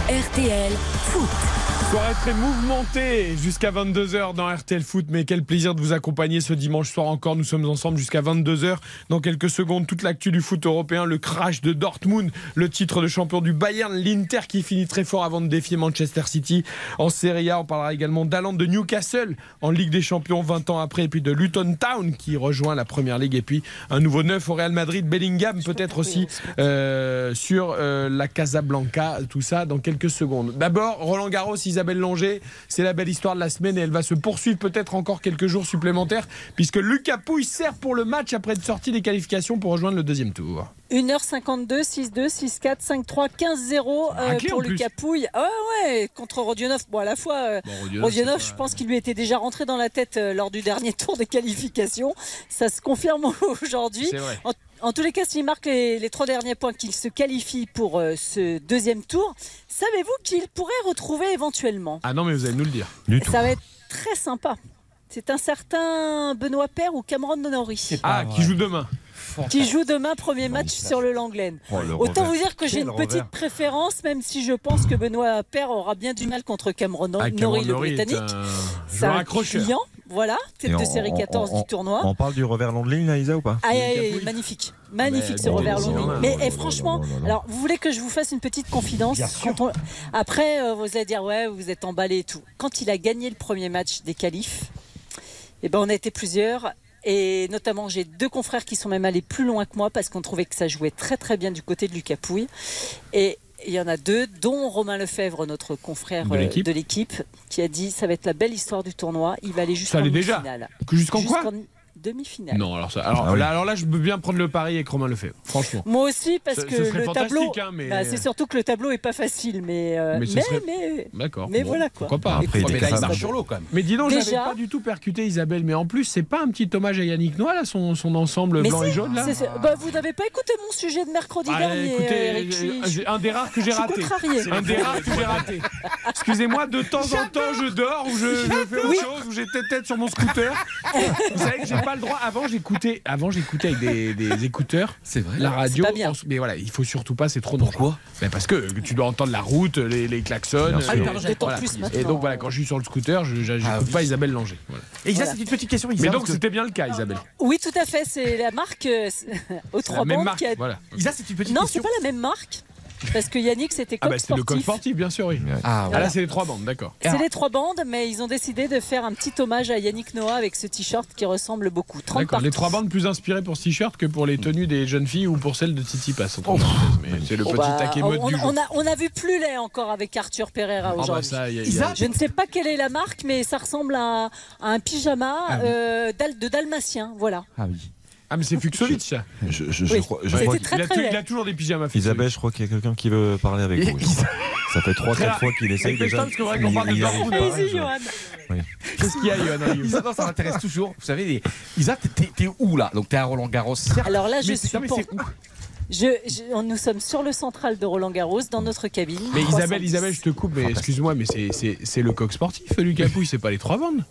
RTL Foot. Soirée très mouvementée jusqu'à 22h dans RTL Foot, mais quel plaisir de vous accompagner ce dimanche soir encore. Nous sommes ensemble jusqu'à 22h. Dans quelques secondes, toute l'actu du foot européen, le crash de Dortmund, le titre de champion du Bayern, l'Inter qui finit très fort avant de défier Manchester City en Serie A. On parlera également d'Alan de Newcastle en Ligue des Champions 20 ans après, et puis de Luton Town qui rejoint la Première Ligue, et puis un nouveau neuf au Real Madrid, Bellingham peut-être aussi euh, sur euh, la Casablanca, tout ça dans quelques secondes. D'abord, Roland Garros, Isabelle Langer, c'est la belle histoire de la semaine et elle va se poursuivre peut-être encore quelques jours supplémentaires puisque Lucas Pouille sert pour le match après être sorti des qualifications pour rejoindre le deuxième tour. 1h52, 6-2, 6-4, 5-3, 15-0 euh, pour. Lucas Pouille. Ah ouais, contre Rodionov. Bon, à la fois, euh, Rodionov, je pense qu'il lui était déjà rentré dans la tête euh, lors du dernier tour des qualifications. Ça se confirme aujourd'hui. En, tous les cas, s'il marque les, les trois derniers points, qu'il se qualifie pour euh, ce deuxième tour, savez-vous qu'il pourrait retrouver éventuellement? Ah non, mais vous allez nous le dire. Du Et tout. Ça va être très sympa. C'est un certain Benoît Père ou Cameron Nonori Ah, qui joue demain qui joue demain premier match sur le Langlaine. Oh, le Autant revers. vous dire que j'ai une petite revers. préférence, même si je pense que Benoît Père aura bien du mal contre Cameron Ah, Cameron le Norrie est Britannique. un C'est un client, voilà, tête Et de on- série on- 14 on- du tournoi. On parle du revers là, Isa, ou pas? Aïe, Pouille. magnifique, magnifique Mais ce revers normal. Mais eh, franchement, non, non, non. alors vous voulez que je vous fasse une petite confidence. Quand on- Après, euh, vous allez dire ouais, vous êtes emballé et tout. Quand il a gagné le premier match des qualifs, eh ben on a été plusieurs. Et notamment, j'ai deux confrères qui sont même allés plus loin que moi parce qu'on trouvait que ça jouait très très bien du côté de Lucas Pouille. Et il y en a deux, dont Romain Lefebvre, notre confrère De euh, l'équipe. l'équipe, qui a dit ça va être la belle histoire du tournoi. Il va aller jusqu'en. Que Jusqu'en quoi demi-finale. Non, alors ça. Alors, Ah oui. là, alors là, je peux bien prendre le pari avec Romain Lefebvre, franchement. Moi aussi, parce Ce- que ce serait le fantastique, tableau, hein, mais- bah, c'est surtout que le tableau est pas facile, mais euh, Mais mais, ce serait- mais- D'accord. Mais Bon, voilà, quoi. Pourquoi pas Après, mais là, il marche sur l'eau quand même. Mais dis donc, j'avais Déjà- pas du tout percuté Isabelle, mais en plus, c'est pas un petit hommage à Yannick Noah, là, son, son ensemble mais blanc et jaune, là bah, vous n'avez pas écouté mon sujet de mercredi Ah, dernier, écoutez, euh, un des rares que j'ai raté. Un des rares que j'ai raté. Excusez-moi, de temps en temps, je dors ou je, fais autre chose ou j'ai tête tête sur mon scooter. Vous savez que j'ai pas le droit. Avant, j'écoutais, avant, j'écoutais avec des, des écouteurs. C'est vrai. La radio, pas bien. en- mais voilà, il faut surtout pas, c'est trop dangereux. Pourquoi Parce que tu dois entendre la route, les, les klaxons. Euh. Ah oui, pardon, voilà. plus Et donc voilà, quand je suis sur le scooter, je j'écoute Ah oui. pas Isabelle Langer. Voilà. Et Isa, Voilà. c'est une petite question. Isa, Mais donc que- c'était bien le cas, Isabelle. Oui, tout à fait, c'est la marque euh, aux trois même marque. qui a... Voilà. Isa, c'est une petite Non, question. c'est pas la même marque. Parce que Yannick c'était Ah coq bah c'était le coq sportif. bien sûr, oui. Ah, Ah, là, c'est les trois bandes, d'accord. C'est les trois bandes, mais ils ont décidé de faire un petit hommage à Yannick Noah avec ce t-shirt qui ressemble beaucoup. 30 D'accord, par les trois bandes plus inspirées pour ce t-shirt que pour les tenues des jeunes filles ou pour celles de Titi Pass. Mais c'est le Oh petit bah, taquet on, mode du jour. on a, on a vu plus laid encore avec Arthur Pereira bah aujourd'hui. ça, y a- y a- Je ne sais pas quelle est la marque, mais ça ressemble à, à un pyjama Ah oui. euh, de dalmatien. Voilà. Ah oui. Ah, mais c'est Fuxovic, ça. Je, je- je Oui. crois, je C'était crois très, il, a très tou- laid. il a toujours des pyjamas Fuxovic. Isabelle, je crois qu'il y a quelqu'un qui veut parler avec vous. Ça fait 3-4 fois qu'il essaye Avec déjà. parce que vrai qu'on Il- parle de Dortmund, Johan. Qu'est-ce qu'il y a, Johan Isa, non, ça m'intéresse toujours. Vous savez, les... Isa, t'es- t'es t'es où là? Donc t'es à Roland Garros. certes, Alors là, je mais- suis mais pour- c'est où? Je, je- nous sommes sur le central de Roland Garros, dans notre cabine. Mais 310. Isabelle, Isabelle, je te coupe, mais excuse-moi, mais c'est- c'est c'est le coq sportif, Lucas Pouille, c'est pas les trois bandes.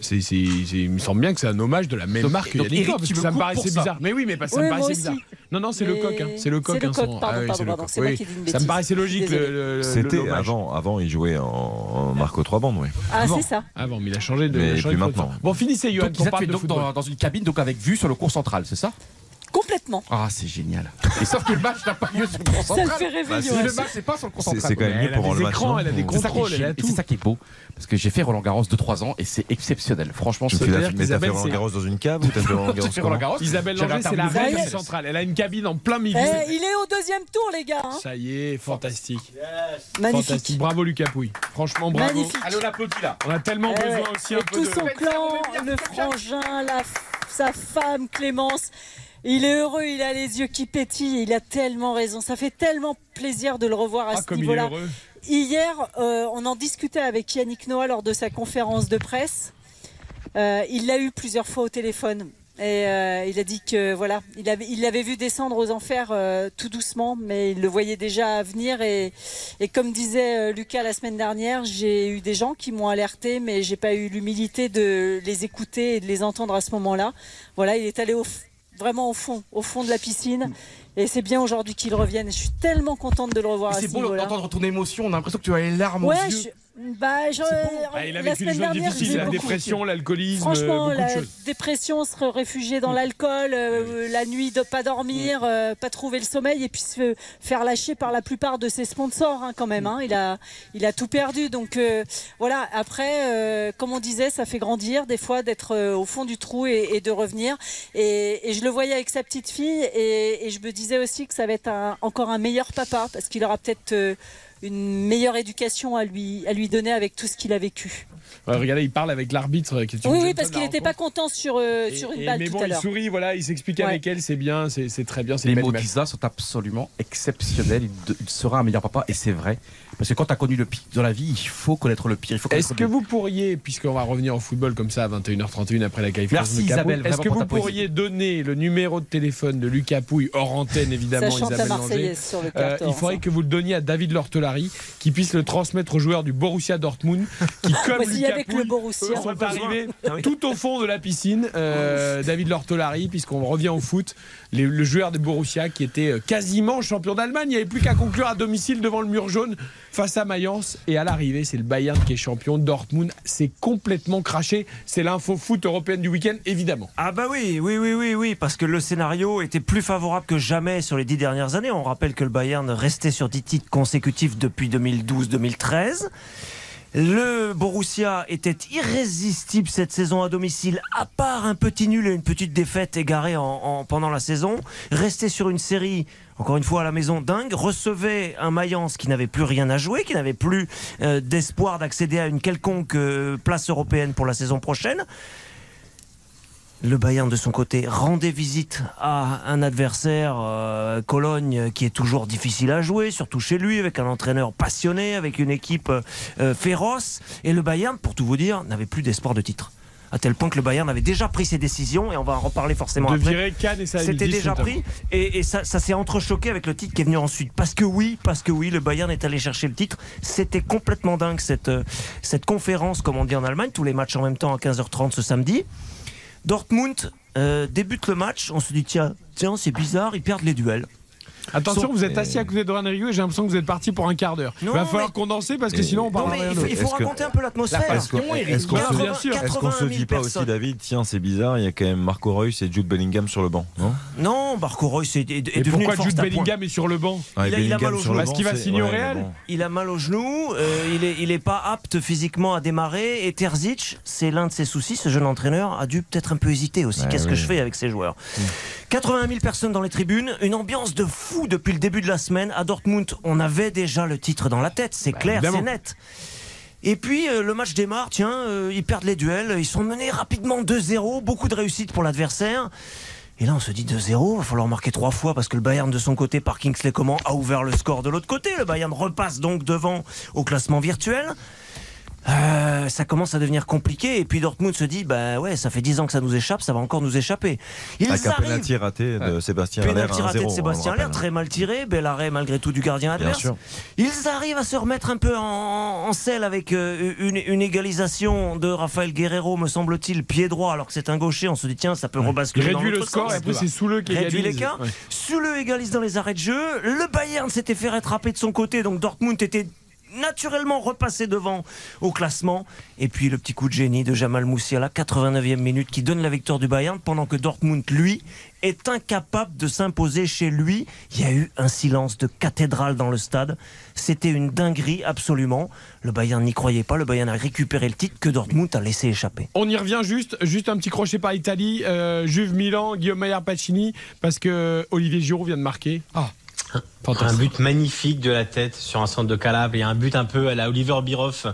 C'est, c'est- c'est- il me semble bien que c'est un hommage de la même Donc- marque que donc, Yannick Noah, parce que ça me paraissait bizarre. Mais oui, mais pas, ça Oui, me paraissait aussi. bizarre. Non, non, c'est le Mais coq. hein. C'est le coq. c'est le hein, coq, son- pardon, oui, pardon, c'est le pardon, coq. c'est moi Oui. qui dis une Ça me paraissait logique. Le- le- C'était avant, avant, il jouait en, en Marco 3 bandes, oui. Ah, Avant. c'est ça. Avant, mais il a changé de. Mais il a changé plus de maintenant. Bon, finissez, Johan, Donc, de donc dans une cabine donc avec vue sur le cours central, c'est ça? Complètement. Ah, c'est génial. Et sauf que le match n'a pas lieu sur le cours Ça central. fait rêver, Bah, Si le match n'est pas sur le cours C'est- central. c'est quand même mieux pour des le match, elle a des C'est ça qui est contrôles, elle a génial. Et tout. c'est ça qui est beau. Parce que j'ai fait Roland Garros 2-3 ans et c'est exceptionnel. Franchement, c'est mais t'as fait Roland Garros dans une cave ou t'as fait Roland Garros J'ai fait Roland comment Garros. Isabelle Langer, c'est la reine du central. Elle a une cabine en plein milieu. Eh, il est au deuxième tour, les gars. hein. Ça y est, fantastique. Magnifique. Fantastique. Bravo Lucas Pouille. Franchement, bravo. Magnifique. Allez, on applaudit là. On a tellement Eh besoin aussi un Et peu tout de. son clan, le frangin, sa femme Clémence. Il est heureux, il a les yeux qui pétillent, il a tellement raison. Ça fait tellement plaisir de le revoir à Ah, ce niveau-là. Hier, euh, on en discutait avec Yannick Noah lors de sa conférence de presse. Euh, il l'a eu plusieurs fois au téléphone. Et euh, il a dit que voilà, il avait, il l'avait vu descendre aux enfers tout doucement, mais il le voyait déjà venir. Et, et comme disait Lucas la semaine dernière, j'ai eu des gens qui m'ont alerté, mais j'ai pas eu l'humilité de les écouter et de les entendre à ce moment-là. Voilà, il est allé au, vraiment au fond, au fond de la piscine. Et c'est bien aujourd'hui qu'il revienne. Je suis tellement contente de le revoir C'est ce beau d'entendre ton émotion. On a l'impression que tu as les larmes Ouais, aux yeux. je- bah, Ah, il a la vécu des choses difficiles, la dépression, l'alcoolisme, Franchement, beaucoup la de choses. dépression, se réfugier dans l'alcool, euh, la nuit de pas dormir, euh, pas trouver le sommeil et puis se faire lâcher par la plupart de ses sponsors hein, quand même. hein. Il a, il a tout perdu. Donc euh, voilà. Après, comme on disait, ça fait grandir des fois d'être au fond du trou et, et de revenir. Et, et je le voyais avec sa petite fille et, et je me disais aussi que ça va être un- encore un meilleur papa parce qu'il aura peut-être une meilleure éducation à lui, à lui donner avec tout ce qu'il a vécu. Ouais, regardez, il parle avec l'arbitre. qui est une Oui, oui, parce qu'il n'était pas content sur, euh, Et- sur une et- balle mais tout bon, à il sourit, voilà, il s'explique Ouais. avec elle, c'est bien, c'est c'est très bien, c'est Les mots d'Isa sont absolument exceptionnels. Il, de- il sera un meilleur papa et c'est vrai. Parce que quand tu as connu le pire dans la vie, il faut connaître le pire. Est-ce que le- vous pourriez, puisqu'on va revenir au football comme ça à 21h31 après la qualification Merci, de Isabelle, est-ce que vous pourriez donner le numéro de téléphone de Lucas Pouille hors antenne évidemment Ça Isabelle Langer Marseillaise sur le Euh, il faudrait que vous le donniez à David Lortolari, qui puisse le transmettre aux joueurs du Borussia Dortmund, qui comme Lucas avec Pouille, le Borussia. eux, On a sont arrivés Ah tout au fond de la piscine. Euh, David Lortolari, puisqu'on revient au foot, les- le joueur de Borussia qui était euh, quasiment champion d'Allemagne, il n'y avait plus qu'à conclure à domicile devant le mur jaune face à Mayence. Et à l'arrivée, c'est le Bayern qui est champion. Dortmund, c'est complètement craché. C'est l'info foot européenne du week-end, évidemment. Ah bah oui, oui, oui, oui, oui, parce que le scénario était plus favorable que jamais sur les dix dernières années. On rappelle que le Bayern restait sur dix titres consécutifs depuis 2012-2013. Le Borussia était irrésistible cette saison à domicile, à part un petit nul et une petite défaite égarée en, en- pendant la saison. Restait sur une série, encore une fois à la maison, dingue. Recevait un Mayence qui n'avait plus rien à jouer, qui n'avait plus euh, d'espoir d'accéder à une quelconque euh, place européenne pour la saison prochaine. Le Bayern de son côté rendait visite à un adversaire euh, Cologne qui est toujours difficile à jouer, surtout chez lui, avec un entraîneur passionné, avec une équipe féroce. Et le Bayern, pour tout vous dire, n'avait plus d'espoir de titre. À tel point que le Bayern avait déjà pris ses décisions, et on va en reparler forcément De après. virer Cannes et ça C'était déjà pris et, et ça, ça s'est entrechoqué avec le titre qui est venu ensuite. Parce que oui, parce que oui, le Bayern est allé chercher le titre. C'était complètement dingue cette, euh, cette conférence, comme on dit en Allemagne, tous les matchs en même temps à 15h30 ce samedi. Dortmund euh, débute le match, on se dit tiens, tiens c'est bizarre, ils perdent les duels. Attention, vous êtes assis à côté de Rieu et j'ai l'impression que vous êtes parti pour un quart d'heure. Il va falloir mais- condenser parce que sinon on Non, parlera mais rien il faut, il faut Est-ce que- raconter un peu l'atmosphère. Est-ce qu'on est-ce qu'on se, 80 est-ce qu'on se 80 dit 000 pas aussi. David, tiens, c'est bizarre, il y a quand même Marco Reus et Jude Bellingham sur le banc, non? Non, Marco Reus est, est- est Et devenu pourquoi Jude. Bellingham est sur le banc? Il a- il a Bellingham mal au genou. Parce banc, qu'il va signer au Real. Il a mal au genou, euh, il, est, il est pas apte physiquement à démarrer. Et Terzic, c'est l'un de ses soucis. Ce jeune entraîneur a dû peut-être un peu hésiter aussi. Qu'est-ce que je fais avec ces joueurs? 80 000 personnes dans les tribunes, une ambiance de fou depuis le début de la semaine. À Dortmund, on avait déjà le titre dans la tête, c'est clair, évidemment. c'est net. Et puis euh, le match démarre, tiens, euh, ils perdent les duels, ils sont menés rapidement 2-0, beaucoup de réussite pour l'adversaire. Et là, on se dit 2-0, il va falloir marquer trois fois parce que le Bayern de son côté, par Kingsley Coman, a ouvert le score de l'autre côté. Le Bayern repasse donc devant au classement virtuel. Euh, ça commence à devenir compliqué et puis Dortmund se dit bah ouais ça fait 10 ans que ça nous échappe ça va encore nous échapper ils Avec un penalty raté de Sébastien. Penalty raté de 1-0, Sébastien Aller, rappelle. très mal tiré, bel arrêt malgré tout du gardien Bien adverse. sûr. Ils arrivent à se remettre un peu en, en selle avec euh, une, une égalisation de Rafael Guerrero, me semble-t-il, pied droit, alors que c'est un gaucher. On se dit tiens, ça peut Il rebasculer. dans réduit le score sens. et après c'est Souleux qui Réduit égalise. l'écart. Ouais. Souleux égalise dans les arrêts de jeu. Le Bayern s'était fait rattraper de son côté, donc Dortmund était naturellement repassé devant au classement. Et puis le petit coup de génie de Jamal Moussiala, 89e minute, qui donne la victoire du Bayern, pendant que Dortmund, lui, est incapable de s'imposer chez lui. Il y a eu un silence de cathédrale dans le stade. C'était une dinguerie absolument. Le Bayern n'y croyait pas. Le Bayern a récupéré le titre que Dortmund a laissé échapper. On y revient juste, juste un petit crochet par Italie, euh, Juve Milan, Guillaume Maillard Pacini, parce que Olivier Giroud vient de marquer. Ah. Un but magnifique de la tête sur un centre de Calabre et un but un peu à la Oliver Biroff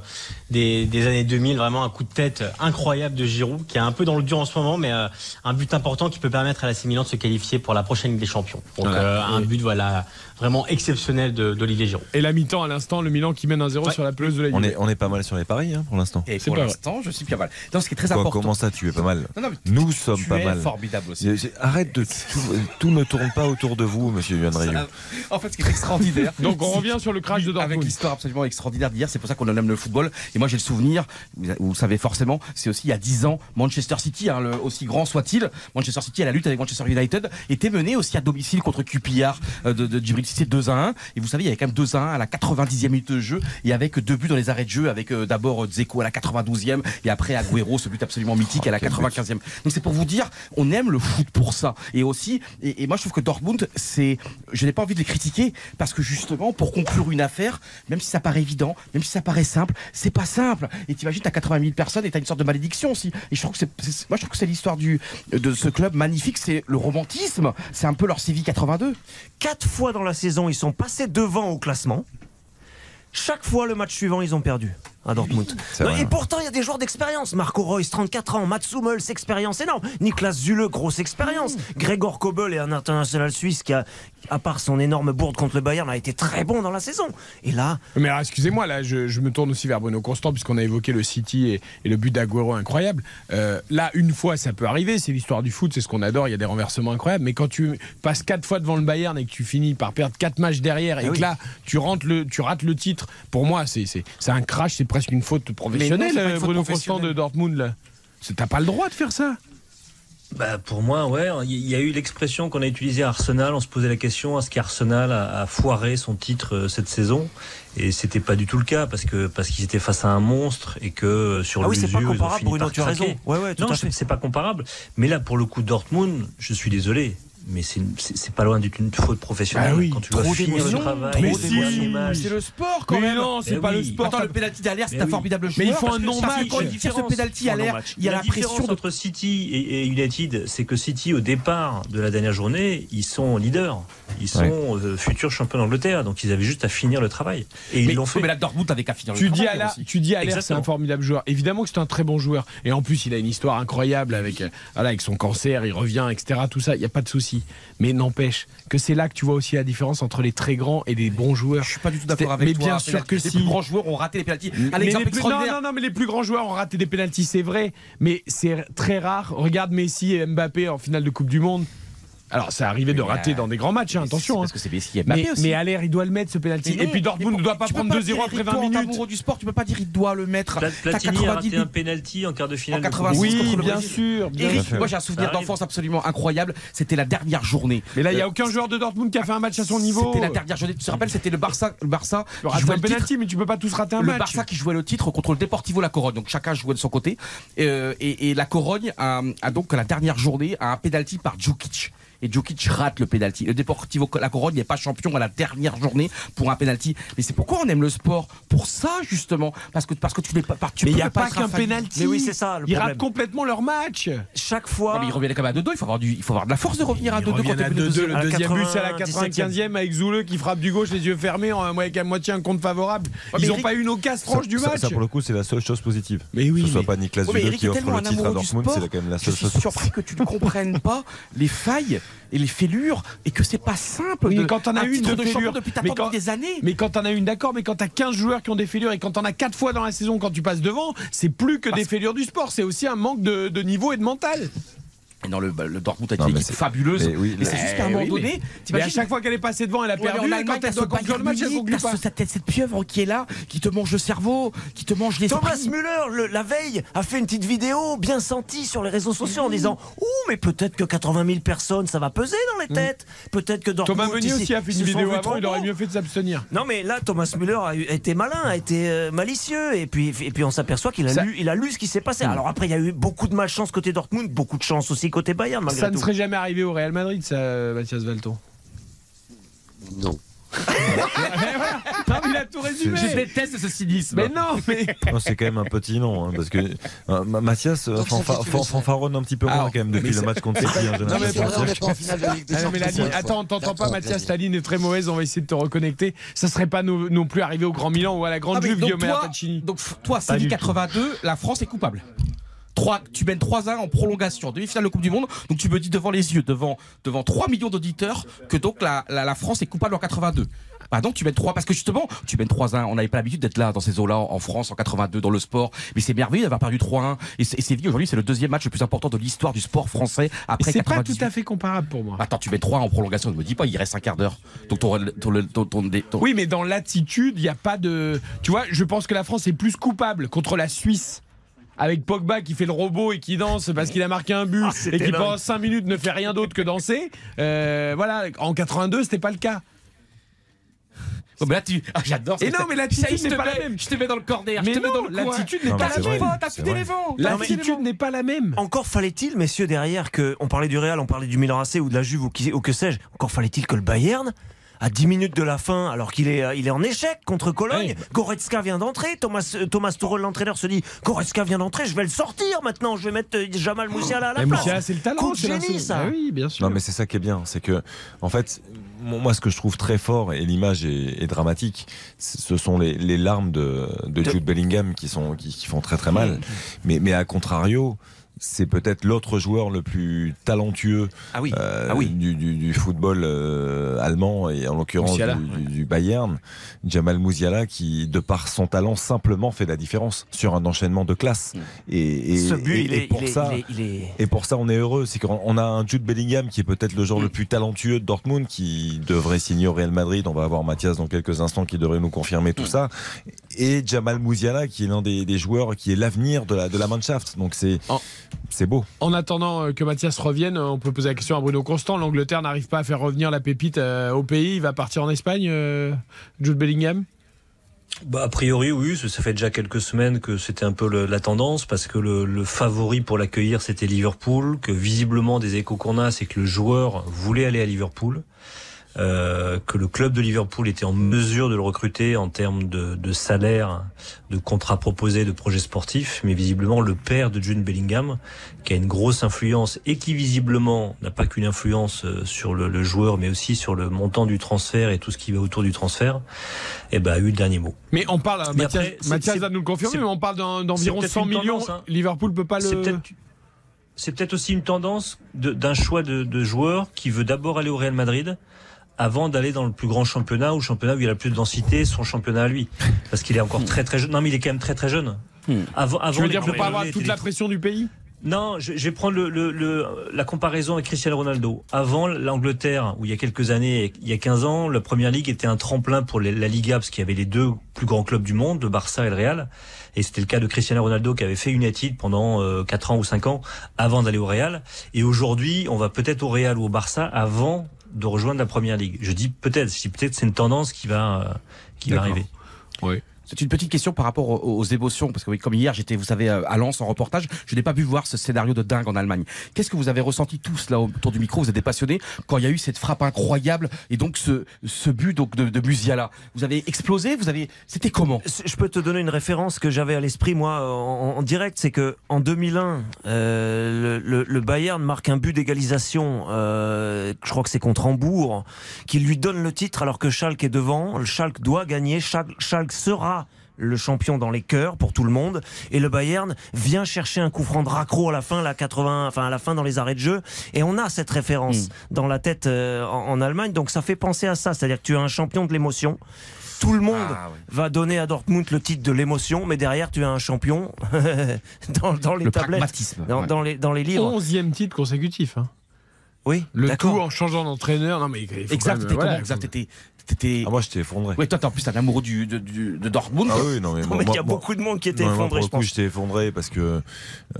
des, des années 2000, vraiment un coup de tête incroyable de Giroud qui est un peu dans le dur en ce moment, mais euh, un but important qui peut permettre à la Milan de se qualifier pour la prochaine Ligue des Champions. Donc euh, un but voilà vraiment exceptionnel de- d'Olivier Giroud. Et la mi-temps à l'instant, le Milan qui mène 1-0 Ouais. sur la pelouse de la On Juve. est, on est pas mal sur les paris hein, pour l'instant. Et pour pas l'instant, je suis bien mal. Non, ce qui est très Quoi, important. comment ça, tu es pas mal Non, non, mais Nous sommes tu pas es mal. formidable aussi. Arrête de tout, tout ne tourne pas autour de vous, Monsieur Yuan Ryu. En fait, ce qui est extraordinaire. Donc on revient sur le crash de Avec Dortmund. l'histoire absolument extraordinaire d'hier, c'est pour ça qu'on en aime le football. Et moi j'ai le souvenir, vous, vous le savez forcément, c'est aussi il y a 10 ans, Manchester City, hein, le- aussi grand soit-il, Manchester City à la lutte avec Manchester United, était mené aussi à domicile contre QPR euh, de, de Djibril Cissé 2 à 1. Et vous savez, il y avait quand même 2 à 1 à la 90e minute de jeu et avec deux buts dans les arrêts de jeu, avec euh, d'abord euh, Dzeko à la 92e et après Agüero, ce but absolument mythique à la 95e. Donc c'est pour vous dire, on aime le foot pour ça. Et aussi, et, et moi je trouve que Dortmund, c'est, je n'ai pas envie de les critiquer parce que justement, pour conclure une affaire, même si ça paraît évident, même si ça paraît simple, c'est pas simple. Et t'imagines, t'as 80 000 personnes et t'as une sorte de malédiction aussi. Et je trouve que c'est, moi je trouve que c'est l'histoire du, de ce club magnifique, c'est le romantisme. C'est un peu leur Civic 82. Quatre fois dans la saison, ils sont passés devant au classement. Chaque fois, le match suivant, ils ont perdu à Dortmund. C'est Non, vrai, et pourtant, il y a des joueurs d'expérience. Marco Reus, 34 ans. Mats Hummels, expérience énorme. Niklas Zule, grosse expérience. Gregor Kobel est un international suisse qui a, à part son énorme bourde contre le Bayern, a été très bon dans la saison. Et là, Mais alors, excusez-moi, là, je, je me tourne aussi vers Bruno Constant, puisqu'on a évoqué le City et, et le but d'Aguero incroyable. Euh, là, une fois, ça peut arriver, c'est l'histoire du foot, c'est ce qu'on adore, il y a des renversements incroyables. Mais quand tu passes quatre fois devant le Bayern et que tu finis par perdre quatre matchs derrière et Ah que là, tu, rentres le, tu rates le titre, pour moi, c'est un crash, c'est presque une faute professionnelle, pas une faute Bruno professionnelle. Constant de Dortmund. là. T'as pas le droit de faire ça. Bah, pour moi, ouais, il y a eu l'expression qu'on a utilisée à Arsenal. On se posait la question est-ce qu'Arsenal a, a foiré son titre euh, cette saison? Et c'était pas du tout le cas parce que parce qu'ils étaient face à un monstre et que euh, sur Ah oui, c'est l'usure, pas ils ont comparable, fini Bruno, par tu as raison. Ouais, ouais, tout non, c'est pas comparable. Mais là, pour le coup, Dortmund, je suis désolé. Mais c'est pas loin d'être une faute professionnelle. Ah oui, Quand tu dois trop finir le travail, Mais si. C'est le sport quand Mais même. non, c'est Eh pas oui. le sport. Attends, le penalty derrière, c'est Mais un oui. formidable Mais il joueur. faut un parce que Quand il tire ce penalty non-match. il y a la différence de entre City et, et United, c'est que City, au départ de la dernière journée, ils sont leaders. Ils sont Ouais. euh, futurs champions d'Angleterre. Donc ils avaient juste à finir le travail. Et ils Mais, l'ont fait. mais là, Dortmund avait qu'à finir le Tu dis, travail à la, aussi. tu dis à l'air, c'est un formidable joueur. Évidemment que c'est un très bon joueur. Et en plus, il a une histoire incroyable avec, euh, avec son cancer, il revient, etc. Tout ça, il n'y a pas de souci. Mais n'empêche que c'est là que tu vois aussi la différence entre les très grands et les bons joueurs. Je suis pas du tout d'accord avec mais toi. bien sûr que les si. plus grands joueurs ont raté les Mais les plus- non, non, non, mais les plus grands joueurs ont raté des pénaltys, c'est vrai. Mais c'est très rare. Regarde Messi et Mbappé en finale de Coupe du Monde. Alors, ça arrivait de Mais, rater euh, dans des grands matchs, hein, attention. c'est hein. Parce que c'est Messi et Mbappé Mais, aussi. mais Allaire, il doit le mettre ce pénalty. Mais Et puis Dortmund ne doit pas prendre 2-0 dire, après Eric, 20 toi, en minutes. amoureux du sport, tu peux pas dire il doit le mettre. Platini a 90 raté un penalty en quart de finale. En de Coupe 86 du Monde. Oui, contre le bien sûr. bien Eric, sûr. moi j'ai un souvenir d'enfance absolument incroyable. C'était la dernière journée. Mais là, il n'y a aucun joueur de Dortmund qui a fait un match à son niveau. C'était la dernière journée. Tu te rappelles, c'était le Barça, le Barça qui jouait un le penalty, mais tu peux pas tous rater un le match. Barça qui jouait le titre contre le Deportivo La Corogne. Donc chacun jouait de son côté. Euh, et, la Corogne a, donc la dernière journée a un penalty par Djukic. Et Djokic rate le penalty. Le Deportivo La Corogne n'est pas champion à la dernière journée pour un penalty. Mais c'est pourquoi on aime le sport Pour ça justement, parce que parce que tu n'es pas. Tu mais il n'y a pas qu'un penalty. Mais oui, c'est ça, le Ils problème. ratent complètement leur match. Chaque fois. Non, mais ils reviennent quand même à 2-2. Il faut avoir du, il faut avoir de la force de revenir à 2-2 Ils quand reviennent t'es à mené 2-2. 2-0. Le deuxième but, c'est à la 97e. 95e avec Zouleux qui frappe du gauche, les yeux fermés, en- avec à moitié un compte favorable. Ils n'ont pas eu une occasion franche du match. ça, pour le coup, c'est la seule chose positive. Mais oui, Que ce soit mais- pas Zule Eric qui offre tellement le titre à Dortmund, sport. c'est quand même la Je seule suis chose. surpris que tu ne comprennes pas les failles et les fêlures et que c'est pas simple. Oui, de, mais quand t'en as un une titre de de champion fêlure, depuis mais quand- des années. Mais quand t'en as une, d'accord, mais quand t'as 15 joueurs qui ont des fêlures et quand t'en as 4 fois dans la saison quand tu passes devant, c'est plus que des fêlures du sport, c'est aussi un manque de, de niveau et de mental. Et non, le, bah, le Dortmund a Non, une équipe c'est- fabuleuse. mais oui, mais c'est juste qu'à un Eh moment oui, donné, mais- Mais à chaque fois qu'elle est passée devant, elle a Ouais, mais perdu. Allemagne, quand elle doit conclure le match, elle conclut pas. ce- t'as cette pieuvre qui est là, qui te mange le cerveau, qui te mange les Thomas Müller, le- la veille, a fait une petite vidéo bien sentie sur les réseaux sociaux en disant Ouh, mais peut-être que 80 000 personnes, ça va peser dans les têtes. Peut-être que Dortmund. Thomas Meunier aussi a fait une vidéo avant, trop il aurait mieux fait de s'abstenir. Non mais là Thomas Müller a, été malin, a été euh, malicieux et puis et puis on s'aperçoit qu'il a Ça- lu il a lu ce qui s'est passé. Alors après il y a eu beaucoup de malchance côté Dortmund, beaucoup de chance aussi côté Bayern malgré Ça ne serait jamais arrivé au Real Madrid, ça, Mathias Valton. Non. Non, mais il a tout résumé. Je déteste ce cynisme. Mais non, mais. Non, c'est quand même un petit nom, hein, parce que euh, Ma- Mathias euh, fanfa- fanfaronne un petit peu moins quand même depuis le match contre c'est- hein, non, mais pas en finale de Ligue des Ah Champions, ligne- attends, fois. on t'entend pas, Mathias. Ta ligne est très mauvaise. On va essayer de te reconnecter. Ça serait pas non, non plus arrivé au Grand Milan ou à la Grande Ah, mais Juve, donc Guillaume donc toi, Séville du tout. 82, la France est coupable. 3, tu mènes 3-1 en prolongation, demi-finale de Coupe du Monde. Donc tu me dis devant les yeux, devant, devant 3 millions d'auditeurs, que donc la, la, la France est coupable en 82. Bah donc tu mènes 3 parce que justement tu mènes 3-1 on n'avait pas l'habitude d'être là dans ces eaux là en France en 82 dans le sport mais c'est merveilleux d'avoir perdu 3-1 et, Séville aujourd'hui c'est le deuxième match le plus important de l'histoire du sport français après c'est pas 98 tout à fait comparable pour moi. Attends, tu mets 3 en prolongation, ne me dis pas, il reste un quart d'heure. Donc ton, ton, ton, ton- ton- Oui, mais dans l'attitude, il n'y a pas de. Tu vois, je pense que la France est plus coupable contre la Suisse. Avec Pogba qui fait le robot et qui danse parce qu'il a marqué un but Ah, et qui pendant 5 minutes ne fait rien d'autre que danser. Euh, voilà, en 82, c'était pas le cas. Oh, mais là, tu. Ah, j'adore. Et non, mais l'attitude n'est pas la même. Je te mets dans le corner, Mais je te mets non, dans l'attitude n'est pas la même. T'as plus. L'attitude n'est pas la même. Encore fallait-il, messieurs, derrière, que on parlait du Real, on parlait du Milan AC ou de la Juve ou, qui- ou que sais-je, encore fallait-il que le Bayern, à 10 minutes de la fin, alors qu'il est, euh, il est en échec contre Cologne. Goretzka vient d'entrer, Thomas, euh, Thomas Tuchel, l'entraîneur, se dit Goretzka vient d'entrer, je vais le sortir maintenant, je vais mettre euh, Jamal Moussiala à la Mais place. Moussiala, c'est le talent. Coup de c'est génie, ça. Ah oui, bien sûr. Non, mais c'est ça qui est bien, c'est que, en fait, moi, ce que je trouve très fort, et l'image est, est dramatique, ce sont les, les larmes de, de Jude Bellingham qui, sont, qui, qui font très très mal. Mais, mais à contrario, c'est peut-être l'autre joueur le plus talentueux Ah oui. euh, Ah oui. du, du- du football euh, allemand et en l'occurrence du, du- Bayern, Jamal Musiala qui, de par son talent, simplement fait la différence sur un enchaînement de classe. Et, et- Ce but, et- il, et est, pour il, est, ça, il, est, il est- et pour ça, on est heureux. C'est qu'on on a un Jude Bellingham qui est peut-être le joueur le plus talentueux de Dortmund, qui devrait signer au Real Madrid. On va avoir Mathias dans quelques instants qui devrait nous confirmer tout ça. Et Jamal Musiala, qui est l'un des, des joueurs qui est l'avenir de la, de la Mannschaft. Donc c'est beau. En attendant euh, que Mathias revienne, euh, on peut poser la question à Bruno Constant. L'Angleterre n'arrive pas à faire revenir la pépite euh, au pays. Il va partir en Espagne, euh, Jude Bellingham? Bah, a priori, oui, ça ça fait déjà quelques semaines que c'était un peu le- la tendance parce que le, le favori pour l'accueillir c'était Liverpool, que visiblement des échos qu'on a, c'est que le joueur voulait aller à Liverpool. Euh, que le club de Liverpool était en mesure de le recruter en termes de, de salaire, de contrats proposés, de projets sportifs, mais visiblement le père de Jude Bellingham, qui a une grosse influence et qui visiblement n'a pas qu'une influence euh, sur le, le joueur, mais aussi sur le montant du transfert et tout ce qui va autour du transfert, eh ben, a eu le dernier mot. Mais on parle, Mais Mathias, après, va nous le confirmer, mais on parle d'environ c'est peut-être 100 une millions. tendance, hein. Liverpool peut pas le. c'est peut-être aussi une tendance d'un choix de, de joueur qui veut d'abord aller au Real Madrid avant d'aller dans le plus grand championnat ou le championnat où il y a la plus de densité, son championnat à lui. Parce qu'il est encore très très jeune. Non, mais il est quand même très très jeune. Avant, avant Tu veux dire pour clubs pas avoir toute la pression du pays? Non, je, je vais prendre le, le- le- la comparaison avec Cristiano Ronaldo. Avant l'Angleterre, où il y a quelques années, il y a 15 ans, la Première Ligue était un tremplin pour les- la Liga, parce qu'il y avait les deux plus grands clubs du monde, le Barça et le Real. Et c'était le cas de Cristiano Ronaldo qui avait fait United pendant euh, 4 ans ou 5 ans avant d'aller au Real. Et aujourd'hui, on va peut-être au Real ou au Barça avant de rejoindre la Première Ligue. Je dis peut-être, je dis peut-être c'est une tendance qui va, euh, qui va arriver. Oui. C'est une petite question par rapport aux, émotions, parce que oui, comme hier, j'étais, vous savez, euh, à Lens en reportage, je n'ai pas pu voir ce scénario de dingue en Allemagne. Qu'est-ce que vous avez ressenti tous là autour du micro? Vous êtes des passionnés quand il y a eu cette frappe incroyable et donc ce, ce but donc de, de Musiala. Vous avez explosé? Vous avez, c'était comment? Je peux te donner une référence que j'avais à l'esprit moi en, direct, c'est que en 2001, euh, le, Bayern marque un but d'égalisation. euh, je crois que c'est contre Hambourg, qui lui donne le titre alors que Schalke est devant. Le Schalke doit gagner. Schalke sera le champion dans les cœurs pour tout le monde et le Bayern vient chercher un coup franc de raccro à la fin la 80 enfin à la fin dans les arrêts de jeu et on a cette référence dans la tête euh, en, en Allemagne donc ça fait penser à ça c'est-à-dire que tu as un champion de l'émotion tout le monde va donner à Dortmund le titre de l'émotion, mais derrière tu as un champion dans, dans les Le tablettes, dans, ouais. dans les, dans les livres. Onzième titre consécutif. Hein. Oui, Le tout en changeant d'entraîneur. Non mais il faut Exact, même, voilà, comment Exact, t'étais- Ah, moi, j'étais effondré. Ouais, toi, t'es en plus un amoureux du, de, du- de Dortmund. Ah oui, non, mais, Non, moi- mais il y a moi- beaucoup de monde qui était Non, moi, effondré, pour je pense. j'étais effondré parce que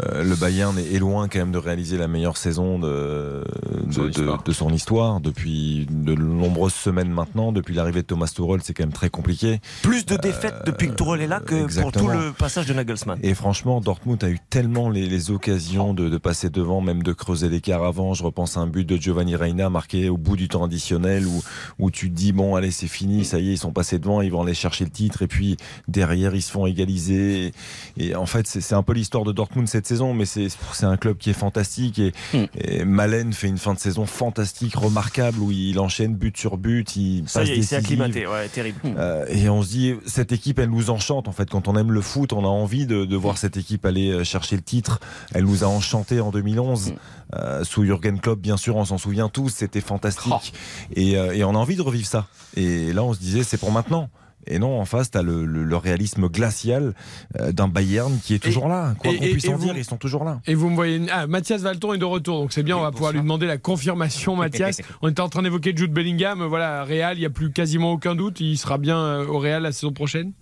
euh, le Bayern est, loin quand même de réaliser la meilleure saison de, de, de- de son histoire depuis de nombreuses semaines maintenant. Depuis l'arrivée de Thomas Tuchel, c'est quand même très compliqué. Plus de défaites depuis que Tourelle est là que pour tout le passage de Nagelsmann. Et franchement, Dortmund a eu tellement les, les occasions de, de passer devant, même de creuser l'écart avant. Je repense à un but de Giovanni Reina marqué au bout du temps additionnel où, où tu te dis, bon, allez, c'est fini, ça y est, ils sont passés devant, ils vont aller chercher le titre. Et puis derrière, ils se font égaliser. Et, en fait, c'est un peu l'histoire de Dortmund cette saison, mais c'est c'est un club qui est fantastique. Et, et Malen fait une fin de saison fantastique, remarquable, où il enchaîne but sur but. Il Ça passe y est, décisive. acclimaté, ouais, terrible. Euh, et on se dit, cette équipe, elle nous enchante. En fait, quand on aime le foot, on a envie de, de voir cette équipe aller euh, chercher le titre. Elle nous a enchanté en 2011. Euh, sous Jürgen Klopp, bien sûr, on s'en souvient tous. C'était fantastique. Et, euh, et on a envie de revivre ça. Et là, on se disait, c'est pour maintenant. Et non, en face, tu as le, le- le réalisme glacial euh, d'un Bayern qui est toujours là. Quoi qu'on puisse et en vous- dire, ils sont toujours là. Et vous me voyez. Ah, Mathias Valton est de retour, donc c'est bien, on va pouvoir lui demander la confirmation, Mathias. on était en train d'évoquer Jude Bellingham, voilà, Real, il n'y a plus quasiment aucun doute, il sera bien au Real la saison prochaine?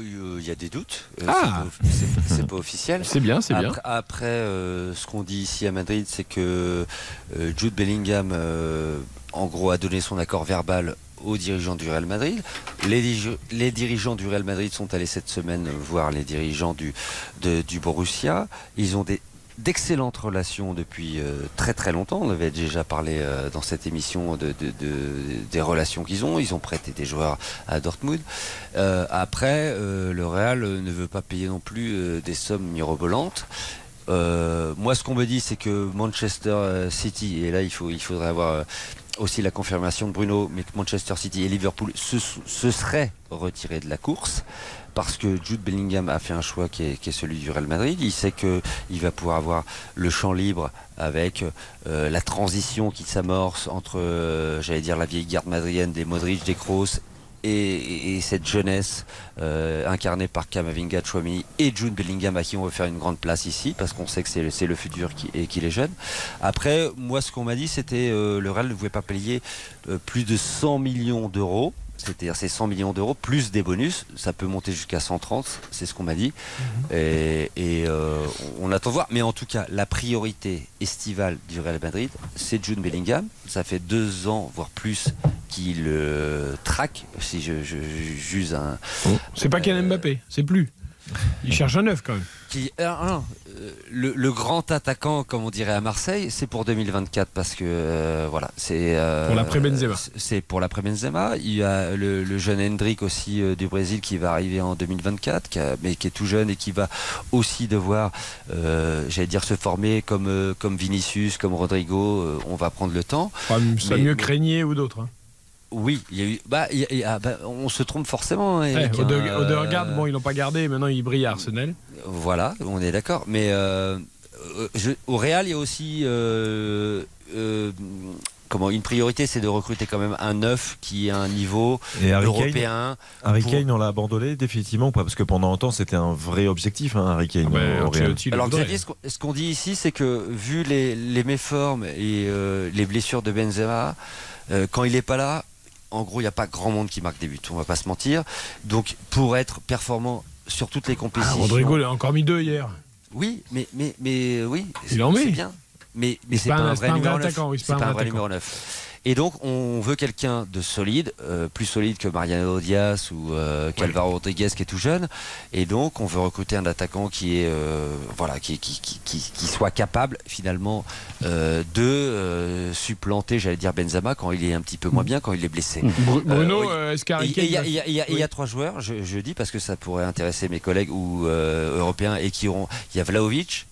Il y a des doutes. Euh, Ah. c'est pas- officiel. C'est bien, c'est bien. Après, euh, ce qu'on dit ici à Madrid, c'est que euh, Jude Bellingham, euh, en gros, a donné son accord verbal aux dirigeants du Real Madrid. Les, dirigeants du Real Madrid sont allés cette semaine voir les dirigeants du, de- du Borussia. Ils ont des d'excellentes relations depuis euh, très très longtemps. On avait déjà parlé euh, dans cette émission de, de- de- des relations qu'ils ont. Ils ont prêté des joueurs à Dortmund. Euh, après, le Real ne veut pas payer non plus des sommes mirobolantes. Moi, ce qu'on me dit, c'est que Manchester City, et là, il, faudrait avoir aussi la confirmation de Bruno, mais que Manchester City et Liverpool se seraient retirés de la course parce que Jude Bellingham a fait un choix qui est, celui du Real Madrid. Il sait qu'il va pouvoir avoir le champ libre avec euh, la transition qui s'amorce entre, euh, j'allais dire, la vieille garde madrienne des Modric, des Kroos et, et- et cette jeunesse euh, incarnée par Kamavinga, Chouamini et Jude Bellingham à qui on veut faire une grande place ici parce qu'on sait que c'est le- futur et qu'il est jeune. Après, moi ce qu'on m'a dit c'était euh, le Real ne pouvait pas payer plus de 100 millions d'euros. C'est-à-dire c'est 100 millions d'euros plus des bonus, ça peut monter jusqu'à 130, c'est ce qu'on m'a dit. Et, et, euh, on on attend de voir. Mais en tout cas, la priorité estivale du Real Madrid, c'est Jude Bellingham. Ça fait deux ans, voire plus, qu'il euh, traque, si je, je- j'use un. C'est pas Kylian Mbappé, c'est plus. Il cherche un neuf quand même. Qui, euh, le, le grand attaquant, comme on dirait à Marseille, c'est pour 2024 parce que euh, voilà, c'est euh, Pour l'après-Benzema. c'est- C'est pour l'après Benzema. Il y a le, le jeune Hendrik aussi euh, du Brésil qui va arriver en 2024, qui a- mais qui est tout jeune et qui va aussi devoir, j'allais dire, se former comme comme Vinicius, comme Rodrigo. on va prendre le temps. Enfin, ça Mais- mieux mais- Craignez ou d'autres. hein. Oui, il y a eu. Bah, il y a- il y a- bah, on se trompe forcément. hein, Ouais, Eric, hein, Ode- Odegaard, euh, bon, ils l'ont pas gardé, maintenant il brille à Arsenal. Voilà, on est d'accord. Mais euh, euh, je- au Real, il y a aussi euh, euh, comment une priorité, c'est de recruter quand même un neuf qui a un niveau Et Harry Kane européen. Harry pour- Kane, on l'a abandonné définitivement ou pas? Parce que pendant longtemps, c'était un vrai objectif, hein, Harry Kane. Ah bah, au Real. Le Alors. Xavier, ce qu'on- dit ici, c'est que vu les, les méformes et euh, les blessures de Benzema, quand il n'est pas là, en gros, il n'y a pas grand monde qui marque des buts. On va pas se mentir. Donc, pour être performant sur toutes les Ah, compétitions. Rodrigo, il a encore mis deux hier. Oui, mais, mais, mais oui. Il en c'est met. bien. Mais, mais C'est pas pas, un- vrai numéro vrai 9. attaquant, oui, c'est pas un vrai numéro 9. Et donc, on veut quelqu'un de solide, euh, plus solide que Mariano Diaz ou euh, qu'Alvaro Rodriguez qui est tout jeune. Et donc, on veut recruter un attaquant qui est, euh, voilà, qui, qui, qui, qui- soit capable finalement euh, de euh, supplanter, j'allais dire Benzema quand il est un petit peu moins bien, quand il est blessé. Bru- Bruno, oui. euh, Kane Il y, y a- Oui. trois joueurs, je, je dis parce que ça pourrait intéresser mes collègues ou euh, européens et qui auront. Il y a Vlaovic,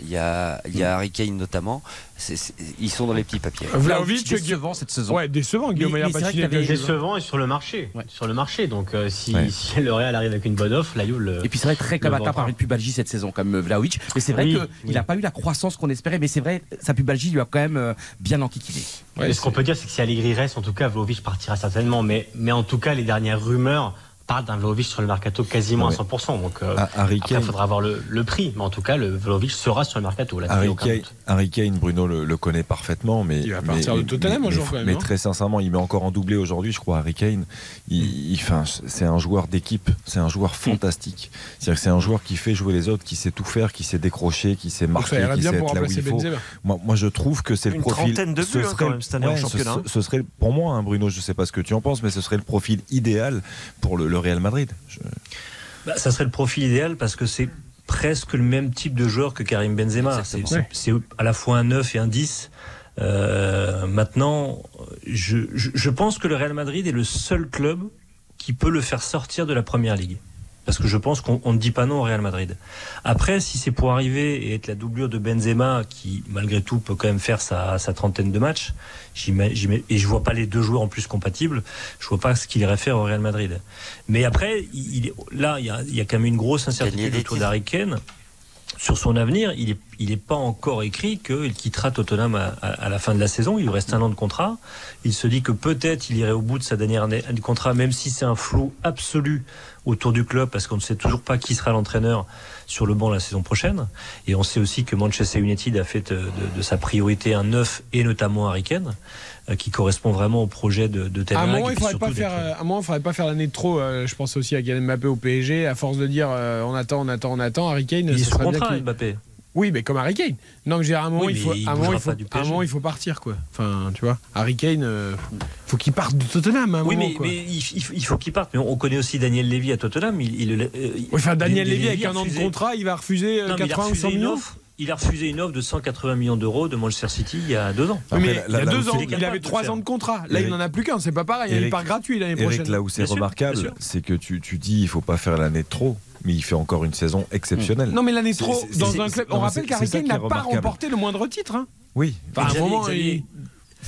il y a, il y a Harry Kane notamment. C'est- c'est- ils sont dans les petits papiers. Vlahovic, décevant cette saison. Ouais, décevant, Guillaume Mais- mais avec avait décevant et sur le marché. Sur le marché. Donc euh, si, Ouais. si le Real arrive avec une bonne offre, la Juve le. Et puis c'est vrai très comme le atteint vendra. par une pubalgie cette saison comme euh, Vlahovic. Mais c'est vrai Oui, qu'il oui. n'a pas eu la croissance qu'on espérait. Mais c'est vrai, sa pubalgie lui a quand même euh, bien enquiquiné. Mais ce qu'on peut dire, c'est que si Allegri reste, en tout cas, Vlahovic partira certainement. Mais, mais en tout cas, les dernières rumeurs parlent d'un Vlahovic sur le mercato quasiment Ouais. à 100%. Donc euh, Ah, Harry après, il Kane. faudra voir le, le prix. Mais en tout cas, le Vlahovic sera sur le mercato. Là, il Harry Kane. Harry Kane, Bruno le, le connaît parfaitement, mais Il va mais- partir de mais- Tottenham mais- un jour, mais- très sincèrement, il met encore en doublé aujourd'hui, je crois. Harry Kane, il, il- enfin, c'est un joueur d'équipe, c'est un joueur fantastique. C'est-à-dire que c'est un joueur qui fait jouer les autres, qui sait tout faire, qui sait décrocher, qui sait marquer, qui sait être là où il faut. Moi, moi, je trouve que c'est le Une profil. trentaine de buts, hein, serait quand le- même, cette année en championnat, hein. Ce, ce serait pour moi, hein, Bruno. Je sais pas ce que tu en penses, mais ce serait le profil idéal pour le, le Real Madrid. Je- Bah, ça serait le profil idéal parce que c'est presque le même type de joueur que Karim Benzema. C'est à la fois un 9 et un 10. Euh, maintenant, je, je- je pense que le Real Madrid est le seul club qui peut le faire sortir de la Première Ligue. Parce que je pense qu'on on ne dit pas non au Real Madrid. Après, si c'est pour arriver et être la doublure de Benzema, qui malgré tout peut quand même faire sa, sa trentaine de matchs, et je vois pas les deux joueurs en plus compatibles, je vois pas ce qu'il irait faire au Real Madrid. Mais après, il, il est- là, il y, a, il y a quand même une grosse incertitude autour d'Harry Kane. Sur son avenir, il n'est il est pas encore écrit qu'il quittera Tottenham à, à- à la fin de la saison. Il lui reste un an de contrat. Il se dit que peut-être il irait au bout de sa dernière année de contrat, même si c'est un flou absolu autour du club, parce qu'on ne sait toujours pas qui sera l'entraîneur sur le banc la saison prochaine. Et on sait aussi que Manchester United a fait de, de- de sa priorité un neuf et notamment Harry Kane, euh, qui correspond vraiment au projet de, de Ten À un moment, il puis faudrait pas faire. euh, faudrait pas l'année de trop. euh, je pense aussi à Kylian Mbappé au PSG. À force de dire, euh, on attend, on attend, on attend. Harry Kane. Il est sous contrat, Mbappé. Oui, mais comme Harry Kane. Non, mais à un moment, Oui, il faut, il à moment, il à moment, il partir, quoi. Enfin, tu vois, Harry Kane, euh, faut qu'il parte de Tottenham à un Oui, moment, mais, quoi. mais il, il- il faut qu'il parte. Mais on, on connaît aussi Daniel Levy à Tottenham. Il, il- euh, il- Oui, enfin, Daniel Lévy avec a un an de refusé- contrat, il va refuser euh, Non, mais il a 80 ou refusé 100 une millions. offre. Il a refusé une offre de 180 millions d'euros de Manchester City il y a deux ans. Oui, mais Après, il là- y a deux ans, Il il avait trois ans de contrat. Là, il Eric- n'en a plus qu'un, c'est pas pareil. il Eric- part gratuit l'année Eric, prochaine. là où c'est remarquable, c'est que tu, tu dis il faut pas faire l'année de trop, mais il fait encore une saison exceptionnelle. Non, mais l'année trop c'est- dans c'est- un club. On rappelle qu'Harry Kane n'a pas remporté le moindre titre. hein. Oui, Enfin, à un moment, il-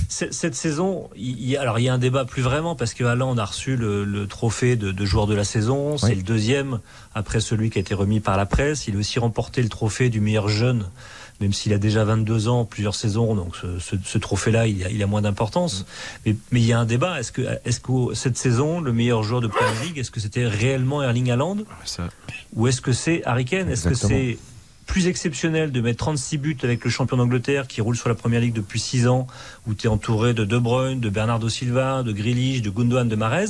Cette, cette saison, il y a, alors il y a un débat plus vraiment parce que Alain a reçu le, le trophée de, de joueur de la saison. C'est Oui. le deuxième après celui qui a été remis par la presse. Il a aussi remporté le trophée du meilleur jeune, même s'il a déjà 22 ans, plusieurs saisons. Donc ce, ce- ce trophée-là, il, a- il a moins d'importance. Mais, mais il y a un débat. Est-ce que, cette saison, le meilleur joueur de Premier League, est-ce que c'était réellement Erling Haaland Ça- ou est-ce que c'est Harry Kane? Est-ce que c'est plus exceptionnel de mettre 36 buts avec le champion d'Angleterre qui roule sur la première ligue depuis 6 ans, où tu es entouré de De Bruyne, de Bernardo Silva, de Grealish, de Gundogan, de Mahrez?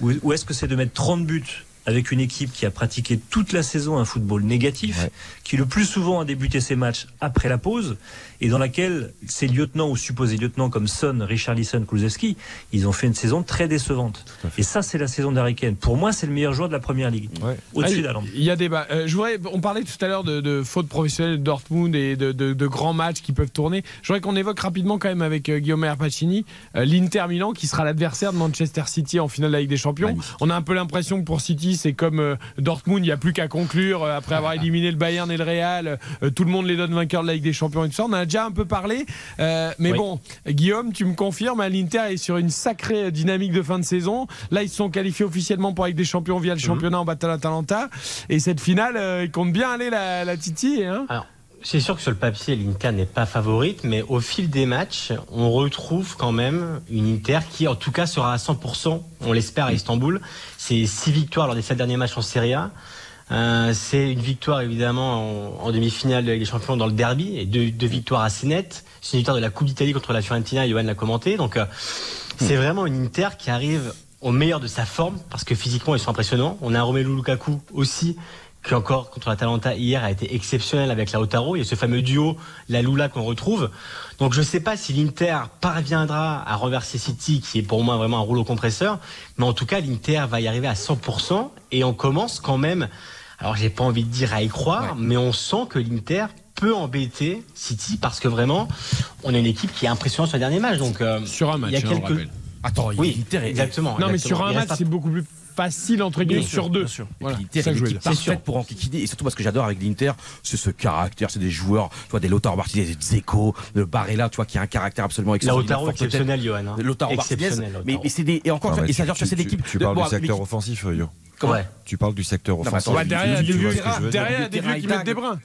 Ou, ou est-ce que c'est de mettre 30 buts avec une équipe qui a pratiqué toute la saison un football négatif, Ouais. qui le plus souvent a débuté ses matchs après la pause, et dans laquelle ces lieutenants ou supposés lieutenants comme Son, Richarlison, Kulusevski, ils ont fait une saison très décevante. Et ça, c'est la saison d'Harry Kane. Pour moi, c'est le meilleur joueur de la première ligue, Ouais. au-dessus Ah. Il y a débat. Euh, je voudrais, on parlait tout à l'heure de, de fautes professionnelles de Dortmund et de, de- de grands matchs qui peuvent tourner. Je voudrais qu'on évoque rapidement quand même avec euh, Guillaume Pacini l'Inter Milan qui sera l'adversaire de Manchester City en finale de la Ligue des Champions. Magnifique. On a un peu l'impression que pour City c'est comme euh, Dortmund, il n'y a plus qu'à conclure euh, après avoir éliminé le Bayern et le Real. euh, tout le monde les donne vainqueurs de la Ligue des Champions et tout ça. On a déjà un peu parlé. Euh, mais Oui. bon, Guillaume, tu me confirmes, hein, l'Inter est sur une sacrée dynamique de fin de saison. Là, ils se sont qualifiés officiellement pour Ligue des Champions via le championnat en battant l'Atalanta. Et cette finale, euh, il compte bien aller la, la Titi. Hein Alors, c'est sûr que sur le papier, l'Inter n'est pas favorite, mais au fil des matchs, on retrouve quand même une Inter qui, en tout cas, sera à 100%, on l'espère, à Istanbul. C'est six victoires lors des sept derniers matchs en Serie A. Euh, c'est une victoire évidemment en, en demi-finale de la Ligue des Champions dans le derby et deux, deux victoires assez nettes. C'est une victoire de la Coupe d'Italie contre la Fiorentina, Johan l'a commenté. Donc euh, c'est vraiment une Inter qui arrive au meilleur de sa forme parce que physiquement ils sont impressionnants. On a un Romelu Lukaku aussi qui encore contre l'Atalanta hier a été exceptionnel avec Lautaro. Il y a ce fameux duo, la Lula qu'on retrouve. Donc je ne sais pas si l'Inter parviendra à renverser City, qui est pour moi vraiment un rouleau compresseur, mais en tout cas l'Inter va y arriver à 100% et on commence quand même. Alors j'ai pas envie de dire à y croire, mais on sent que l'Inter peut embêter City parce que vraiment on a une équipe qui est impressionnante sur le dernier match. Donc euh, Sur un match, il y a hein, on quelques. Attends, oui, l'Inter est- exactement. Non, mais sur un match, c'est beaucoup plus facile entre guillemets sur deux. bien sûr. Voilà, L'Inter est que l'équipe dire. parfaite pour enquiquiner et surtout parce que j'adore avec l'Inter, c'est ce caractère, c'est des joueurs, tu vois, des Lautaro Martinez, des Zeko, le Barella, tu vois, qui a un caractère absolument extraordinaire. Lautaro exceptionnel, Johan. hein. Lautaro Martinez, Exceptionnel, mais, c'est des et encore, une fois, mais et ça tu- genre c'est tu- l'équipe. Tu de- parles bon, du secteur offensif, Yo. Comment Ouais. Tu parles du secteur offensif. Bah, derrière, il y a des vieux qui mettent des brins.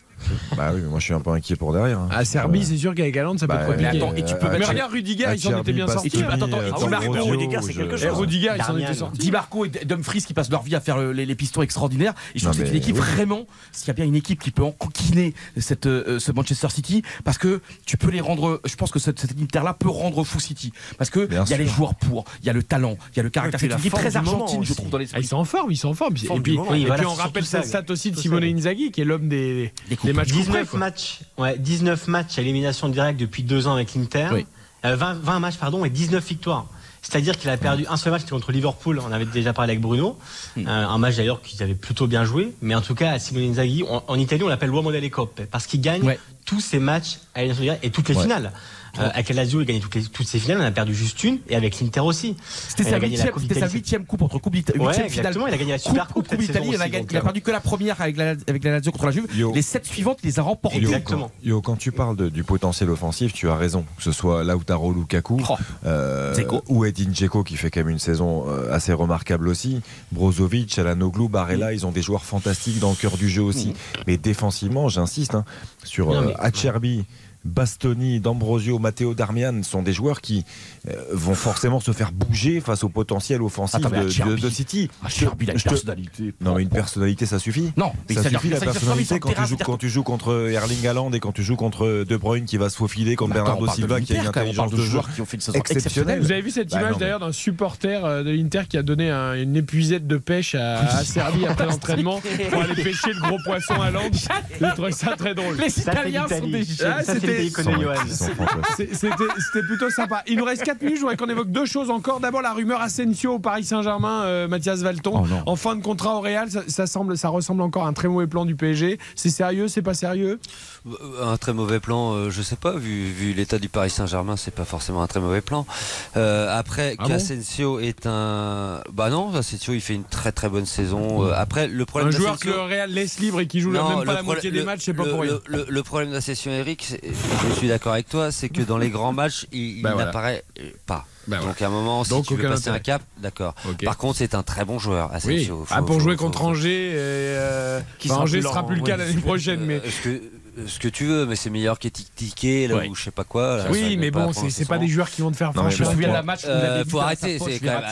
Bah oui, mais moi je suis un peu inquiet pour derrière. hein. À Serbie, c'est sûr qu'avec Galante, ça peut Bah, être compliqué. mais attends, et tu peux Euh, Mais regarde Rudiger, il s'en était bien sorti. Bastoni, Attends, attends, euh, et Di Marco, Ambrosio, Rudiger, c'est je- quelque Et chose. Rudiger, il s'en Darmian. était sorti. Di Marco et Dumfries qui passent leur vie à faire euh, les, les pistons extraordinaires. Et je trouve que c'est une équipe oui. vraiment, s'il y a bien une équipe qui peut encoquiner cette, euh, ce Manchester City, parce que tu peux les rendre, je pense que cette, cette Inter-là peut rendre fou City. Parce que il y a les joueurs pour, il y a le talent, il y a le caractère. C'est une équipe très argentine, je trouve, dans Ah, l'esprit. ils sont en forme, ils sont en forme. Et puis, on rappelle cette ça, stat aussi de Simone. Inzaghi, qui est l'homme des, Des coupes. des matchs couperets, 19 quoi. matchs, ouais, 19 matchs à élimination directe depuis deux ans avec l'Inter. Oui. Euh, 20, 20 matchs pardon et 19 victoires. C'est-à-dire qu'il a perdu un seul match contre Liverpool. On avait déjà parlé avec Bruno. Hmm. Euh, un match d'ailleurs qu'ils avaient plutôt bien joué. Mais en tout cas, à Simone Inzaghi, en, en Italie, on l'appelle l'uomo delle coppe parce qu'il gagne Ouais. tous ses matchs à élimination directe et toutes les Ouais. finales. Euh, avec la Lazio, il gagne toutes, les- toutes ses finales. On a perdu juste une et avec l'Inter aussi. C'était sa huitième, Coupe coupe entre coupe d'Italie, Ouais, exactement. Il a gagné la Coupe, Super Coupe coupe d'Italie, il, il a euh, perdu que la première avec la, avec la Lazio contre la Juve. Yo. Les sept suivantes, il les a remportées. Yo, Exactement. quand- Yo, quand tu parles de- du potentiel offensif, tu as raison. Que ce soit Lautaro Lukaku Oh. euh, Dzeko. ou Edin Dzeko qui fait quand même une saison euh, assez remarquable aussi. Brozovic, Alanoglu, Barella, ils ont des joueurs fantastiques dans le cœur du jeu aussi. Mais défensivement, j'insiste hein, sur Non, euh, mais- Acerbi. Bastoni, D'Ambrosio, Matteo Darmian sont des joueurs qui vont forcément se faire bouger face au potentiel offensif Attends, de, Acerbi- de- de City. Acerbi, il a une Je te- personnalité. Non, mais une personnalité, ça suffit. Non, mais ça suffit la personnalité quand, terrain, tu joues, c'est-à-dire quand tu joues contre Erling Haaland et quand tu joues contre De Bruyne qui va se faufiler, contre Bernardo Silva qui a une intelligence de joueurs qui ont fait une saison exceptionnelle. Vous avez vu cette Bah, image d'ailleurs d'un supporter euh, de l'Inter qui a donné un- une épuisette de pêche à, à Serbie après l'entraînement pour aller pêcher le gros poisson à l'angle. J'ai trouvé ça très drôle. Les Italiens sont des Ah, c'était plutôt sympa. Il nous reste 4 Je voudrais qu'on évoque deux choses encore. D'abord, la rumeur Asensio au Paris Saint-Germain, euh, Mathias Valton. Oh en fin de contrat au Real, ça, ça semble, ça ressemble encore à un très mauvais plan du PSG. C'est sérieux, c'est pas sérieux? Un très mauvais plan, euh, je sais pas, vu, vu l'état du Paris Saint-Germain, c'est pas forcément un très mauvais plan. Euh, après, Ah bon est un. Bah non, Asensio il fait une très très bonne saison. Euh, après, le problème Un joueur que d'Asensio- le Real laisse libre et qui joue Non, même pas la moitié des matchs, c'est pas pour rien. Le, le- le problème d'Assession Eric, je suis d'accord avec toi, c'est que dans les grands matchs, il, il Bah voilà. n'apparaît euh, pas. Bah Donc à un moment, si Donc, tu veux passer intérêt. un cap, d'accord. Par contre, c'est un très bon joueur, Oui, Asensio. Ah, Faut- pour faut- jouer faut- contre Angers, et, euh, Qui enfin, sera Angers plus sera plus le oui. cas l'année prochaine. Mais Euh, ce que tu veux, mais c'est meilleur qu'Etiqueté, là Ouais. ou je sais pas quoi. là, oui, mais bon, c'est pas des joueurs qui vont te faire Non, mais Je me franchir. souviens la match où il Euh, faut arrêter, c'est quand même.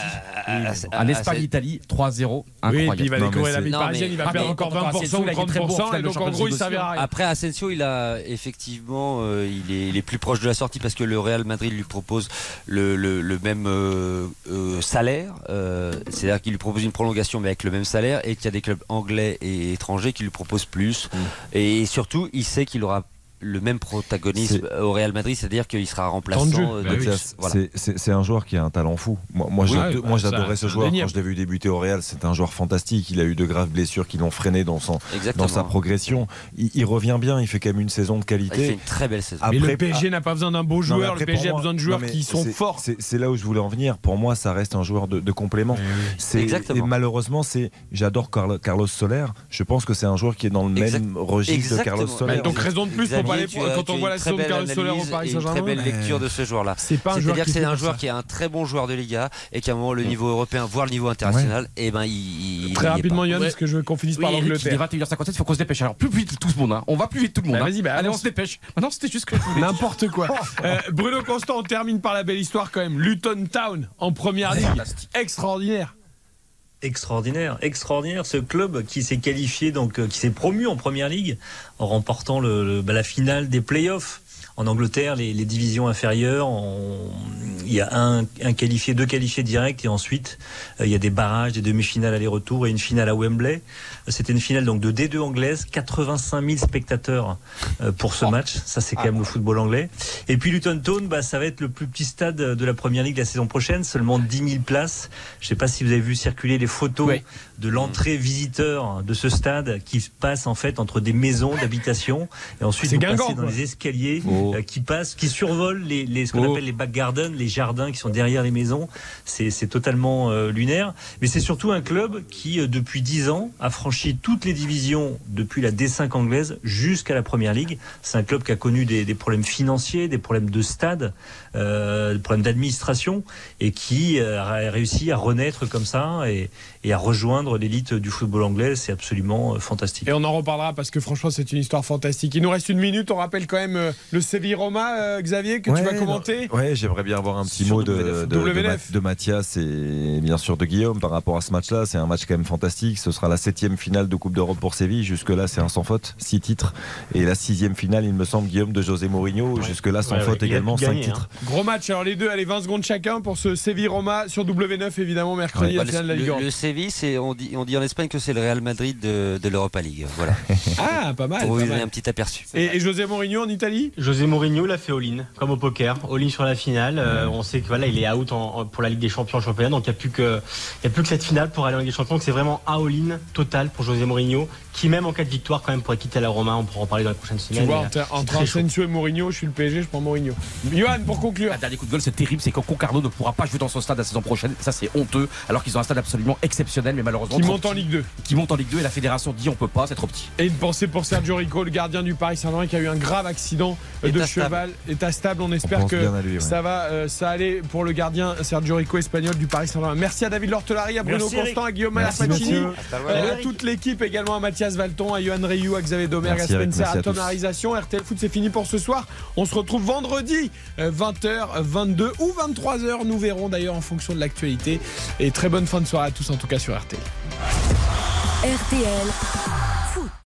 Euh, euh, En euh, Espagne-Italie, 3-0. Oui, et puis il va découvrir la vie parisienne, il va perdre encore quand on 20% Asensio, ou il a été très bon en 30%, et finale de donc en gros, il servira à rien. Après Asensio, il a effectivement, euh, il, est, plus proche de la sortie parce que le Real Madrid lui propose le, même euh, euh, salaire, euh, c'est-à-dire qu'il lui propose une prolongation mais avec le même salaire et qu'il y a des clubs anglais et étrangers qui lui proposent plus. Mm. Et surtout, il sait qu'il aura le même protagonisme au Real Madrid, c'est-à-dire qu'il sera remplaçant. Euh, Bah oui. C'est- Voilà. un joueur qui a un talent fou. Moi, Oui, bah, j'adorais ce joueur quand je l'ai vu débuter au Real. C'est un joueur fantastique. Il a eu de graves blessures qui l'ont freiné dans, son, Exactement. dans sa progression. Il, il revient bien. Il fait quand même une saison de Il fait qualité. une très belle saison. Mais Après- le PSG n'a pas besoin d'un beau Non, mais joueur, après, le PSG a besoin de joueurs mais qui sont forts. C'est là où je voulais en venir. Pour moi, ça reste un joueur de, de complément. C'est- Exactement. Et malheureusement, c'est j'adore Carlo- Carlos Soler. Je pense que c'est un joueur qui est dans le Exact- même registre de Carlos Exactement. Soler. Bah, donc raison de plus pour pas Tu as- quand tu on voit une la très saison de belle Carlos Soler au Paris une très Saint-Germain. belle lecture de ce joueur-là. C'est pas un joueur C'est-à-dire qui que c'est un joueur qui est un très bon joueur de Liga et qu'à un moment le niveau européen, voire le niveau international, et ben il, il- Très rapidement. Yann, parce que je veux qu'on finisse par Eric, il est l'Angleterre. 21h57, il faut qu'on se dépêche. Alors, plus vite tout le monde. hein. On va plus vite tout le monde. Hein. vas-y, bah, Allez, on se dépêche. Maintenant, c'était juste que dire. N'importe quoi. Euh, Bruno Constant, on termine par la belle histoire quand même. Luton Town en première ligue. Extraordinaire. Extraordinaire, extraordinaire ce club qui s'est qualifié donc euh, qui s'est promu en première ligue en remportant bah, la finale des playoffs En Angleterre, les, les divisions inférieures, on- il y a un, un qualifié, deux qualifiés directs et ensuite euh, il y a des barrages, des demi-finales aller-retour et une finale à Wembley. C'était une finale donc de D2 anglaise, 85 000 spectateurs euh, pour ce match. Ça c'est quand même le football anglais. Et puis Luton Town, bah, ça va être le plus petit stade de la première ligue la saison prochaine, seulement 10 000 places. Je sais pas si vous avez vu circuler les photos de l'entrée visiteur de ce stade qui se passe en fait entre des maisons d'habitation et ensuite C'est vous passez dans quoi. les escaliers Oh. Euh, qui passent, qui survolent les, les- ce qu'on Oh. appelle les back gardens, les jardins qui sont derrière les maisons. C'est totalement euh, lunaire. Mais c'est surtout un club qui, euh, depuis 10 ans, a franchi toutes les divisions depuis la D5 anglaise jusqu'à la Première Ligue. C'est un club qui a connu des, des problèmes financiers, des problèmes de stade, euh, des problèmes d'administration et qui a réussi à renaître comme ça et, et à rejoindre l'élite du football anglais. C'est absolument euh, fantastique. Et on en reparlera parce que franchement, c'est une histoire fantastique. Il nous reste une minute. On rappelle quand même euh, le Séville Roma, euh, Xavier, que tu vas commenter. Ouais, j'aimerais bien avoir un petit Sur mot de, de, de, de Mathias et bien sûr de Guillaume par rapport à ce match-là. C'est un match quand même fantastique. Ce sera la septième finale de Coupe d'Europe pour Séville. Jusque-là, c'est un sans faute, six titres. Et la sixième finale, il me semble, Guillaume de José Mourinho. Jusque-là, sans Ouais, faute également, cinq hein. titres. Gros match. Alors les deux, allez 20 secondes chacun pour ce Séville Roma sur W9 évidemment mercredi Bah, la finale de la Ligue le- 1. le Séville, c'est, on, dit, on dit en Espagne que c'est le Real Madrid de, de l'Europa League. Voilà. Ah, pas mal. Pour vous donner un petit aperçu. Et, et José Mourinho en Italie? José Mourinho l'a fait all-in, comme au poker, all-in sur la finale. Euh, on sait que voilà, il est out en- en- pour la Ligue des Champions en championnat, donc il n'y a plus que il y a plus que cette finale pour aller en Ligue des Champions. C'est vraiment un all-in total pour José Mourinho, qui même en cas de victoire quand même pourrait quitter la Roma. On pourra en parler dans les prochaines Tu semaines. vois, mais, entre, euh. Asensio et Mourinho, je suis le PSG, je prends Mourinho. Johan, pour conclure. Un dernier coup de gueule, c'est terrible, c'est que Concarneau ne pourra pas jouer dans son stade la saison prochaine. Ça, c'est honteux, alors qu'ils ont un stade absolument exceptionnel, mais malheureusement. Qui monte en. Ligue 2. Qui monte en Ligue 2 et la fédération dit on peut pas, c'est trop petit. Et une pensée pour Sergio Rico, le gardien du Paris Saint-Germain, qui a eu un grave accident euh, de cheval. État stable, on espère que bien à lui, ouais. ça va, euh, ça allait pour le gardien Sergio Rico espagnol du Paris Saint-Germain. Merci à David Lortelari, à Bruno Merci, Eric. Constant, à Guillaume Malapacini, monsieur. euh, à toute l'équipe, également à Mathias Valton, à Johan Rioux, à Xavier Domergue, à. Spencer, à à. Tom Harisation. RTL Foot, c'est fini pour ce soir. On se retrouve vendredi, euh, 20h, 22 ou 23h. Nous verrons d'ailleurs en fonction de l'actualité. Et très bonne fin de soirée à tous, en tout sur RTL. RTL.